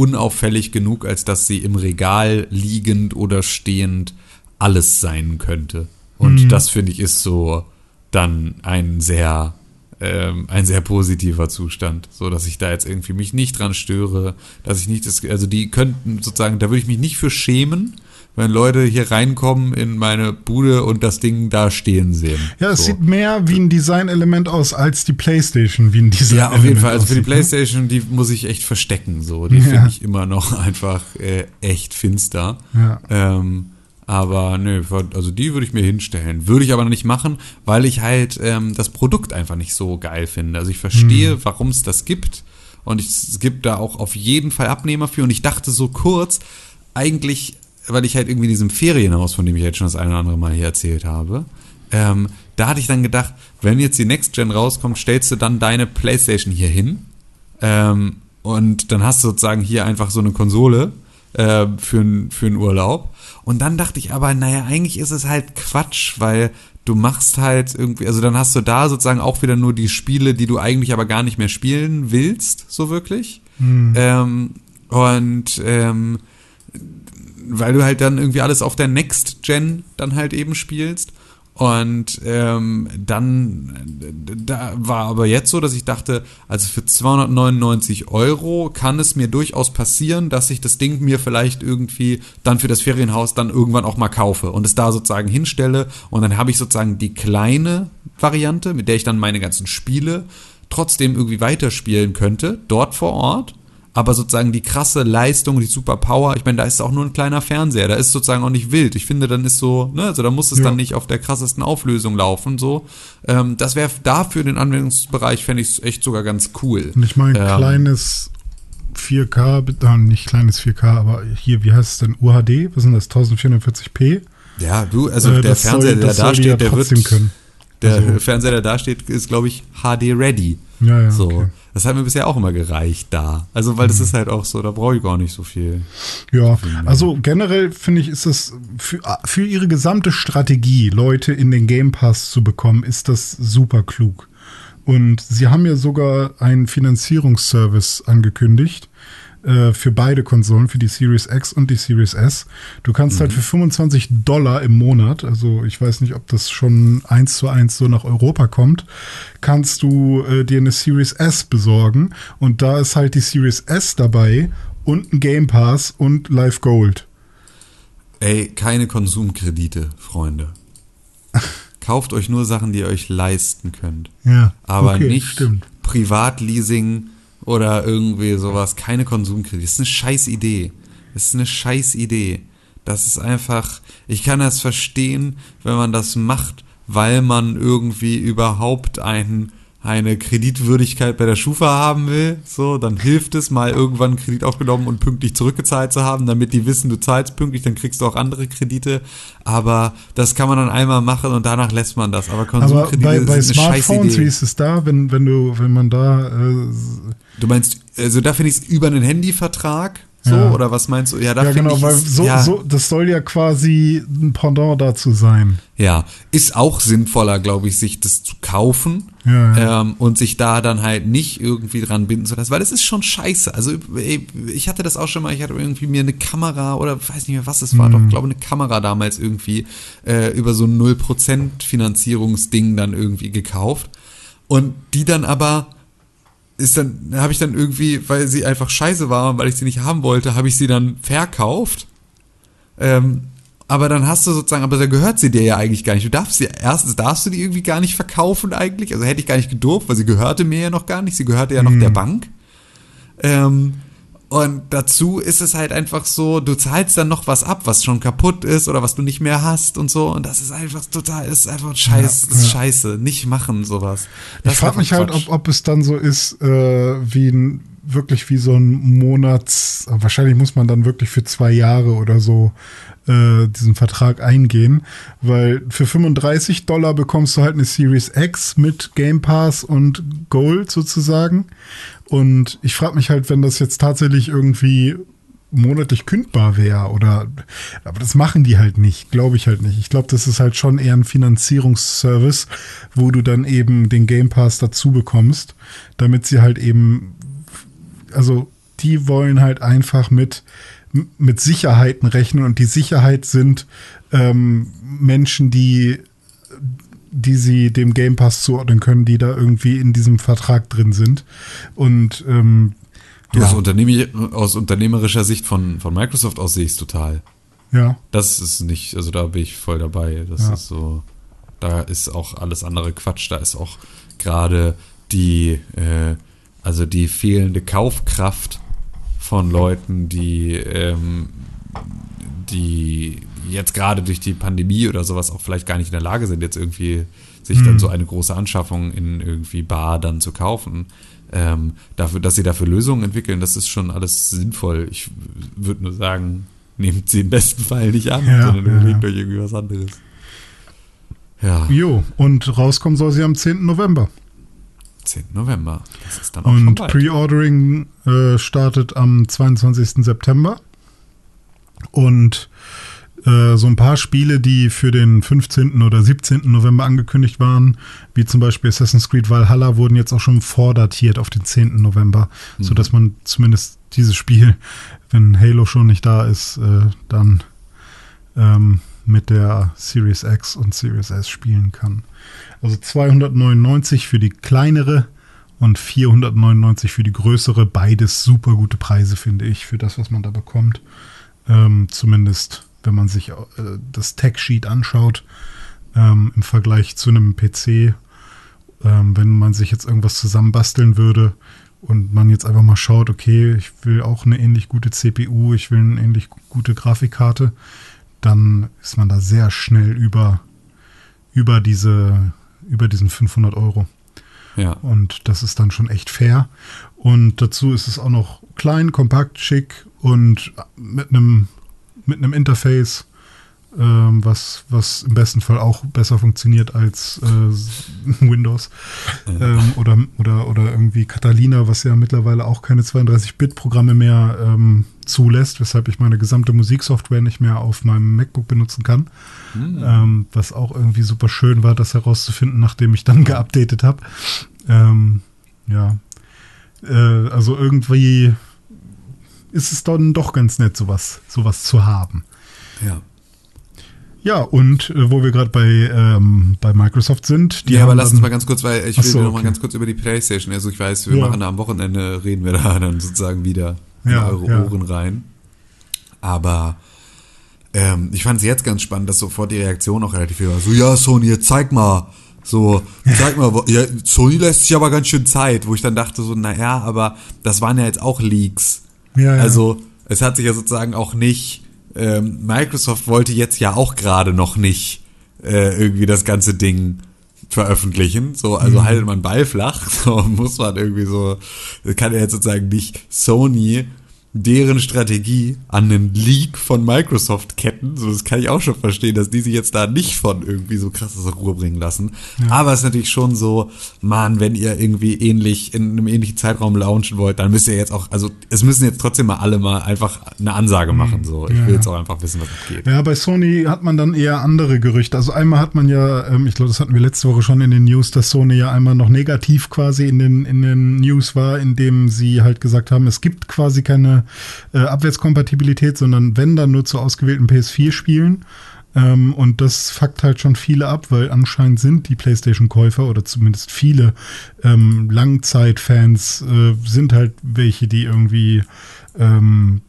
unauffällig genug, als dass sie im Regal liegend oder stehend alles sein könnte. Und das finde ich ist so dann ein sehr ähm, ein sehr positiver Zustand, so dass ich da jetzt irgendwie mich nicht dran störe, dass ich nicht das, also die könnten sozusagen, da würde ich mich nicht für schämen, wenn Leute hier reinkommen in meine Bude und das Ding da stehen sehen. Ja, es so. sieht mehr wie ein Designelement aus als die PlayStation wie ein Designelement. Ja, auf jeden Fall. Also für die ne? Playstation, die muss ich echt verstecken. So, die Ja. finde ich immer noch einfach äh, echt finster. Ja. Ähm, aber nö, also die würde ich mir hinstellen. Würde ich aber nicht machen, weil ich halt ähm, das Produkt einfach nicht so geil finde. Also ich verstehe, Hm. warum es das gibt. Und ich, es gibt da auch auf jeden Fall Abnehmer für. Und ich dachte so kurz, eigentlich, weil ich halt irgendwie in diesem Ferienhaus, von dem ich jetzt schon das eine oder andere Mal hier erzählt habe, ähm, da hatte ich dann gedacht, wenn jetzt die Next Gen rauskommt, stellst du dann deine Playstation hier hin ähm, und dann hast du sozusagen hier einfach so eine Konsole äh, für, n- für einen Urlaub. Und dann dachte ich aber, naja, eigentlich ist es halt Quatsch, weil du machst halt irgendwie, also dann hast du da sozusagen auch wieder nur die Spiele, die du eigentlich aber gar nicht mehr spielen willst, so wirklich. Ähm, und ähm, weil du halt dann irgendwie alles auf der Next Gen dann halt eben spielst. Und ähm, dann, da war aber jetzt so, dass ich dachte, also für 299 Euro kann es mir durchaus passieren, dass ich das Ding mir vielleicht irgendwie dann für das Ferienhaus dann irgendwann auch mal kaufe und es da sozusagen hinstelle. Und dann habe ich sozusagen die kleine Variante, mit der ich dann meine ganzen Spiele trotzdem irgendwie weiterspielen könnte, dort vor Ort aber sozusagen die krasse Leistung, die super Power, ich meine, da ist auch nur ein kleiner Fernseher, da ist sozusagen auch nicht wild. Ich finde, dann ist so, ne, also da muss es Ja. dann nicht auf der krassesten Auflösung laufen, so. Ähm, das wäre dafür den Anwendungsbereich, fände ich es echt sogar ganz cool. Und ich meine, Ähm, kleines 4K, bitte, äh, nicht kleines 4K, aber hier, wie heißt es denn? UHD? Was sind das? 1440p? Ja, du, also Äh, der Fernseher, soll, der da steht, ja der wird, können. der Also- Fernseher, der da steht, ist, glaube ich, HD ready. Ja, ja, so. okay. Mhm. Das hat mir bisher auch immer gereicht da. Also, weil das ist halt auch so, da brauche ich gar nicht so viel. Ja, also generell finde ich, ist das für, für ihre gesamte Strategie, Leute in den Game Pass zu bekommen, ist das super klug. Und sie haben ja sogar einen Finanzierungsservice angekündigt, äh, für beide Konsolen, für die Series X und die Series S. Du kannst halt mhm. halt für 25 Dollar im Monat, also ich weiß nicht, ob das schon eins zu eins so nach Europa kommt, kannst du äh, dir eine Series S besorgen und da ist halt die Series S dabei und ein Game Pass und Live Gold. Ey, keine Konsumkredite, Freunde. Kauft euch nur Sachen, die ihr euch leisten könnt. Ja. Aber okay, nicht stimmt. Privatleasing oder irgendwie sowas. Keine Konsumkredite. Das ist eine scheiß Idee. Das ist eine scheiß Idee. Das ist einfach, ich kann das verstehen, wenn man das macht, weil man irgendwie überhaupt einen eine Kreditwürdigkeit bei der Schufa haben will, so, dann hilft es mal irgendwann einen Kredit aufgenommen und pünktlich zurückgezahlt zu haben, damit die wissen, du zahlst pünktlich, dann kriegst du auch andere Kredite. Aber das kann man dann einmal machen und danach lässt man das. Aber Konsumkredite Aber bei, bei sind eine Smartphones, wie ist es da, wenn, wenn du, wenn man da äh Du meinst, also da finde ich es über einen Handyvertrag so, ja. oder was meinst du? Ja, da ja genau, ich, weil so, ja. so, das soll ja quasi ein Pendant dazu sein. Ja, ist auch sinnvoller, glaube ich, sich das zu kaufen ja, ja. Ähm, und sich da dann halt nicht irgendwie dran binden zu lassen, weil das ist schon scheiße. Also ich hatte das auch schon mal, ich hatte irgendwie mir eine Kamera oder weiß nicht mehr, was es war, mhm. doch, glaube eine Kamera damals irgendwie äh, über so ein 0% Finanzierungsding dann irgendwie gekauft und die dann aber ist dann, habe ich dann irgendwie, weil sie einfach scheiße war und weil ich sie nicht haben wollte, habe ich sie dann verkauft. Ähm, aber dann hast du sozusagen, aber da gehört sie dir ja eigentlich gar nicht. Du darfst sie, erstens darfst du die irgendwie gar nicht verkaufen eigentlich. Also hätte ich gar nicht gedurft, weil sie gehörte mir ja noch gar nicht. Sie gehörte ja noch mhm. der Bank. Ähm, und dazu ist es halt einfach so, du zahlst dann noch was ab, was schon kaputt ist oder was du nicht mehr hast und so. Und das ist einfach total, ist einfach scheiß, ja, ja. scheiße. Nicht machen sowas. Das ich frage mich halt, ob, ob es dann so ist, äh, wie ein, wirklich wie so ein Monats, wahrscheinlich muss man dann wirklich für zwei Jahre oder so äh, diesen Vertrag eingehen, weil für 35 Dollar bekommst du halt eine Series X mit Game Pass und Gold sozusagen. Und ich frage mich halt, wenn das jetzt tatsächlich irgendwie monatlich kündbar wäre oder aber das machen die halt nicht, glaube ich halt nicht. Ich glaube, das ist halt schon eher ein Finanzierungsservice, wo du dann eben den Game Pass dazu bekommst, damit sie halt eben also die wollen halt einfach mit mit Sicherheiten rechnen und die Sicherheit sind ähm, Menschen, die die sie dem Game Pass zuordnen können, die da irgendwie in diesem Vertrag drin sind. Und ähm, ja. aus, Unternehm aus unternehmerischer Sicht von, von Microsoft aus sehe ich es total. Ja. Das ist nicht, also da bin ich voll dabei. Das ja. ist so, da ist auch alles andere Quatsch. Da ist auch gerade die, äh, also die fehlende Kaufkraft von Leuten, die, ähm, die jetzt gerade durch die Pandemie oder sowas auch vielleicht gar nicht in der Lage sind, jetzt irgendwie sich hm. dann so eine große Anschaffung in irgendwie Bar dann zu kaufen. Ähm, dafür, dass sie dafür Lösungen entwickeln, das ist schon alles sinnvoll. Ich würde nur sagen, nehmt sie im besten Fall nicht an, ja, sondern ja. überlegt euch irgendwie was anderes. Ja. Jo, und rauskommen soll sie am 10. November. 10. November. Das ist dann auch Und Pre-Ordering äh, startet am 22. September. Und äh, so ein paar Spiele, die für den 15. oder 17. November angekündigt waren, wie zum Beispiel Assassin's Creed Valhalla, wurden jetzt auch schon vordatiert auf den 10. November, mhm. sodass man zumindest dieses Spiel, wenn Halo schon nicht da ist, äh, dann ähm, mit der Series X und Series S spielen kann. Also 299 für die kleinere und 499 für die größere. Beides super gute Preise, finde ich, für das, was man da bekommt. Ähm, zumindest, wenn man sich äh, das Tech-Sheet anschaut ähm, im Vergleich zu einem PC. Ähm, wenn man sich jetzt irgendwas zusammenbasteln würde und man jetzt einfach mal schaut, okay, ich will auch eine ähnlich gute CPU, ich will eine ähnlich gute Grafikkarte, dann ist man da sehr schnell über, über diese über diesen 500 Euro. Ja. Und das ist dann schon echt fair. Und dazu ist es auch noch klein, kompakt, schick und mit einem mit einem Interface, ähm, was, was im besten Fall auch besser funktioniert als äh, Windows. Ähm, oder, oder, oder irgendwie Catalina, was ja mittlerweile auch keine 32-Bit-Programme mehr ähm, zulässt, weshalb ich meine gesamte Musiksoftware nicht mehr auf meinem MacBook benutzen kann. Mhm. Was auch irgendwie super schön war, das herauszufinden, nachdem ich dann geupdatet habe. Ähm, ja. Äh, also irgendwie ist es dann doch ganz nett, sowas, sowas zu haben. Ja. Ja, und äh, wo wir gerade bei, ähm, bei Microsoft sind. Die ja, aber lass uns mal ganz kurz, weil ich will so, noch mal okay. ganz kurz über die Playstation. Also ich weiß, wir Ja. machen da am Wochenende, reden wir da dann sozusagen wieder in Ja, eure ja. Ohren rein. Aber ähm, ich fand es jetzt ganz spannend, dass sofort die Reaktion auch relativ viel war. So, ja, Sony, jetzt zeig mal. So, zeig mal, ja, Sony lässt sich aber ganz schön Zeit, wo ich dann dachte so, naja, aber das waren ja jetzt auch Leaks. Ja, ja. Also es hat sich ja sozusagen auch nicht, ähm, Microsoft wollte jetzt ja auch gerade noch nicht äh, irgendwie das ganze Ding veröffentlichen. So, also haltet man Ball flach, so muss man irgendwie so, kann ja jetzt sozusagen nicht Sony deren Strategie an einen Leak von Microsoft ketten. So, das kann ich auch schon verstehen, dass die sich jetzt da nicht von irgendwie so krass aus der Ruhe bringen lassen. Aber es ist natürlich schon so, man, wenn ihr irgendwie ähnlich in einem ähnlichen Zeitraum launchen wollt, dann müsst ihr jetzt auch, also es müssen jetzt trotzdem mal alle mal einfach eine Ansage machen. So, ich Ja, will ja. jetzt auch einfach wissen, was abgeht. Ja, bei Sony hat man dann eher andere Gerüchte. Also einmal hat man ja, ähm, ich glaube, das hatten wir letzte Woche schon in den News, dass Sony ja einmal noch negativ quasi in den, in den News war, indem sie halt gesagt haben, es gibt quasi keine äh, Abwärtskompatibilität, sondern wenn dann nur zu ausgewählten PS4-Spielen. Ähm, und das fuckt halt schon viele ab, weil anscheinend sind die PlayStation-Käufer oder zumindest viele ähm, Langzeitfans äh, sind halt welche, die irgendwie ähm,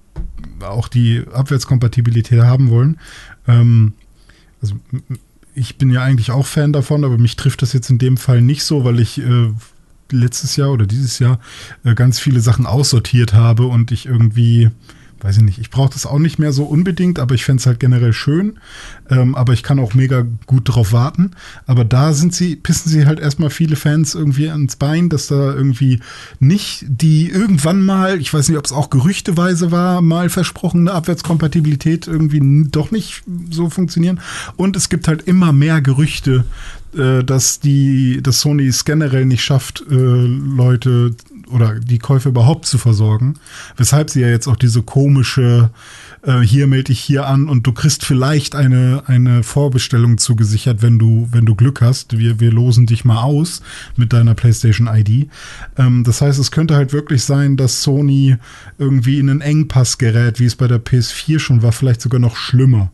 auch die Abwärtskompatibilität haben wollen. Ähm, also ich bin ja eigentlich auch Fan davon, aber mich trifft das jetzt in dem Fall nicht so, weil ich äh, letztes Jahr oder dieses Jahr äh, ganz viele Sachen aussortiert habe und ich irgendwie, weiß ich nicht, ich brauche das auch nicht mehr so unbedingt, aber ich fände es halt generell schön. Ähm, aber ich kann auch mega gut drauf warten. Aber da sind sie, pissen sie halt erstmal viele Fans irgendwie ans Bein, dass da irgendwie nicht die irgendwann mal, ich weiß nicht, ob es auch gerüchteweise war, mal versprochene Abwärtskompatibilität irgendwie doch nicht so funktionieren. Und es gibt halt immer mehr Gerüchte, äh, dass die, dass Sony es generell nicht schafft, äh, Leute oder die Käufe überhaupt zu versorgen. Weshalb sie ja jetzt auch diese komische, äh, hier melde ich hier an und du kriegst vielleicht eine, eine Vorbestellung zugesichert, wenn du, wenn du Glück hast. Wir, wir losen dich mal aus mit deiner PlayStation ID. Ähm, das heißt, es könnte halt wirklich sein, dass Sony irgendwie in einen Engpass gerät, wie es bei der PS4 schon war, vielleicht sogar noch schlimmer.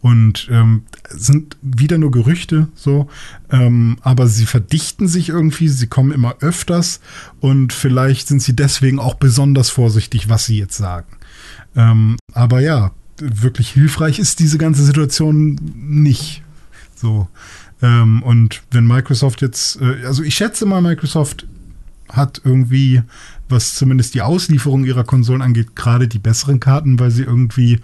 Und ähm, sind wieder nur Gerüchte so, ähm, aber sie verdichten sich irgendwie, sie kommen immer öfters und vielleicht sind sie deswegen auch besonders vorsichtig, was sie jetzt sagen. Ähm, aber ja, wirklich hilfreich ist diese ganze Situation nicht. So. Ähm, und wenn Microsoft jetzt, äh, also ich schätze mal, Microsoft hat irgendwie, was zumindest die Auslieferung ihrer Konsolen angeht, gerade die besseren Karten, weil sie irgendwie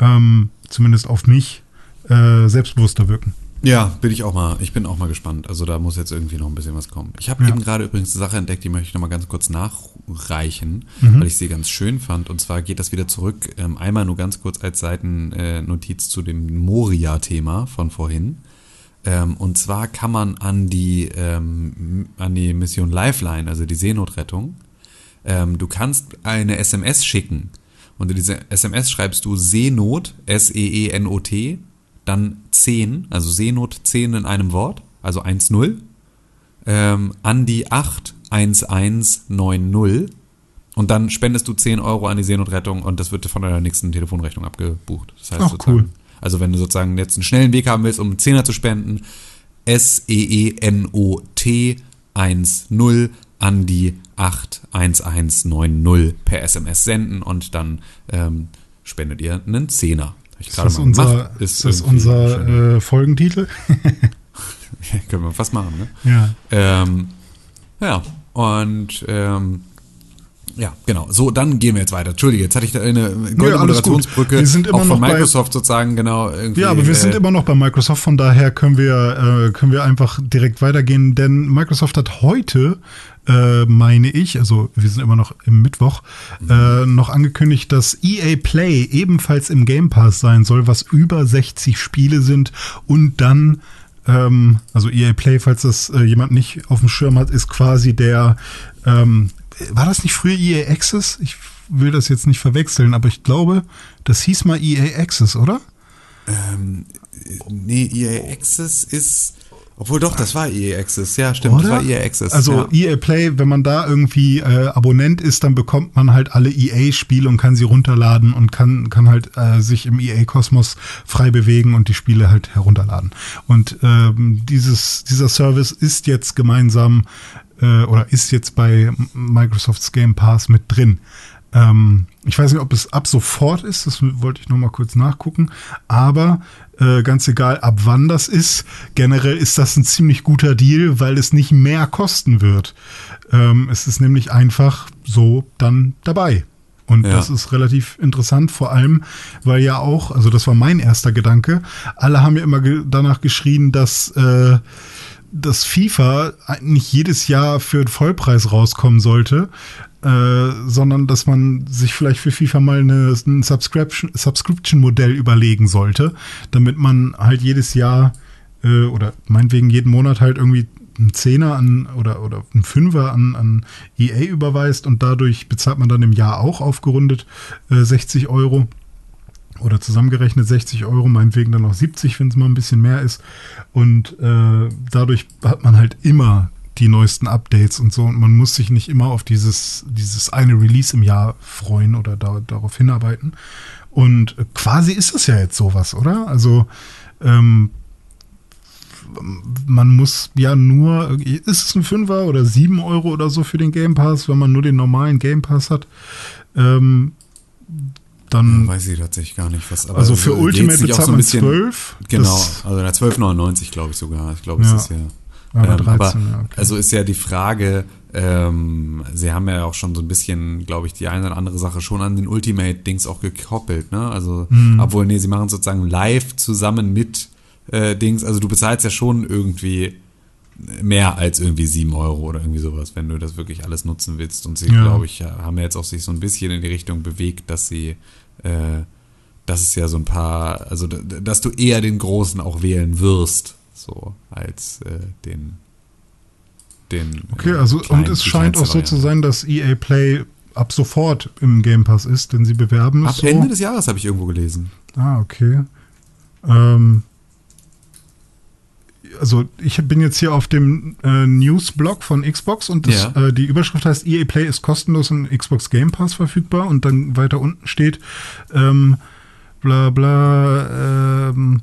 ähm, zumindest auf mich äh, selbstbewusster wirken. Ja, bin ich auch mal, ich bin auch mal gespannt. Also da muss jetzt irgendwie noch ein bisschen was kommen. Ich habe Ja. eben gerade übrigens eine Sache entdeckt, die möchte ich noch mal ganz kurz nachreichen, Mhm. weil ich sie ganz schön fand. Und zwar geht das wieder zurück, ähm, einmal nur ganz kurz als Seitennotiz äh, zu dem Moria-Thema von vorhin. Ähm, und zwar kann man an die, ähm, an die Mission Lifeline, also die Seenotrettung, ähm, du kannst eine SMS schicken. Und in diese SMS schreibst du Seenot, S-E-E-N-O-T, dann 10, also Seenot 10 in einem Wort, also 1-0, ähm, an die 81190 und dann spendest du 10 Euro an die Seenotrettung und das wird von deiner nächsten Telefonrechnung abgebucht. Das heißt Ach, cool. Also wenn du sozusagen jetzt einen schnellen Weg haben willst, um einen Zehner zu spenden, S-E-E-N-O-T 1-0 an die 81190 per SMS senden und dann ähm, spendet ihr einen Zehner. Ich Ist das unser, ist das schön. unser äh, Folgentitel? Können wir fast machen, ne? ja. Ähm, ja, und ähm, ja, genau. So, dann gehen wir jetzt weiter. Entschuldige, jetzt hatte ich da eine goldene gut. Moderationsbrücke Wir sind immer auch von noch bei- Microsoft sozusagen, genau. Irgendwie, Ja, aber wir sind äh, immer noch bei Microsoft, von daher können wir, äh, können wir einfach direkt weitergehen, denn Microsoft hat heute, äh, meine ich, also wir sind immer noch im Mittwoch, äh, noch angekündigt, dass EA Play ebenfalls im Game Pass sein soll, was über 60 Spiele sind und dann ähm, also EA Play, falls das äh, jemand nicht auf dem Schirm hat, ist quasi der, ähm, war das nicht früher EA Access? Ich will das jetzt nicht verwechseln, aber ich glaube, das hieß mal EA Access, oder? Ähm, nee, EA Access ist. Obwohl doch, das war EA Access. Ja, stimmt, Oder? das war EA Access. Also ja. EA Play, wenn man da irgendwie äh, Abonnent ist, dann bekommt man halt alle EA-Spiele und kann sie runterladen und kann, kann halt äh, sich im EA-Kosmos frei bewegen und die Spiele halt herunterladen. Und ähm, dieses, dieser Service ist jetzt gemeinsam äh, oder ist jetzt bei Microsofts Game Pass mit drin. Ähm, ich weiß nicht, ob es ab sofort ist, das wollte ich noch mal kurz nachgucken, aber äh, ganz egal, ab wann das ist, generell ist das ein ziemlich guter Deal, weil es nicht mehr kosten wird. Ähm, es ist nämlich einfach so dann dabei. Und Ja. das ist relativ interessant, vor allem, weil ja auch, also das war mein erster Gedanke, alle haben ja immer ge danach geschrien, dass äh, dass FIFA nicht jedes Jahr für den Vollpreis rauskommen sollte, äh, sondern dass man sich vielleicht für FIFA mal eine, ein Subscription- Subscription-Modell überlegen sollte, damit man halt jedes Jahr äh, oder meinetwegen jeden Monat halt irgendwie einen Zehner an oder, oder einen Fünfer an, an EA überweist und dadurch bezahlt man dann im Jahr auch aufgerundet äh, 60 Euro oder zusammengerechnet 60 Euro, meinetwegen dann auch 70, wenn es mal ein bisschen mehr ist. Und äh, dadurch hat man halt immer die neuesten Updates und so und man muss sich nicht immer auf dieses, dieses eine Release im Jahr freuen oder da, darauf hinarbeiten. Und äh, quasi ist es ja jetzt sowas, oder? Also ähm, man muss ja nur, ist es ein Fünfer oder sieben Euro oder so für den Game Pass, wenn man nur den normalen Game Pass hat? Ähm, dann Weiß ich tatsächlich gar nicht, was. Aber also für Ultimate bezahlt so ein man bisschen- 12. Genau, also na, 12,99 glaube ich sogar. Ich glaube, Ja. es ist ja. aber ähm, 13, aber ja, okay. also ist ja die Frage, ähm, sie haben ja auch schon so ein bisschen, glaube ich, die eine oder andere Sache schon an den Ultimate-Dings auch gekoppelt, ne? Also, Mhm. obwohl, nee, sie machen sozusagen live zusammen mit äh, Dings, also du bezahlst ja schon irgendwie mehr als irgendwie 7 Euro oder irgendwie sowas, wenn du das wirklich alles nutzen willst. Und sie, Ja. glaube ich, haben ja jetzt auch sich so ein bisschen in die Richtung bewegt, dass sie, äh, dass es ja so ein paar, also dass du eher den Großen auch wählen wirst, so als äh, den den okay, äh, also kleinen- und es scheint auch so zu sein, dass EA Play ab sofort im Game Pass ist, denn sie bewerben es Ab so. Ende des Jahres habe ich irgendwo gelesen. Ah, okay. Ähm, also ich bin jetzt hier auf dem äh, Newsblog von Xbox und das, Ja. äh, die Überschrift heißt EA Play ist kostenlos im Xbox Game Pass verfügbar und dann weiter unten steht ähm, bla bla ähm,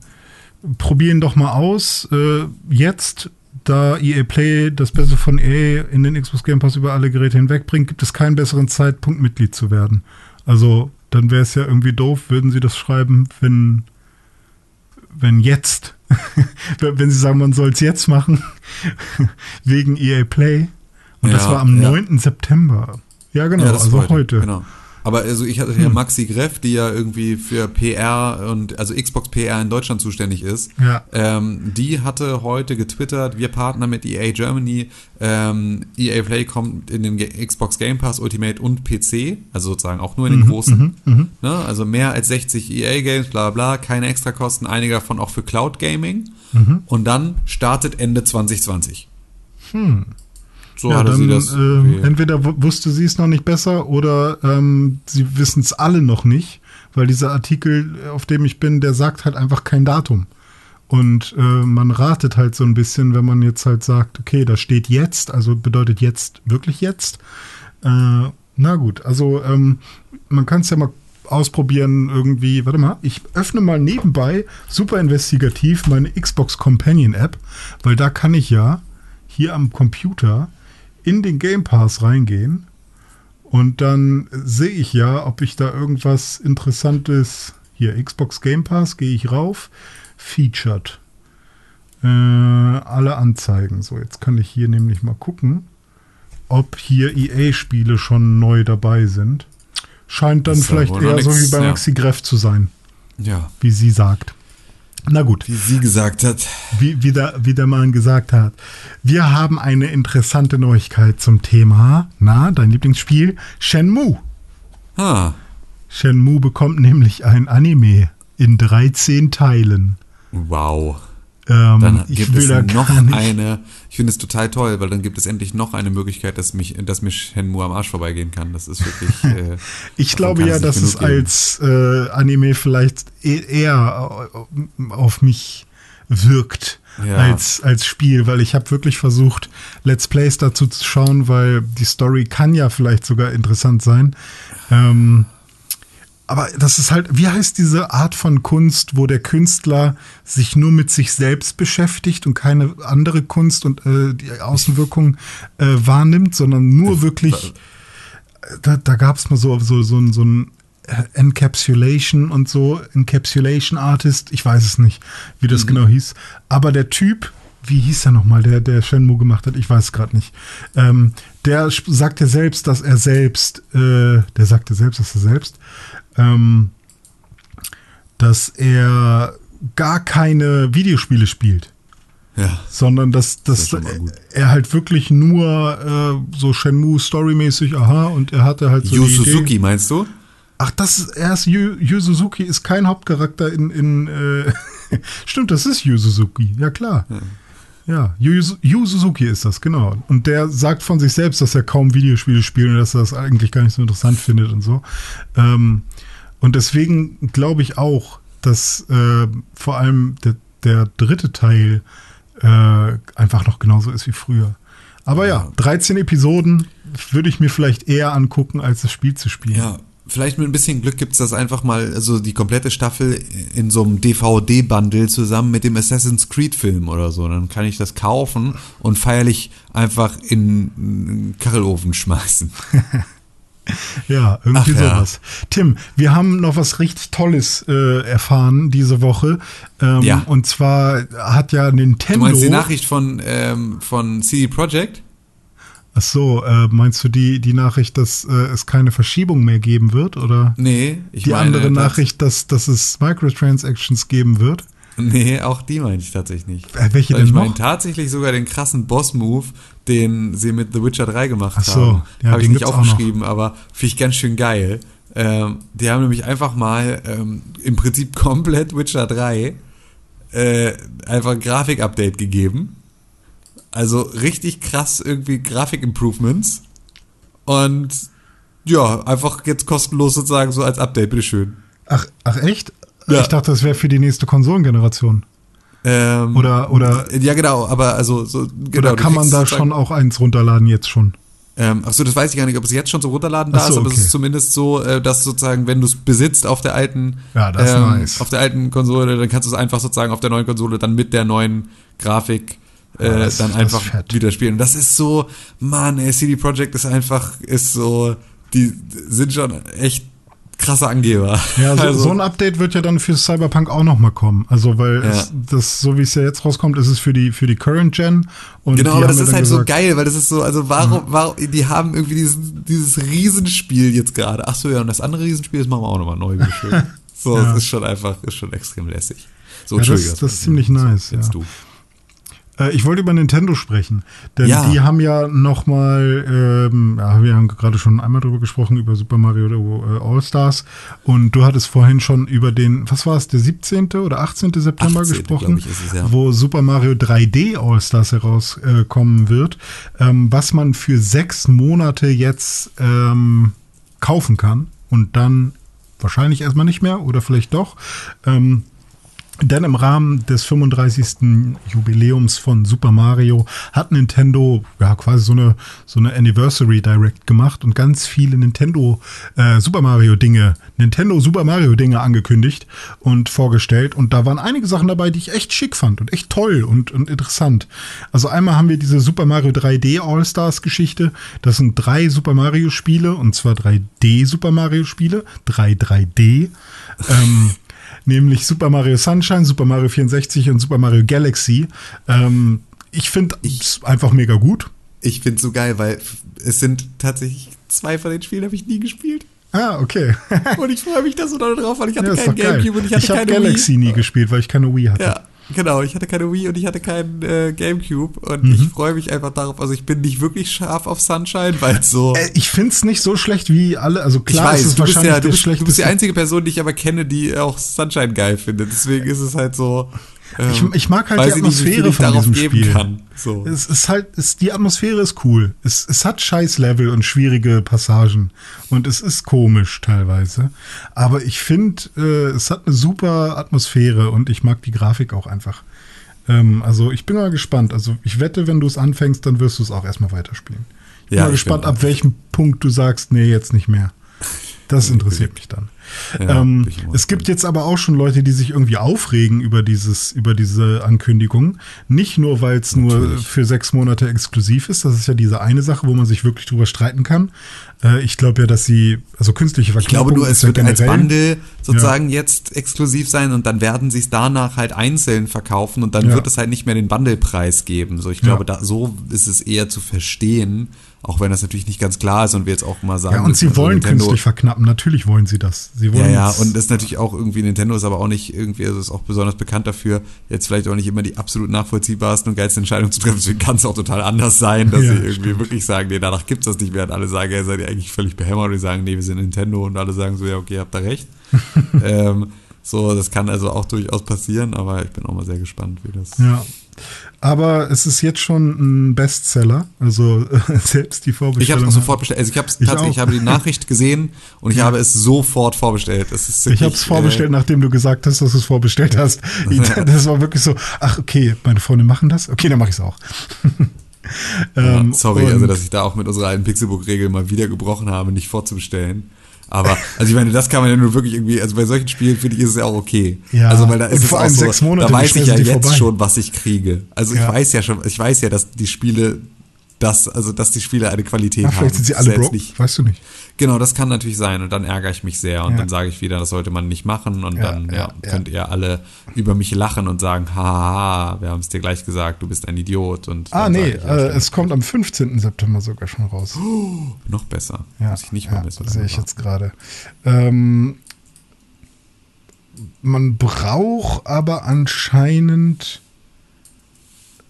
probieren doch mal aus äh, jetzt da EA Play das Beste von EA in den Xbox Game Pass über alle Geräte hinwegbringt, gibt es keinen besseren Zeitpunkt, Mitglied zu werden. Also, dann wäre es ja irgendwie doof, würden sie das schreiben, wenn, wenn jetzt, wenn sie sagen, man soll es jetzt machen, wegen EA Play. Und das Ja, war am ja. 9. September. Ja, genau, Ja, das also heute. Genau. Aber also ich hatte Hm. ja Maxi Greff, die ja irgendwie für PR und also Xbox PR in Deutschland zuständig ist. Ja. Ähm, die hatte heute getwittert, wir partnern mit EA Germany. Ähm, EA Play kommt in den Xbox Game Pass Ultimate und PC, also sozusagen auch nur in den Mhm, großen. Ne? Also mehr als 60 EA Games, bla bla, keine Extrakosten, einige davon auch für Cloud Gaming. Mhm. Und dann startet Ende 2020. So ja, dann das. äh, irgendwie- entweder wu- wusste sie es noch nicht besser oder ähm, sie wissen es alle noch nicht, weil dieser Artikel, auf dem ich bin, der sagt halt einfach kein Datum. Und äh, man ratet halt so ein bisschen, wenn man jetzt halt sagt, okay, da steht jetzt, also bedeutet jetzt wirklich jetzt. Äh, na gut, also ähm, man kann es ja mal ausprobieren irgendwie, warte mal, ich öffne mal nebenbei super investigativ meine Xbox Companion App, weil da kann ich ja hier am Computer in den Game Pass reingehen und dann sehe ich ja, ob ich da irgendwas Interessantes hier Xbox Game Pass gehe ich rauf, featured. Äh, alle Anzeigen. So, jetzt kann ich hier nämlich mal gucken, ob hier EA-Spiele schon neu dabei sind. Scheint dann Ist vielleicht eher so nix, wie bei ja. Maxi Greff zu sein, ja, wie sie sagt. Na gut, wie sie gesagt hat. wie, wie, der, wie der Mann gesagt hat. Wir haben eine interessante Neuigkeit zum Thema, na, dein Lieblingsspiel, Shenmue. Ah, Shenmue bekommt nämlich ein Anime in 13 Teilen. wow. Ähm, Dann ich gibt will es da noch eine, ich finde es total toll, weil dann gibt es endlich noch eine Möglichkeit, dass mich, dass mir Shenmue am Arsch vorbeigehen kann. Das ist wirklich. Äh, Ich davon glaube ja, nicht dass es geben. als äh, Anime vielleicht e- eher äh, auf mich wirkt ja. als, als Spiel, weil ich habe wirklich versucht, Let's Plays dazu zu schauen, weil die Story kann ja vielleicht sogar interessant sein. Ähm, aber das ist halt, wie heißt diese Art von Kunst, wo der Künstler sich nur mit sich selbst beschäftigt und keine andere Kunst und äh, die Außenwirkung äh, wahrnimmt, sondern nur wirklich, da, da gab es mal so, so, so, so ein Encapsulation und so, Encapsulation Artist, ich weiß es nicht, wie das mhm. genau hieß. Aber der Typ, wie hieß er nochmal, der, der Shenmue gemacht hat, ich weiß es gerade nicht. Ähm, der sagte selbst, dass er selbst, äh, der sagte selbst, dass er selbst ähm, dass er gar keine Videospiele spielt. Ja. Sondern dass, dass das er halt wirklich nur äh, so Shenmue storymäßig, aha, und er hatte halt so. Yu Suzuki, meinst du? Ach, das ist, er ist Yu, Yu Suzuki ist kein Hauptcharakter in, in äh, stimmt, das ist Yu Suzuki, ja klar. Ja. Ja, Yu, Suzuki ist das, genau. Und der sagt von sich selbst, dass er kaum Videospiele spielt und dass er das eigentlich gar nicht so interessant findet und so. Ähm, und deswegen glaube ich auch, dass äh, vor allem der, der dritte Teil äh, einfach noch genauso ist wie früher. Aber ja, 13 Episoden würde ich mir vielleicht eher angucken, als das Spiel zu spielen. Ja, vielleicht mit ein bisschen Glück gibt es das einfach mal, also die komplette Staffel in so einem DVD-Bundle zusammen mit dem Assassin's Creed-Film oder so. Dann kann ich das kaufen und feierlich einfach in einen Kachelofen schmeißen. Ja, irgendwie Ach, sowas. Ja. Tim, wir haben noch was richtig Tolles äh, erfahren diese Woche. Ähm, ja. Und zwar hat ja Nintendo. Du meinst die Nachricht von, ähm, von CD Projekt? Ach so, äh, meinst du die, die Nachricht, dass äh, es keine Verschiebung mehr geben wird? Oder nee, ich die meine, andere Nachricht, dass, dass es Microtransactions geben wird? Nee, auch die meine ich tatsächlich nicht. Äh, welche Weil denn ich meine tatsächlich sogar den krassen Boss-Move, den sie mit The Witcher 3 gemacht Ach so, haben. Ja, Habe ich nicht aufgeschrieben, aber finde ich ganz schön geil. Ähm, die haben nämlich einfach mal ähm, im Prinzip komplett Witcher 3 äh, einfach ein Grafik-Update gegeben. Also richtig krass irgendwie Grafik-Improvements. Und ja, einfach jetzt kostenlos sozusagen so als Update, bitteschön. Ach, ach echt? Ja. Ich dachte, das wäre für die nächste Konsolengeneration. Ähm, oder, oder. Ja, genau, aber also, so, genau. Oder kann man da schon auch eins runterladen jetzt schon? Ähm, achso, das weiß ich gar nicht, ob es jetzt schon so runterladen da so, ist, aber okay. es ist zumindest so, äh, dass sozusagen, wenn du es besitzt auf der alten, ja, ähm, nice. auf der alten Konsole, dann kannst du es einfach sozusagen auf der neuen Konsole dann mit der neuen Grafik äh, ja, das, dann einfach wieder spielen. Und das ist so, man, ey, CD Projekt ist einfach, ist so, die sind schon echt krasser Angeber. Ja, so, also, so, ein Update wird ja dann für Cyberpunk auch nochmal kommen. Also, weil ja. es, das, so wie es ja jetzt rauskommt, ist es für die, für die Current Gen. Und genau, aber das ist halt gesagt, so geil, weil das ist so, also warum, mhm. warum, die haben irgendwie dieses, dieses Riesenspiel jetzt gerade. Ach so, ja, und das andere Riesenspiel, das machen wir auch nochmal neu. so, ja. das ist schon einfach, ist schon extrem lässig. So, ja, das, das ist ziemlich nice. Jetzt ja. du. Äh, ich wollte über Nintendo sprechen, denn ja. die haben ja noch mal, ähm, ja, wir haben gerade schon einmal drüber gesprochen, über Super Mario äh, All-Stars und du hattest vorhin schon über den, was war es, der 17. oder 18. September 18, gesprochen, es, ja. wo Super Mario 3D All-Stars herauskommen wird, ähm, was man für sechs Monate jetzt ähm, kaufen kann und dann wahrscheinlich erstmal nicht mehr oder vielleicht doch. Ähm, denn im Rahmen des 35. Jubiläums von Super Mario hat Nintendo ja quasi so eine so eine Anniversary Direct gemacht und ganz viele Nintendo äh, Super Mario Dinge, Nintendo Super Mario Dinge angekündigt und vorgestellt und da waren einige Sachen dabei, die ich echt schick fand und echt toll und, und interessant. Also einmal haben wir diese Super Mario 3D All-Stars Geschichte. Das sind drei Super Mario Spiele und zwar 3D Super Mario Spiele, drei 3D. ähm, nämlich Super Mario Sunshine, Super Mario 64 und Super Mario Galaxy. Ähm, ich finde es einfach mega gut. Ich finde es so geil, weil es sind tatsächlich zwei von den Spielen, habe ich nie gespielt. Ah, okay. und ich freue mich da so drauf, weil ich hatte ja, kein Gamecube und ich hatte ich keine Galaxy Wii. nie gespielt, weil ich keine Wii hatte. Ja, Genau, ich hatte keine Wii und ich hatte keinen äh, Gamecube und mhm. ich freue mich einfach darauf. Also ich bin nicht wirklich scharf auf Sunshine, weil so. Äh, ich find's nicht so schlecht wie alle. Also klar, ich weiß, ist es du bist ja, du bist, du bist die einzige Person, die ich aber kenne, die auch Sunshine geil findet. Deswegen ist es halt so. Ich, ähm, ich, mag halt die Atmosphäre nicht, von diesem Spiel. Kann. So. Es ist halt, es, die Atmosphäre ist cool. Es, es hat scheiß Level und schwierige Passagen. Und es ist komisch teilweise. Aber ich finde, äh, es hat eine super Atmosphäre und ich mag die Grafik auch einfach. Ähm, also ich bin mal gespannt. Also ich wette, wenn du es anfängst, dann wirst du es auch erstmal weiterspielen. Ich bin Ja, mal gespannt, ab welchem Punkt du sagst, nee, jetzt nicht mehr. Das interessiert mich dann. Ja, ähm, es gibt jetzt aber auch schon Leute, die sich irgendwie aufregen über dieses, über diese Ankündigung. Nicht nur, weil es nur für sechs Monate exklusiv ist. Das ist ja diese eine Sache, wo man sich wirklich drüber streiten kann. Äh, ich glaube ja, dass sie, also künstliche Ich glaube Verknappung nur, es ja wird als generell- Bundle sozusagen jetzt exklusiv sein und dann werden sie es danach halt einzeln verkaufen und dann Ja. wird es halt nicht mehr den Bundle-Preis geben. So, ich Ja. glaube, da, so ist es eher zu verstehen, auch wenn das natürlich nicht ganz klar ist und wir jetzt auch mal sagen Ja, und sie also wollen Nintendo- künstlich verknappen. Natürlich wollen sie das. Sie wollen Ja, ja, es- und das ist natürlich auch irgendwie, Nintendo ist aber auch nicht irgendwie, also ist auch besonders bekannt dafür, jetzt vielleicht auch nicht immer die absolut nachvollziehbarsten und geilsten Entscheidungen zu treffen. Deswegen kann es auch total anders sein, dass Ja, sie irgendwie wirklich sagen, nee, danach gibt's das nicht mehr. Und alle sagen, ja, seid ihr eigentlich völlig behämmert und die sagen, nee, wir sind Nintendo und alle sagen so, ja, okay, habt ihr recht. ähm, so, das kann also auch durchaus passieren, aber ich bin auch mal sehr gespannt, wie das. Ja. Aber es ist jetzt schon ein Bestseller. Also selbst die Ich habe Vorbestellung. es sofort bestellt. Also ich habe Ich tatsächlich, ich auch. habe die Nachricht gesehen und ich habe es sofort vorbestellt. Ist ich habe wirklich, es vorbestellt, äh, nachdem du gesagt hast, dass du es vorbestellt hast. Ich, das war wirklich so, ach okay, meine Freunde machen das. Okay, dann mache ich es auch. Ja, Ähm, sorry, und- also dass ich da auch mit unserer alten Pixelbook-Regel mal wieder gebrochen habe, nicht vorzubestellen. Aber, also ich meine, das kann man ja nur wirklich irgendwie, also bei solchen Spielen finde ich, ist es ja auch okay. Ja, also weil da ist es vor auch allem so, sechs Monate, da weiß ich ja jetzt vorbei? schon, was ich kriege. Also ich Ja. weiß ja schon, ich weiß ja, dass die Spiele, das, also dass die Spiele eine Qualität Ach, haben. vielleicht sind sie alle broke, nicht- weißt du nicht. Genau, das kann natürlich sein und dann ärgere ich mich sehr und Ja. dann sage ich wieder, das sollte man nicht machen und Ja, dann ja, könnt ihr alle über mich lachen und sagen, haha, wir haben es dir gleich gesagt, du bist ein Idiot und Ah, nee, ich, äh, es kommt am 15. September sogar schon raus. noch besser. Ja, Muss ich nicht so lange sehe ich jetzt gerade. Ähm, man braucht aber anscheinend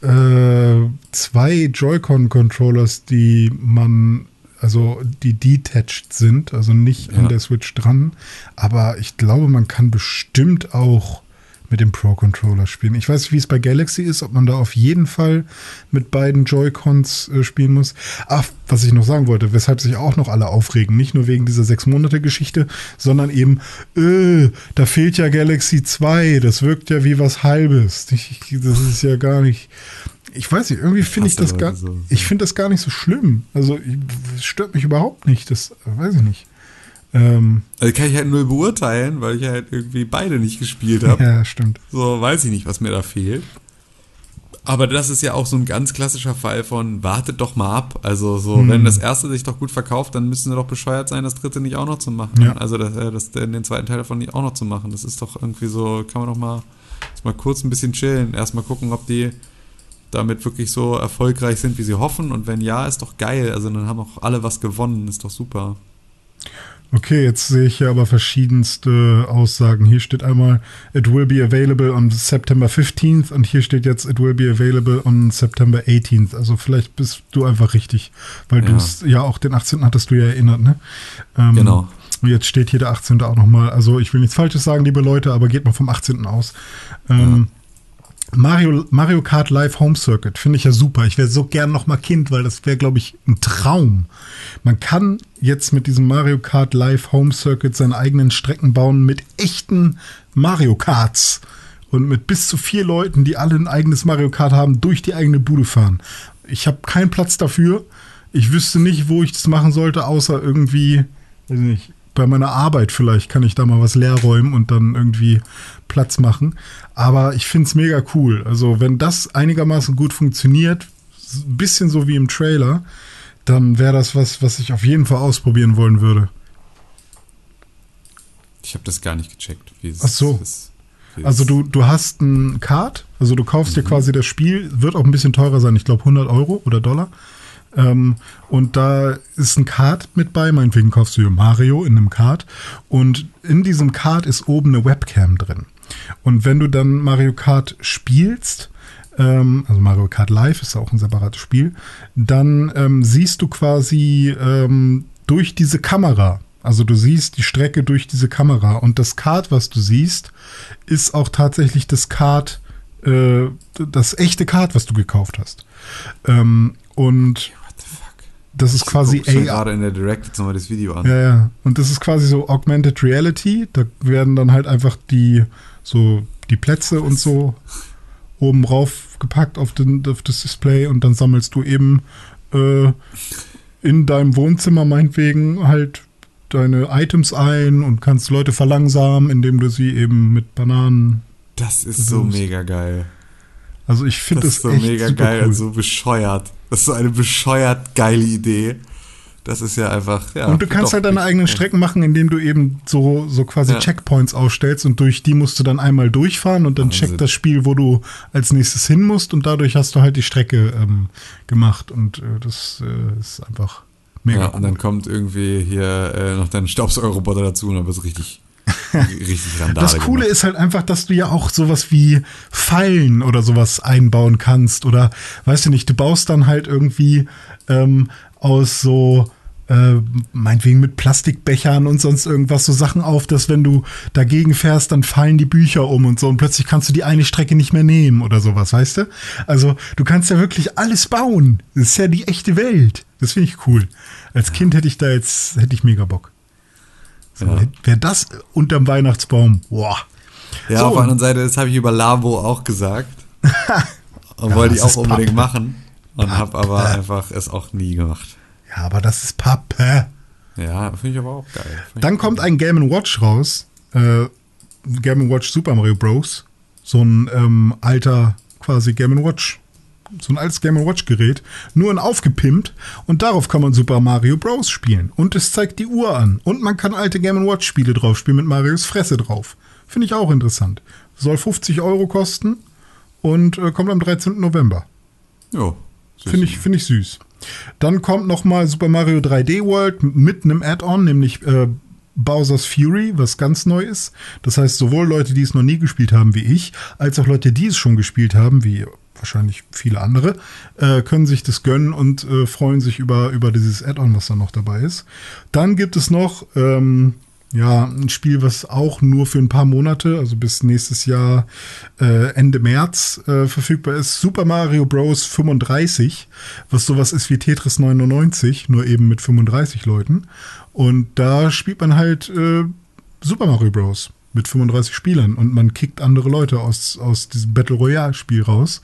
äh, zwei Joy-Con-Controllers, die man, also die detached sind, also nicht an Ja. der Switch dran. Aber ich glaube, man kann bestimmt auch mit dem Pro-Controller spielen. Ich weiß nicht, wie es bei Galaxy ist, ob man da auf jeden Fall mit beiden Joy-Cons äh, spielen muss. Ach, was ich noch sagen wollte, weshalb sich auch noch alle aufregen, nicht nur wegen dieser sechs Monate Geschichte, sondern eben, äh, da fehlt ja Galaxy 2, das wirkt ja wie was Halbes. Ich- das ist ja gar nicht. Ich weiß nicht, irgendwie finde ich das gar, so. ich finde das gar nicht so schlimm. Also, ich, es stört mich überhaupt nicht. Das weiß ich nicht. Ähm, Also kann ich halt nur beurteilen, weil ich halt irgendwie beide nicht gespielt habe. ja, stimmt. So weiß ich nicht, was mir da fehlt. Aber das ist ja auch so ein ganz klassischer Fall von wartet doch mal ab. Also so, Hm. wenn das erste sich doch gut verkauft, dann müssen sie doch bescheuert sein, das dritte nicht auch noch zu machen. Ja. Also das, äh, das, den zweiten Teil davon nicht auch noch zu machen. Das ist doch irgendwie so, kann man doch mal, mal kurz ein bisschen chillen. Erstmal gucken, ob die damit wirklich so erfolgreich sind, wie sie hoffen. Und wenn ja, ist doch geil. Also dann haben auch alle was gewonnen. Ist doch super. Okay, jetzt sehe ich hier aber verschiedenste Aussagen. Hier steht einmal, it will be available on September 15th und hier steht jetzt, it will be available on September 18th. Also vielleicht bist du einfach richtig, weil du Ja. es ja auch den 18. hattest du ja erinnert, ne? Ähm, Genau. und Jetzt steht hier der 18. auch nochmal. Also ich will nichts Falsches sagen, liebe Leute, aber geht mal vom 18. aus. Ähm, Mario, Mario Kart Live Home Circuit finde ich ja super. Ich wäre so gern noch mal Kind, weil das wäre, glaube ich, ein Traum. Man kann jetzt mit diesem Mario Kart Live Home Circuit seine eigenen Strecken bauen mit echten Mario Karts. Und mit bis zu vier Leuten, die alle ein eigenes Mario Kart haben, durch die eigene Bude fahren. Ich habe keinen Platz dafür. Ich wüsste nicht, wo ich das machen sollte, außer irgendwie, weiß nicht, bei meiner Arbeit vielleicht kann ich da mal was leer räumen und dann irgendwie Platz machen. Aber ich finde es mega cool. Also, wenn das einigermaßen gut funktioniert, ein bisschen so wie im Trailer, dann wäre das was, was ich auf jeden Fall ausprobieren wollen würde. Ich habe das gar nicht gecheckt. Wie es Ach so. Ist, Also du, du hast ein Card, also du kaufst dir quasi das Spiel, wird auch ein bisschen teurer sein, ich glaube 100 Euro oder Dollar. Ähm, und da ist ein Card mit bei, meinetwegen kaufst du dir Mario in einem Card und in diesem Card ist oben eine Webcam drin. Und wenn du dann Mario Kart spielst, ähm, also Mario Kart Live ist auch ein separates Spiel, dann ähm, siehst du quasi ähm, durch diese Kamera, also du siehst die Strecke durch diese Kamera und das Kart, was du siehst, ist auch tatsächlich das Kart, äh, das echte Kart, was du gekauft hast. Ähm, und? Das ist quasi Ich schon AI. gerade in der Direct jetzt nochmal das Video an. Ja, ja. Und das ist quasi so Augmented Reality. Da werden dann halt einfach die so die Plätze und so oben rauf gepackt auf, den, auf das Display und dann sammelst du eben äh, in deinem Wohnzimmer meinetwegen halt deine Items ein und kannst Leute verlangsamen, indem du sie eben mit Bananen. Das ist so mega geil. Also ich finde das, das so mega geil cool. und so bescheuert. Das ist so eine bescheuert geile Idee. Das ist ja einfach, ja. Und du kannst halt deine eigenen Strecken machen, indem du eben so, so quasi ja. Checkpoints aufstellst und durch die musst du dann einmal durchfahren und dann also checkt das Spiel, wo du als nächstes hin musst und dadurch hast du halt die Strecke ähm, gemacht und äh, das äh, ist einfach mega. Ja, und dann kommt irgendwie hier äh, noch dein Staubsaugerroboter dazu und dann wird es richtig richtig Randale Das Coole gemacht. ist halt einfach, dass du ja auch sowas wie Fallen oder sowas einbauen kannst. Oder weißt du nicht, du baust dann halt irgendwie ähm, aus so äh, meinetwegen mit Plastikbechern und sonst irgendwas so Sachen auf, dass wenn du dagegen fährst, dann fallen die Bücher um und so und plötzlich kannst du die eine Strecke nicht mehr nehmen oder sowas, weißt du? Also du kannst ja wirklich alles bauen. Das ist ja die echte Welt. Das finde ich cool. Als Kind hätte ich da jetzt, hätte ich mega Bock. Ja. Wäre das unterm Weihnachtsbaum, boah. Ja, so, auf der anderen Seite, das habe ich über Lavo auch gesagt. und ja, wollte ich auch unbedingt machen. Und habe aber einfach es auch nie gemacht. Ja, aber das ist Pappe. Ja, finde ich aber auch geil. Find Dann kommt ein Game Watch raus. Äh, Game Watch Super Mario Bros. So ein ähm, alter quasi Game Watch. So ein altes Game Watch Gerät. Nur ein aufgepimpt. Und darauf kann man Super Mario Bros. spielen. Und es zeigt die Uhr an. Und man kann alte Game Watch Spiele drauf spielen mit Marios Fresse drauf. Finde ich auch interessant. Soll 50 Euro kosten. Und äh, kommt am 13. November. Ja. Finde ich, find ich süß. Dann kommt nochmal Super Mario 3D World mit einem Add-on, nämlich äh, Bowser's Fury, was ganz neu ist. Das heißt, sowohl Leute, die es noch nie gespielt haben wie ich, als auch Leute, die es schon gespielt haben, wie wahrscheinlich viele andere, äh, können sich das gönnen und äh, freuen sich über, über dieses Add-on, was da noch dabei ist. Dann gibt es noch ähm, ja, ein Spiel, was auch nur für ein paar Monate, also bis nächstes Jahr äh, Ende März äh, verfügbar ist. Super Mario Bros. 35, was sowas ist wie Tetris 99, nur eben mit 35 Leuten. Und da spielt man halt äh, Super Mario Bros. Mit 35 Spielern und man kickt andere Leute aus, aus diesem Battle Royale Spiel raus,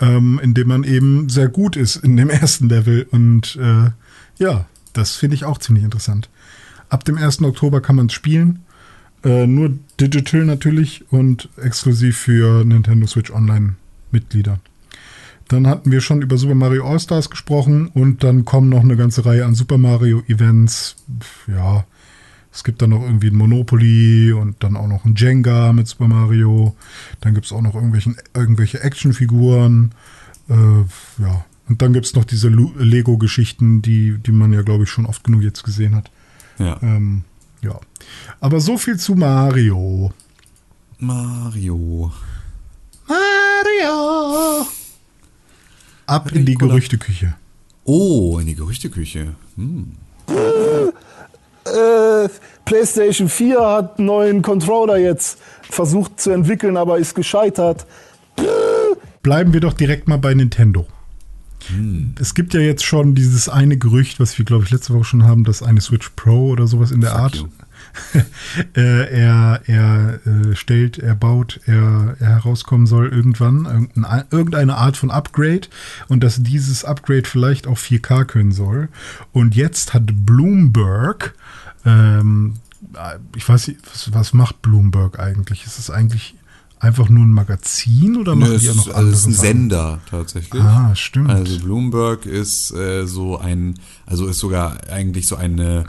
ähm, indem man eben sehr gut ist in dem ersten Level. Und äh, ja, das finde ich auch ziemlich interessant. Ab dem 1. Oktober kann man es spielen. Äh, nur digital natürlich und exklusiv für Nintendo Switch Online Mitglieder. Dann hatten wir schon über Super Mario All-Stars gesprochen und dann kommen noch eine ganze Reihe an Super Mario Events. Ja, es gibt dann noch irgendwie ein Monopoly und dann auch noch ein Jenga mit Super Mario. Dann gibt es auch noch irgendwelche Actionfiguren. Äh, ja, und dann gibt es noch diese Lego-Geschichten, die, die man ja, glaube ich, schon oft genug jetzt gesehen hat. Ja. Ähm, ja. Aber so viel zu Mario. Mario. Mario. Ab in die Gerüchteküche. Oh, in die Gerüchteküche. Hm. Äh, PlayStation 4 hat einen neuen Controller jetzt versucht zu entwickeln, aber ist gescheitert. Bleiben wir doch direkt mal bei Nintendo. Hm. Es gibt ja jetzt schon dieses eine Gerücht, was wir, glaube ich, letzte Woche schon haben, dass eine Switch Pro oder sowas in der Fuck Art äh, er, er äh, stellt, er baut, er, er herauskommen soll irgendwann, irgendeine Art von Upgrade und dass dieses Upgrade vielleicht auch 4K können soll. Und jetzt hat Bloomberg, ähm, ich weiß nicht, was, was macht Bloomberg eigentlich? Ist es eigentlich einfach nur ein Magazin oder machen Nö, die auch noch also es ist ein Sender tatsächlich. Ah, stimmt. Also Bloomberg ist äh, so ein, also ist sogar eigentlich so eine,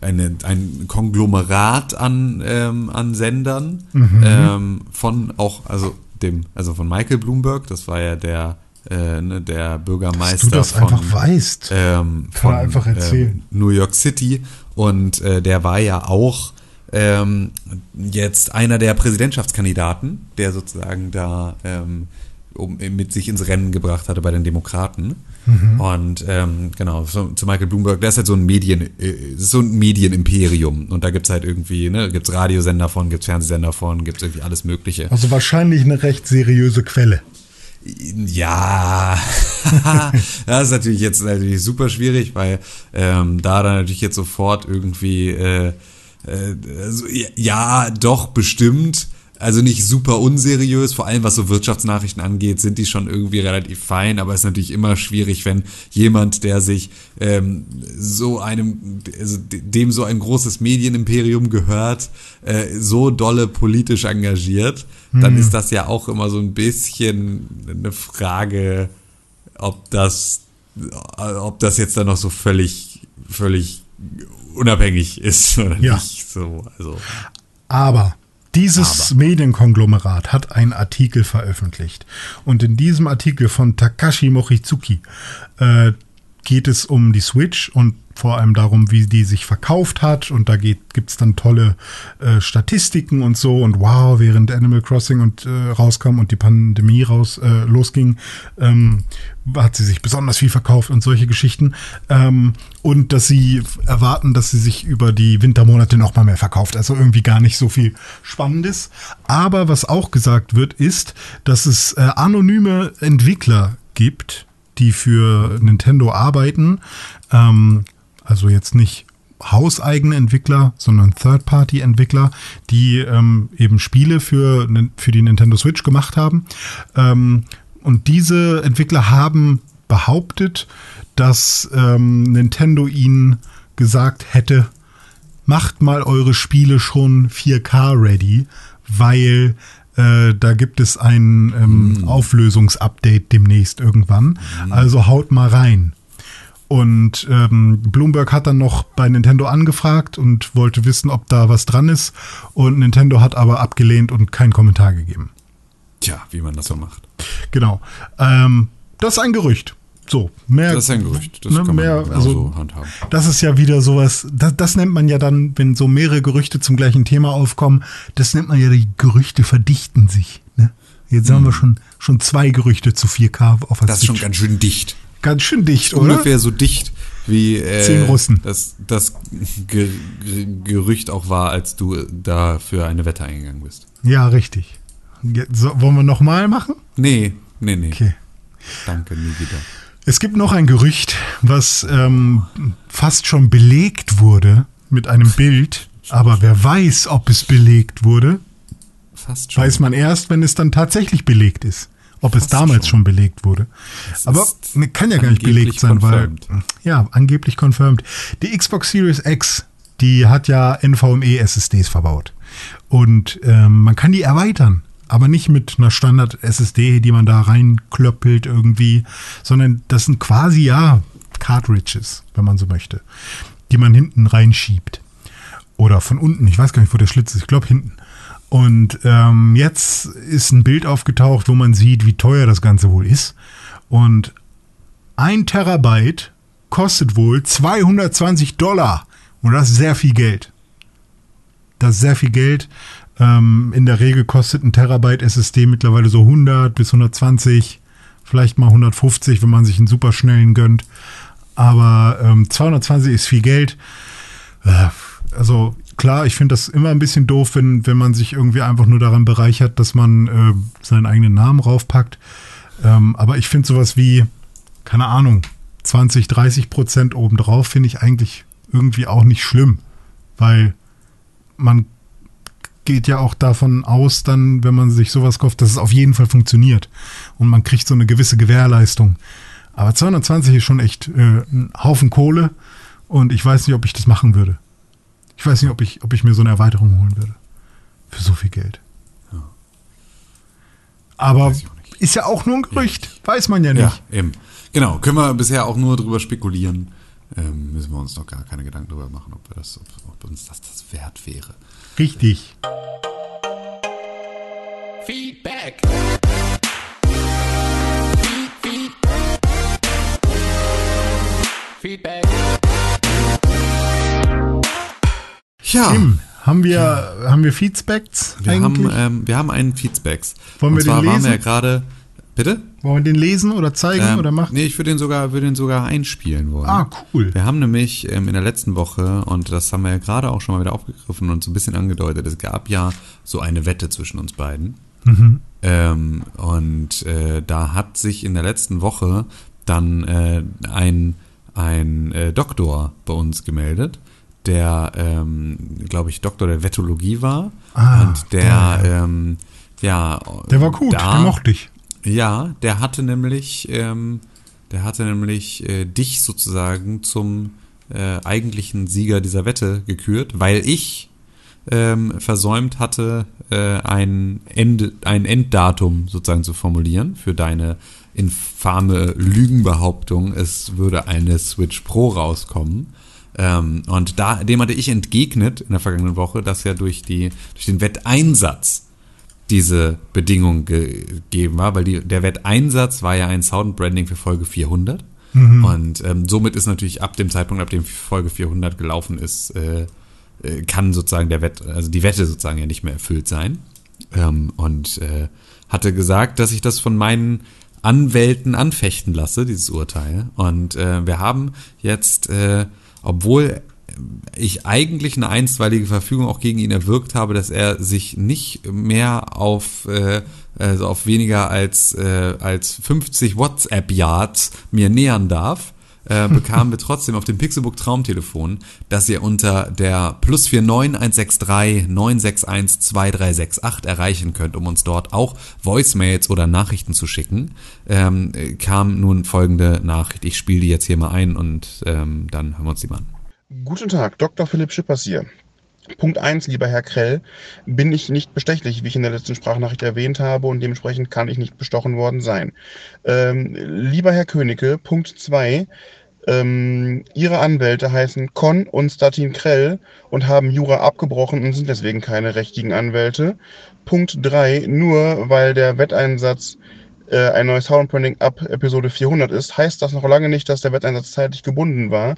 eine ein Konglomerat an, ähm, an Sendern mhm. ähm, von auch, also dem, also von Michael Bloomberg, das war ja der äh, ne, der Bürgermeister Dass du das von, einfach weißt. Ähm, Kann von, einfach erzählen. Ähm, New York City und äh, der war ja auch ähm, jetzt einer der Präsidentschaftskandidaten, der sozusagen da ähm, um, mit sich ins Rennen gebracht hatte bei den Demokraten. Mhm. Und ähm, genau, so, zu Michael Bloomberg, der ist halt so ein Medien, äh, so ein Medienimperium. Und da gibt's halt irgendwie, ne, gibt's Radiosender von, gibt's Fernsehsender von, gibt's irgendwie alles Mögliche. Also wahrscheinlich eine recht seriöse Quelle. Ja, das ist natürlich jetzt natürlich super schwierig, weil ähm, da dann natürlich jetzt sofort irgendwie äh, äh, also, ja, doch, bestimmt. Also nicht super unseriös, vor allem was so Wirtschaftsnachrichten angeht, sind die schon irgendwie relativ fein, aber es ist natürlich immer schwierig, wenn jemand, der sich ähm, so einem, also dem so ein großes Medienimperium gehört, äh, so dolle politisch engagiert, hm. dann ist das ja auch immer so ein bisschen eine Frage, ob das, ob das jetzt dann noch so völlig, völlig unabhängig ist oder ja. nicht. So, also. Aber dieses Aber. Medienkonglomerat hat einen Artikel veröffentlicht. Und in diesem Artikel von Takashi Mochizuki äh, geht es um die Switch und vor allem darum, wie die sich verkauft hat. Und da gibt es dann tolle äh, Statistiken und so. Und wow, während Animal Crossing und äh, rauskam und die Pandemie raus äh, losging, ähm, hat sie sich besonders viel verkauft und solche Geschichten. Ähm, und dass sie erwarten, dass sie sich über die Wintermonate noch mal mehr verkauft. Also irgendwie gar nicht so viel Spannendes. Aber was auch gesagt wird, ist, dass es äh, anonyme Entwickler gibt, die für Nintendo arbeiten. Ähm, also jetzt nicht hauseigene Entwickler, sondern Third-Party-Entwickler, die ähm, eben Spiele für, für die Nintendo Switch gemacht haben. Ähm, und diese Entwickler haben behauptet, dass ähm, Nintendo ihnen gesagt hätte, macht mal eure Spiele schon 4K-ready, weil äh, da gibt es ein ähm, mm. Auflösungsupdate demnächst irgendwann. Mm. Also haut mal rein. Und ähm, Bloomberg hat dann noch bei Nintendo angefragt und wollte wissen, ob da was dran ist. Und Nintendo hat aber abgelehnt und keinen Kommentar gegeben. Tja, wie man das so macht. Genau. Ähm, das ist ein Gerücht. So, mehr. Das ist ein Gerücht. Das ne, kann mehr, man also, so handhaben. Das ist ja wieder sowas, das, das nennt man ja dann, wenn so mehrere Gerüchte zum gleichen Thema aufkommen, das nennt man ja, die Gerüchte verdichten sich. Ne? Jetzt hm. haben wir schon, schon zwei Gerüchte zu 4K auf der Das ist schon ganz schön dicht. Ganz schön dicht, oder? Ungefähr so dicht wie äh, Zehn Russen. Das, das Ge Gerücht auch war, als du da für eine Wette eingegangen bist. Ja, richtig. So, wollen wir nochmal machen? Nee, nee, nee. Okay. Danke, nie wieder. Es gibt noch ein Gerücht, was ähm, fast schon belegt wurde mit einem Bild, aber wer weiß, ob es belegt wurde, fast schon. weiß man erst, wenn es dann tatsächlich belegt ist ob es damals schon, schon belegt wurde. Es Aber ne, kann ja gar nicht belegt sein, confirmed. weil ja, angeblich confirmed. Die Xbox Series X, die hat ja NVMe SSDs verbaut. Und ähm, man kann die erweitern, aber nicht mit einer Standard SSD, die man da reinklöppelt irgendwie, sondern das sind quasi ja Cartridges, wenn man so möchte, die man hinten reinschiebt. Oder von unten, ich weiß gar nicht, wo der Schlitz ist, ich glaube hinten. Und ähm, jetzt ist ein Bild aufgetaucht, wo man sieht, wie teuer das Ganze wohl ist. Und ein Terabyte kostet wohl 220 Dollar. Und das ist sehr viel Geld. Das ist sehr viel Geld. Ähm, in der Regel kostet ein Terabyte SSD mittlerweile so 100 bis 120, vielleicht mal 150, wenn man sich einen super schnellen gönnt. Aber ähm, 220 ist viel Geld. Äh, also klar, ich finde das immer ein bisschen doof, wenn, wenn man sich irgendwie einfach nur daran bereichert, dass man äh, seinen eigenen Namen raufpackt. Ähm, aber ich finde sowas wie, keine Ahnung, 20, 30 Prozent obendrauf finde ich eigentlich irgendwie auch nicht schlimm, weil man geht ja auch davon aus, dann, wenn man sich sowas kauft, dass es auf jeden Fall funktioniert und man kriegt so eine gewisse Gewährleistung. Aber 220 ist schon echt äh, ein Haufen Kohle und ich weiß nicht, ob ich das machen würde. Ich weiß nicht, ob ich, ob ich mir so eine Erweiterung holen würde. Für so viel Geld. Ja. Aber ist ja auch nur ein Gerücht. Ja. Weiß man ja nicht. Ja, eben. Genau. Können wir bisher auch nur drüber spekulieren. Ähm, müssen wir uns noch gar keine Gedanken darüber machen, ob, wir das, ob, ob uns das, das wert wäre. Richtig. Feedback. Feedback. Ja. Tim, haben wir, ja. haben wir Feedbacks? Wir haben, ähm, wir haben einen Feedbacks. Wollen wir Und zwar den lesen? waren wir ja gerade. Bitte? Wollen wir den lesen oder zeigen ähm, oder machen? Nee, ich würde den sogar, würde den sogar einspielen wollen. Ah, cool. Wir haben nämlich ähm, in der letzten Woche, und das haben wir ja gerade auch schon mal wieder aufgegriffen und so ein bisschen angedeutet, es gab ja so eine Wette zwischen uns beiden. Mhm. Ähm, und äh, da hat sich in der letzten Woche dann äh, ein, ein äh, Doktor bei uns gemeldet, der, ähm, glaube ich, Doktor der Vettologie war. Ah, und der, ja, ähm, ja. Der war gut, da, den mochte ich. Ja, der hatte nämlich, ähm, der hatte nämlich äh, dich sozusagen zum äh, eigentlichen Sieger dieser Wette gekürt, weil ich ähm, versäumt hatte, äh, ein, End, ein Enddatum sozusagen zu formulieren für deine infame Lügenbehauptung, es würde eine Switch Pro rauskommen. Ähm, und da, dem hatte ich entgegnet in der vergangenen Woche, dass ja durch, die, durch den Wetteinsatz diese Bedingung gegeben war, weil die, der Wetteinsatz war ja ein Soundbranding für Folge 400. Mhm. Und ähm, somit ist natürlich ab dem Zeitpunkt, ab dem Folge 400 gelaufen ist, äh, äh, kann sozusagen der Wett, also die Wette sozusagen ja nicht mehr erfüllt sein. Ähm, und äh, hatte gesagt, dass ich das von meinen Anwälten anfechten lasse, dieses Urteil. Und äh, wir haben jetzt, äh, obwohl ich eigentlich eine einstweilige Verfügung auch gegen ihn erwirkt habe, dass er sich nicht mehr auf, äh, also auf weniger als, äh, als 50 WhatsApp-Yards mir nähern darf, äh, bekamen wir trotzdem auf dem Pixelbook Traumtelefon, dass ihr unter der plus 49163 961 2368 erreichen könnt, um uns dort auch Voicemails oder Nachrichten zu schicken, ähm, kam nun folgende Nachricht. Ich spiele die jetzt hier mal ein und ähm, dann hören wir uns die mal an. Guten Tag, Dr. Philipp Schippers hier. Punkt 1, lieber Herr Krell, bin ich nicht bestechlich, wie ich in der letzten Sprachnachricht erwähnt habe, und dementsprechend kann ich nicht bestochen worden sein. Ähm, lieber Herr Königke, Punkt 2, ähm, Ihre Anwälte heißen Con und Statin Krell und haben Jura abgebrochen und sind deswegen keine richtigen Anwälte. Punkt 3, nur weil der Wetteinsatz äh, ein neues Soundbranding ab Episode 400 ist, heißt das noch lange nicht, dass der Wetteinsatz zeitlich gebunden war.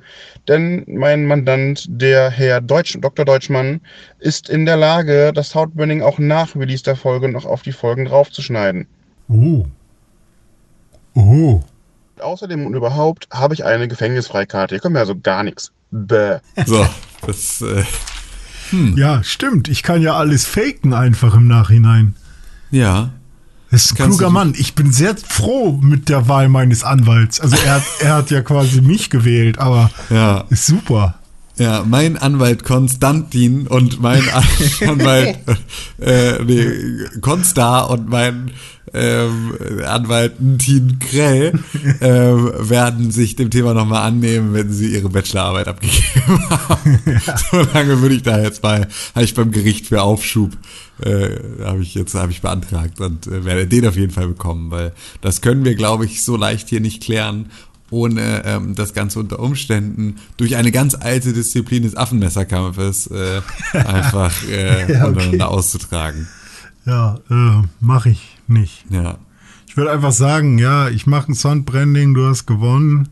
Denn mein Mandant, der Herr Deutsch, Dr. Deutschmann, ist in der Lage, das Soundbranding auch nach Release der Folge noch auf die Folgen draufzuschneiden. Oh. Oh. Außerdem und überhaupt habe ich eine Gefängnisfreikarte. Hier kommt mir also gar nichts. Bäh. So, das. Äh, hm. Ja, stimmt. Ich kann ja alles faken einfach im Nachhinein. Ja. Das ist ein Kannst kluger Mann. Ich bin sehr froh mit der Wahl meines Anwalts. Also er, er hat ja quasi mich gewählt, aber ja. ist super. Ja, mein Anwalt Konstantin und mein Anwalt äh, nee, Konstar und mein ähm, Anwalt Tin Krell ähm, werden sich dem Thema nochmal annehmen, wenn sie ihre Bachelorarbeit abgegeben haben. Ja. So lange würde ich da jetzt bei, habe ich beim Gericht für Aufschub, äh, habe ich jetzt, habe ich beantragt und äh, werde den auf jeden Fall bekommen, weil das können wir, glaube ich, so leicht hier nicht klären ohne ähm, das Ganze unter Umständen durch eine ganz alte Disziplin des Affenmesserkampfes äh, einfach äh, ja, okay. untereinander auszutragen. Ja, äh, mache ich nicht. Ja. Ich würde einfach sagen, ja, ich mache ein Soundbranding, du hast gewonnen.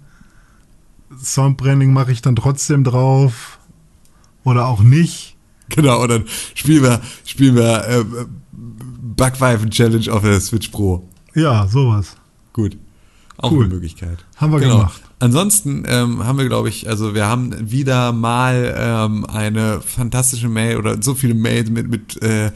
Soundbranding mache ich dann trotzdem drauf. Oder auch nicht. Genau, und dann spielen wir, spielen wir äh, Backpfeifen-Challenge auf der Switch Pro. Ja, sowas. Gut. Auch cool. eine Möglichkeit. Haben wir genau. gemacht. Ansonsten ähm, haben wir, glaube ich, also wir haben wieder mal ähm, eine fantastische Mail oder so viele Mails mit, mit äh,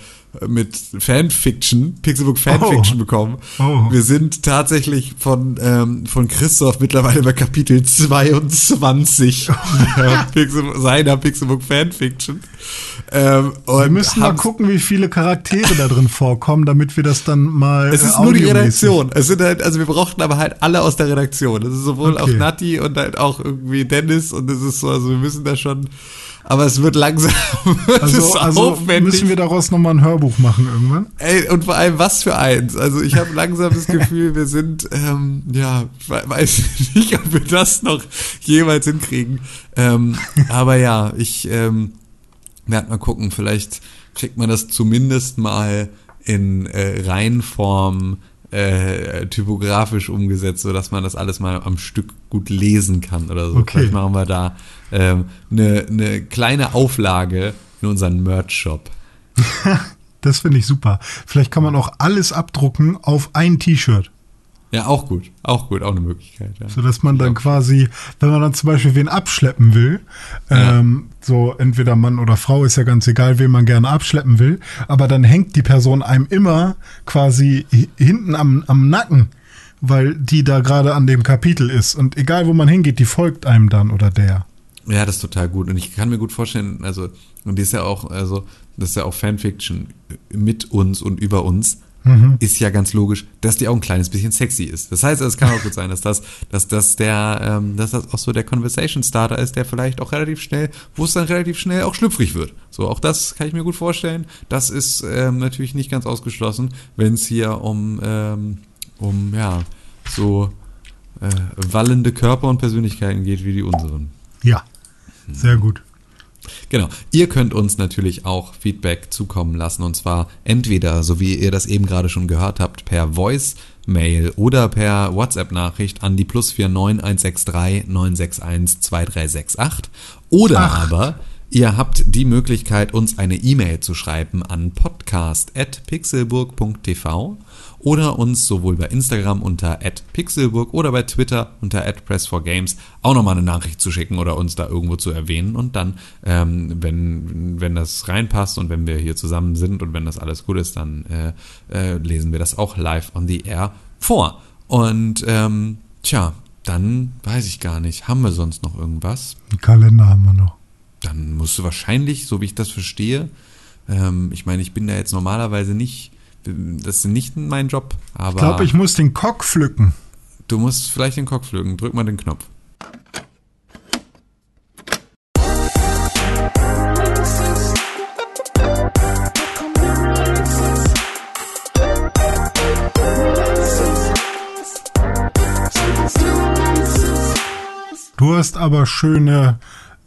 mit Fanfiction, Pixelbook Fanfiction oh. bekommen. Oh. Wir sind tatsächlich von, ähm, von Christoph mittlerweile bei Kapitel 22 Pixel, seiner Pixelbook Fanfiction. Ähm, wir müssen mal gucken, wie viele Charaktere da drin vorkommen, damit wir das dann mal. Es ist nur die Redaktion. Es sind halt, also wir brauchten aber halt alle aus der Redaktion. Das ist sowohl okay. auch Nati und halt auch irgendwie Dennis und es ist so, also wir müssen da schon aber es wird langsam also, also müssen wir daraus nochmal ein Hörbuch machen irgendwann. Ey, und vor allem was für eins. Also ich habe langsam das Gefühl, wir sind, ähm, ja, weiß nicht, ob wir das noch jemals hinkriegen. Ähm, aber ja, ich ähm, werde mal gucken, vielleicht kriegt man das zumindest mal in äh, Reihenform äh, typografisch umgesetzt, so dass man das alles mal am Stück gut lesen kann oder so. Okay. Vielleicht machen wir da ähm, eine, eine kleine Auflage in unseren Merch-Shop. das finde ich super. Vielleicht kann man auch alles abdrucken auf ein T-Shirt. Ja, auch gut. Auch gut, auch eine Möglichkeit. Ja. So dass man dann quasi, wenn man dann zum Beispiel wen abschleppen will, ja. ähm, so entweder Mann oder Frau, ist ja ganz egal, wen man gerne abschleppen will, aber dann hängt die Person einem immer quasi hinten am, am Nacken, weil die da gerade an dem Kapitel ist. Und egal, wo man hingeht, die folgt einem dann oder der. Ja, das ist total gut. Und ich kann mir gut vorstellen, also, und die ist ja auch, also, das ist ja auch Fanfiction mit uns und über uns. Ist ja ganz logisch, dass die auch ein kleines bisschen sexy ist. Das heißt, es kann auch gut sein, dass das, dass das der, ähm, dass das auch so der Conversation Starter ist, der vielleicht auch relativ schnell, wo es dann relativ schnell auch schlüpfrig wird. So, auch das kann ich mir gut vorstellen. Das ist ähm, natürlich nicht ganz ausgeschlossen, wenn es hier um, ähm, um ja, so äh, wallende Körper und Persönlichkeiten geht wie die unseren. Ja, sehr gut. Genau. Ihr könnt uns natürlich auch Feedback zukommen lassen und zwar entweder, so wie ihr das eben gerade schon gehört habt, per Voice-Mail oder per WhatsApp-Nachricht an die plus 49163 961 2368 oder Ach. aber Ihr habt die Möglichkeit, uns eine E-Mail zu schreiben an podcast.pixelburg.tv oder uns sowohl bei Instagram unter @pixelburg oder bei Twitter unter @press4games auch nochmal eine Nachricht zu schicken oder uns da irgendwo zu erwähnen und dann, ähm, wenn wenn das reinpasst und wenn wir hier zusammen sind und wenn das alles gut ist, dann äh, äh, lesen wir das auch live on the air vor. Und ähm, tja, dann weiß ich gar nicht, haben wir sonst noch irgendwas? Einen Kalender haben wir noch. dann musst du wahrscheinlich, so wie ich das verstehe, ähm, ich meine, ich bin da jetzt normalerweise nicht, das ist nicht mein Job, aber Ich glaube, ich muss den Cock pflücken. du musst vielleicht den Kopf pflücken. Drück mal den Knopf. Du hast aber schöne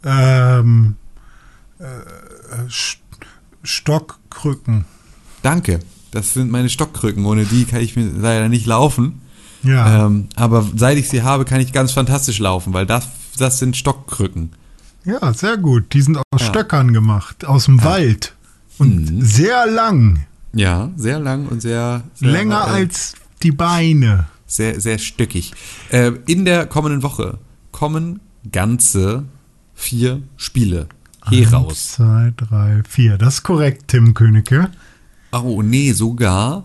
ähm, äh, St- Stockkrücken. Danke. Das sind meine Stockkrücken. Ohne die kann ich mir leider nicht laufen. Ja. Ähm, aber seit ich sie habe, kann ich ganz fantastisch laufen, weil das, das sind Stockkrücken. ja, sehr gut. Die sind aus Ja. Stöckern gemacht, aus dem Wald. Und Mhm. sehr lang. Ja, sehr lang und sehr, sehr Länger äh, als die Beine. sehr, sehr stöckig. Äh, in der kommenden Woche kommen ganze vier Spiele hier raus. Eins, zwei, drei, vier. Das ist korrekt, Tim Königke. Oh, nee, sogar.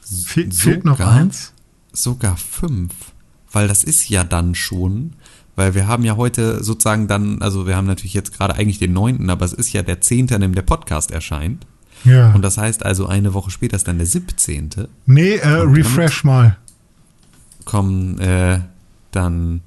Fe fehlt noch sogar- eins. Sogar fünf. Weil das ist ja dann schon, weil wir haben ja heute sozusagen dann, also wir haben natürlich jetzt gerade eigentlich den neunten, aber es ist ja der zehnte, an dem der Podcast erscheint. Ja. Und das heißt also, eine Woche später ist dann der siebzehnte. nee, äh, refresh mal. Kommen äh, dann.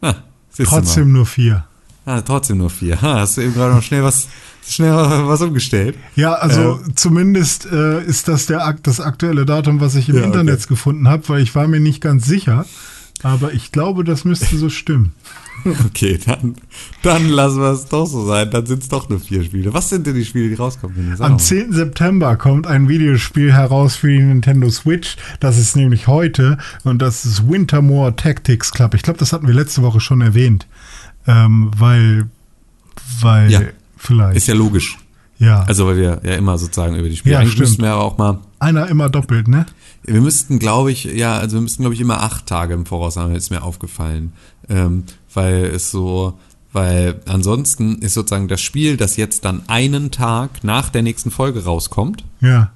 Mal. Trotzdem nur vier. Ah, trotzdem nur vier. Ha, hast du eben gerade noch schnell was, schnell was umgestellt? Ja, also zumindest äh, ist das der das aktuelle Datum, was ich im Ja, okay. Internet gefunden habe, weil ich war mir nicht ganz sicher. Aber ich glaube, das müsste so stimmen. Okay, dann, dann lassen wir es doch so sein. Dann sind es doch nur vier Spiele. Was sind denn die Spiele, die rauskommen? Am mal. 10. September kommt ein Videospiel heraus für die Nintendo Switch. Das ist nämlich heute und das ist Wintermoor Tactics Club. Ich glaube, das hatten wir letzte Woche schon erwähnt. Ähm, weil, weil, Ja. vielleicht. Ist ja logisch. ja. Also, weil wir ja immer sozusagen über die Spiele. Ja, Eigentlich stimmt. müssten wir auch mal. Einer immer doppelt, ne? Wir müssten, glaube ich, ja, also wir müssten, glaube ich, immer acht Tage im Voraus haben, ist mir aufgefallen. Ähm, weil es so, weil ansonsten ist sozusagen das Spiel, das jetzt dann einen Tag nach der nächsten Folge rauskommt, Ja.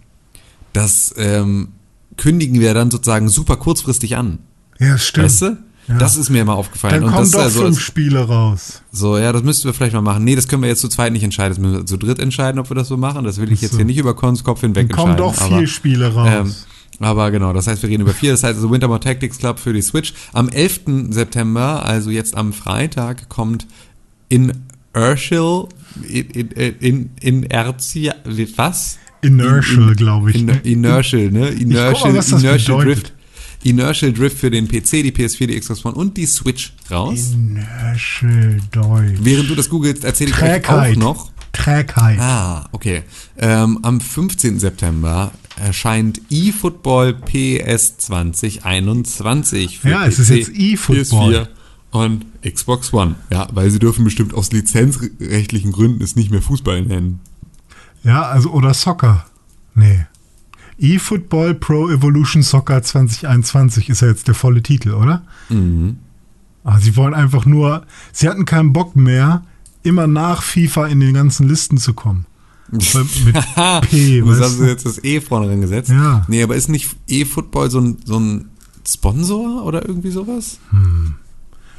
das ähm, kündigen wir dann sozusagen super kurzfristig an. Ja, stimmt. Weißt du? Ja. Das ist mir immer aufgefallen. Dann Und kommen das doch also, fünf Spiele raus. so, ja, das müssten wir vielleicht mal machen. Nee, das können wir jetzt zu zweit nicht entscheiden. Das müssen wir zu dritt entscheiden, ob wir das so machen. Das will ich jetzt so. hier nicht über Kons Kopf hinweg Dann kommen entscheiden. doch vier aber, Spiele raus. ähm, aber genau, das heißt, wir reden über vier. Das heißt also Wintermore Tactics Club für die Switch. Am 11. September, also jetzt am Freitag, kommt in Urshel, in, in, in, in Erzia, was? Inertial, glaube ich. In, ne? Inertial, ne? Inertial, was das Inertial bedeutet. Drift. Inertial Drift für den PC, die PS4, die Xbox One und die Switch raus. Inertial Deutsch. Während du das googelst, erzähle ich euch auch noch. Trägheit. Ah, okay. Ähm, am 15. September erscheint eFootball PS 2021 für Ja, es ist jetzt eFootball. PS4 und Xbox One. Ja, weil sie dürfen bestimmt aus lizenzrechtlichen Gründen es nicht mehr Fußball nennen. Ja, also oder Soccer. Nee. eFootball Pro Evolution Soccer 2021 ist ja jetzt der volle Titel, oder? Mhm. Ah, sie wollen einfach nur, sie hatten keinen Bock mehr, immer nach FIFA in den ganzen Listen zu kommen. Mit P, Was haben du? sie jetzt das E vorne dran gesetzt? Ja. Nee, aber ist nicht eFootball so ein, so ein Sponsor oder irgendwie sowas?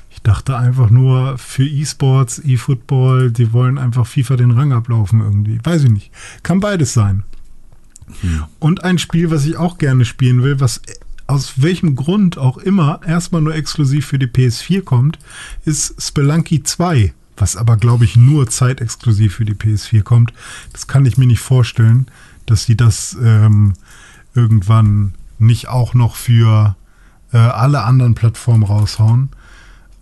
Ich dachte einfach nur für E-Sports, E-Football, die wollen einfach FIFA den Rang ablaufen irgendwie. Weiß ich nicht. Kann beides sein. Und ein Spiel, was ich auch gerne spielen will, was aus welchem Grund auch immer erstmal nur exklusiv für die PS4 kommt, ist Spelunky 2, was aber glaube ich nur zeitexklusiv für die PS4 kommt. Das kann ich mir nicht vorstellen, dass die das ähm, irgendwann nicht auch noch für äh, alle anderen Plattformen raushauen.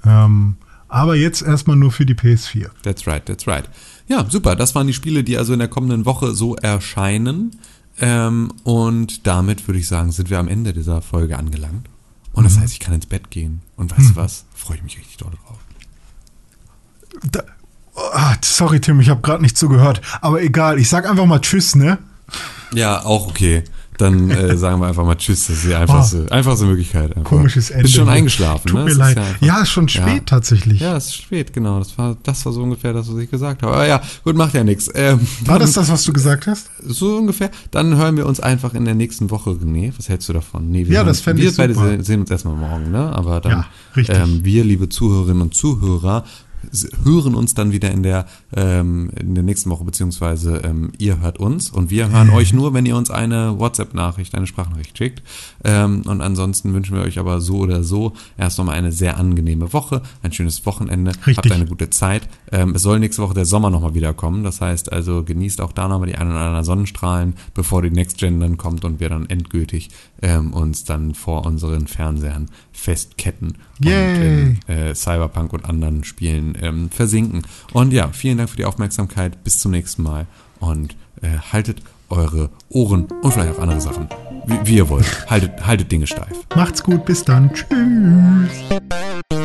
Ähm, aber jetzt erstmal nur für die PS4. That's right, that's right. Ja, super. Das waren die Spiele, die also in der kommenden Woche so erscheinen. Ähm, und damit würde ich sagen, sind wir am Ende dieser Folge angelangt. Und das mhm. heißt, ich kann ins Bett gehen. Und weißt mhm. du was? Freue ich mich richtig doll drauf. Da, oh, sorry, Tim, ich habe gerade nicht zugehört. Aber egal, ich sag einfach mal Tschüss, ne? Ja, auch okay dann äh, sagen wir einfach mal Tschüss. Das ist die einfachste, oh, einfachste Möglichkeit. Einfach. Komisches Ende. Bist schon eingeschlafen, Tut ne? mir das leid. Ist ja, ja, ist schon spät ja. tatsächlich. Ja, es ist spät, genau. Das war, das war so ungefähr das, was ich gesagt habe. Aber ja, gut, macht ja nichts. Ähm, war das das, was du gesagt hast? So ungefähr. Dann hören wir uns einfach in der nächsten Woche, René. Was hältst du davon? Nee, wir ja, das fände ich super. Wir beide sehen uns erstmal morgen, ne? Aber dann, ja, richtig. Ähm, wir, liebe Zuhörerinnen und Zuhörer, hören uns dann wieder in der, ähm, in der nächsten Woche, beziehungsweise ähm, ihr hört uns und wir hören euch nur, wenn ihr uns eine WhatsApp-Nachricht, eine Sprachnachricht schickt. Ähm, und ansonsten wünschen wir euch aber so oder so erst nochmal eine sehr angenehme Woche, ein schönes Wochenende, Richtig. habt eine gute Zeit. Ähm, es soll nächste Woche der Sommer nochmal wiederkommen, das heißt also genießt auch da nochmal die ein oder anderen Sonnenstrahlen, bevor die Next Gen dann kommt und wir dann endgültig ähm, uns dann vor unseren Fernsehern festketten Yay. und in äh, Cyberpunk und anderen Spielen ähm, versinken. Und ja, vielen Dank für die Aufmerksamkeit. Bis zum nächsten Mal und äh, haltet eure Ohren und vielleicht auch andere Sachen, wie, wie ihr wollt. Haltet, haltet Dinge steif. Macht's gut, bis dann. Tschüss.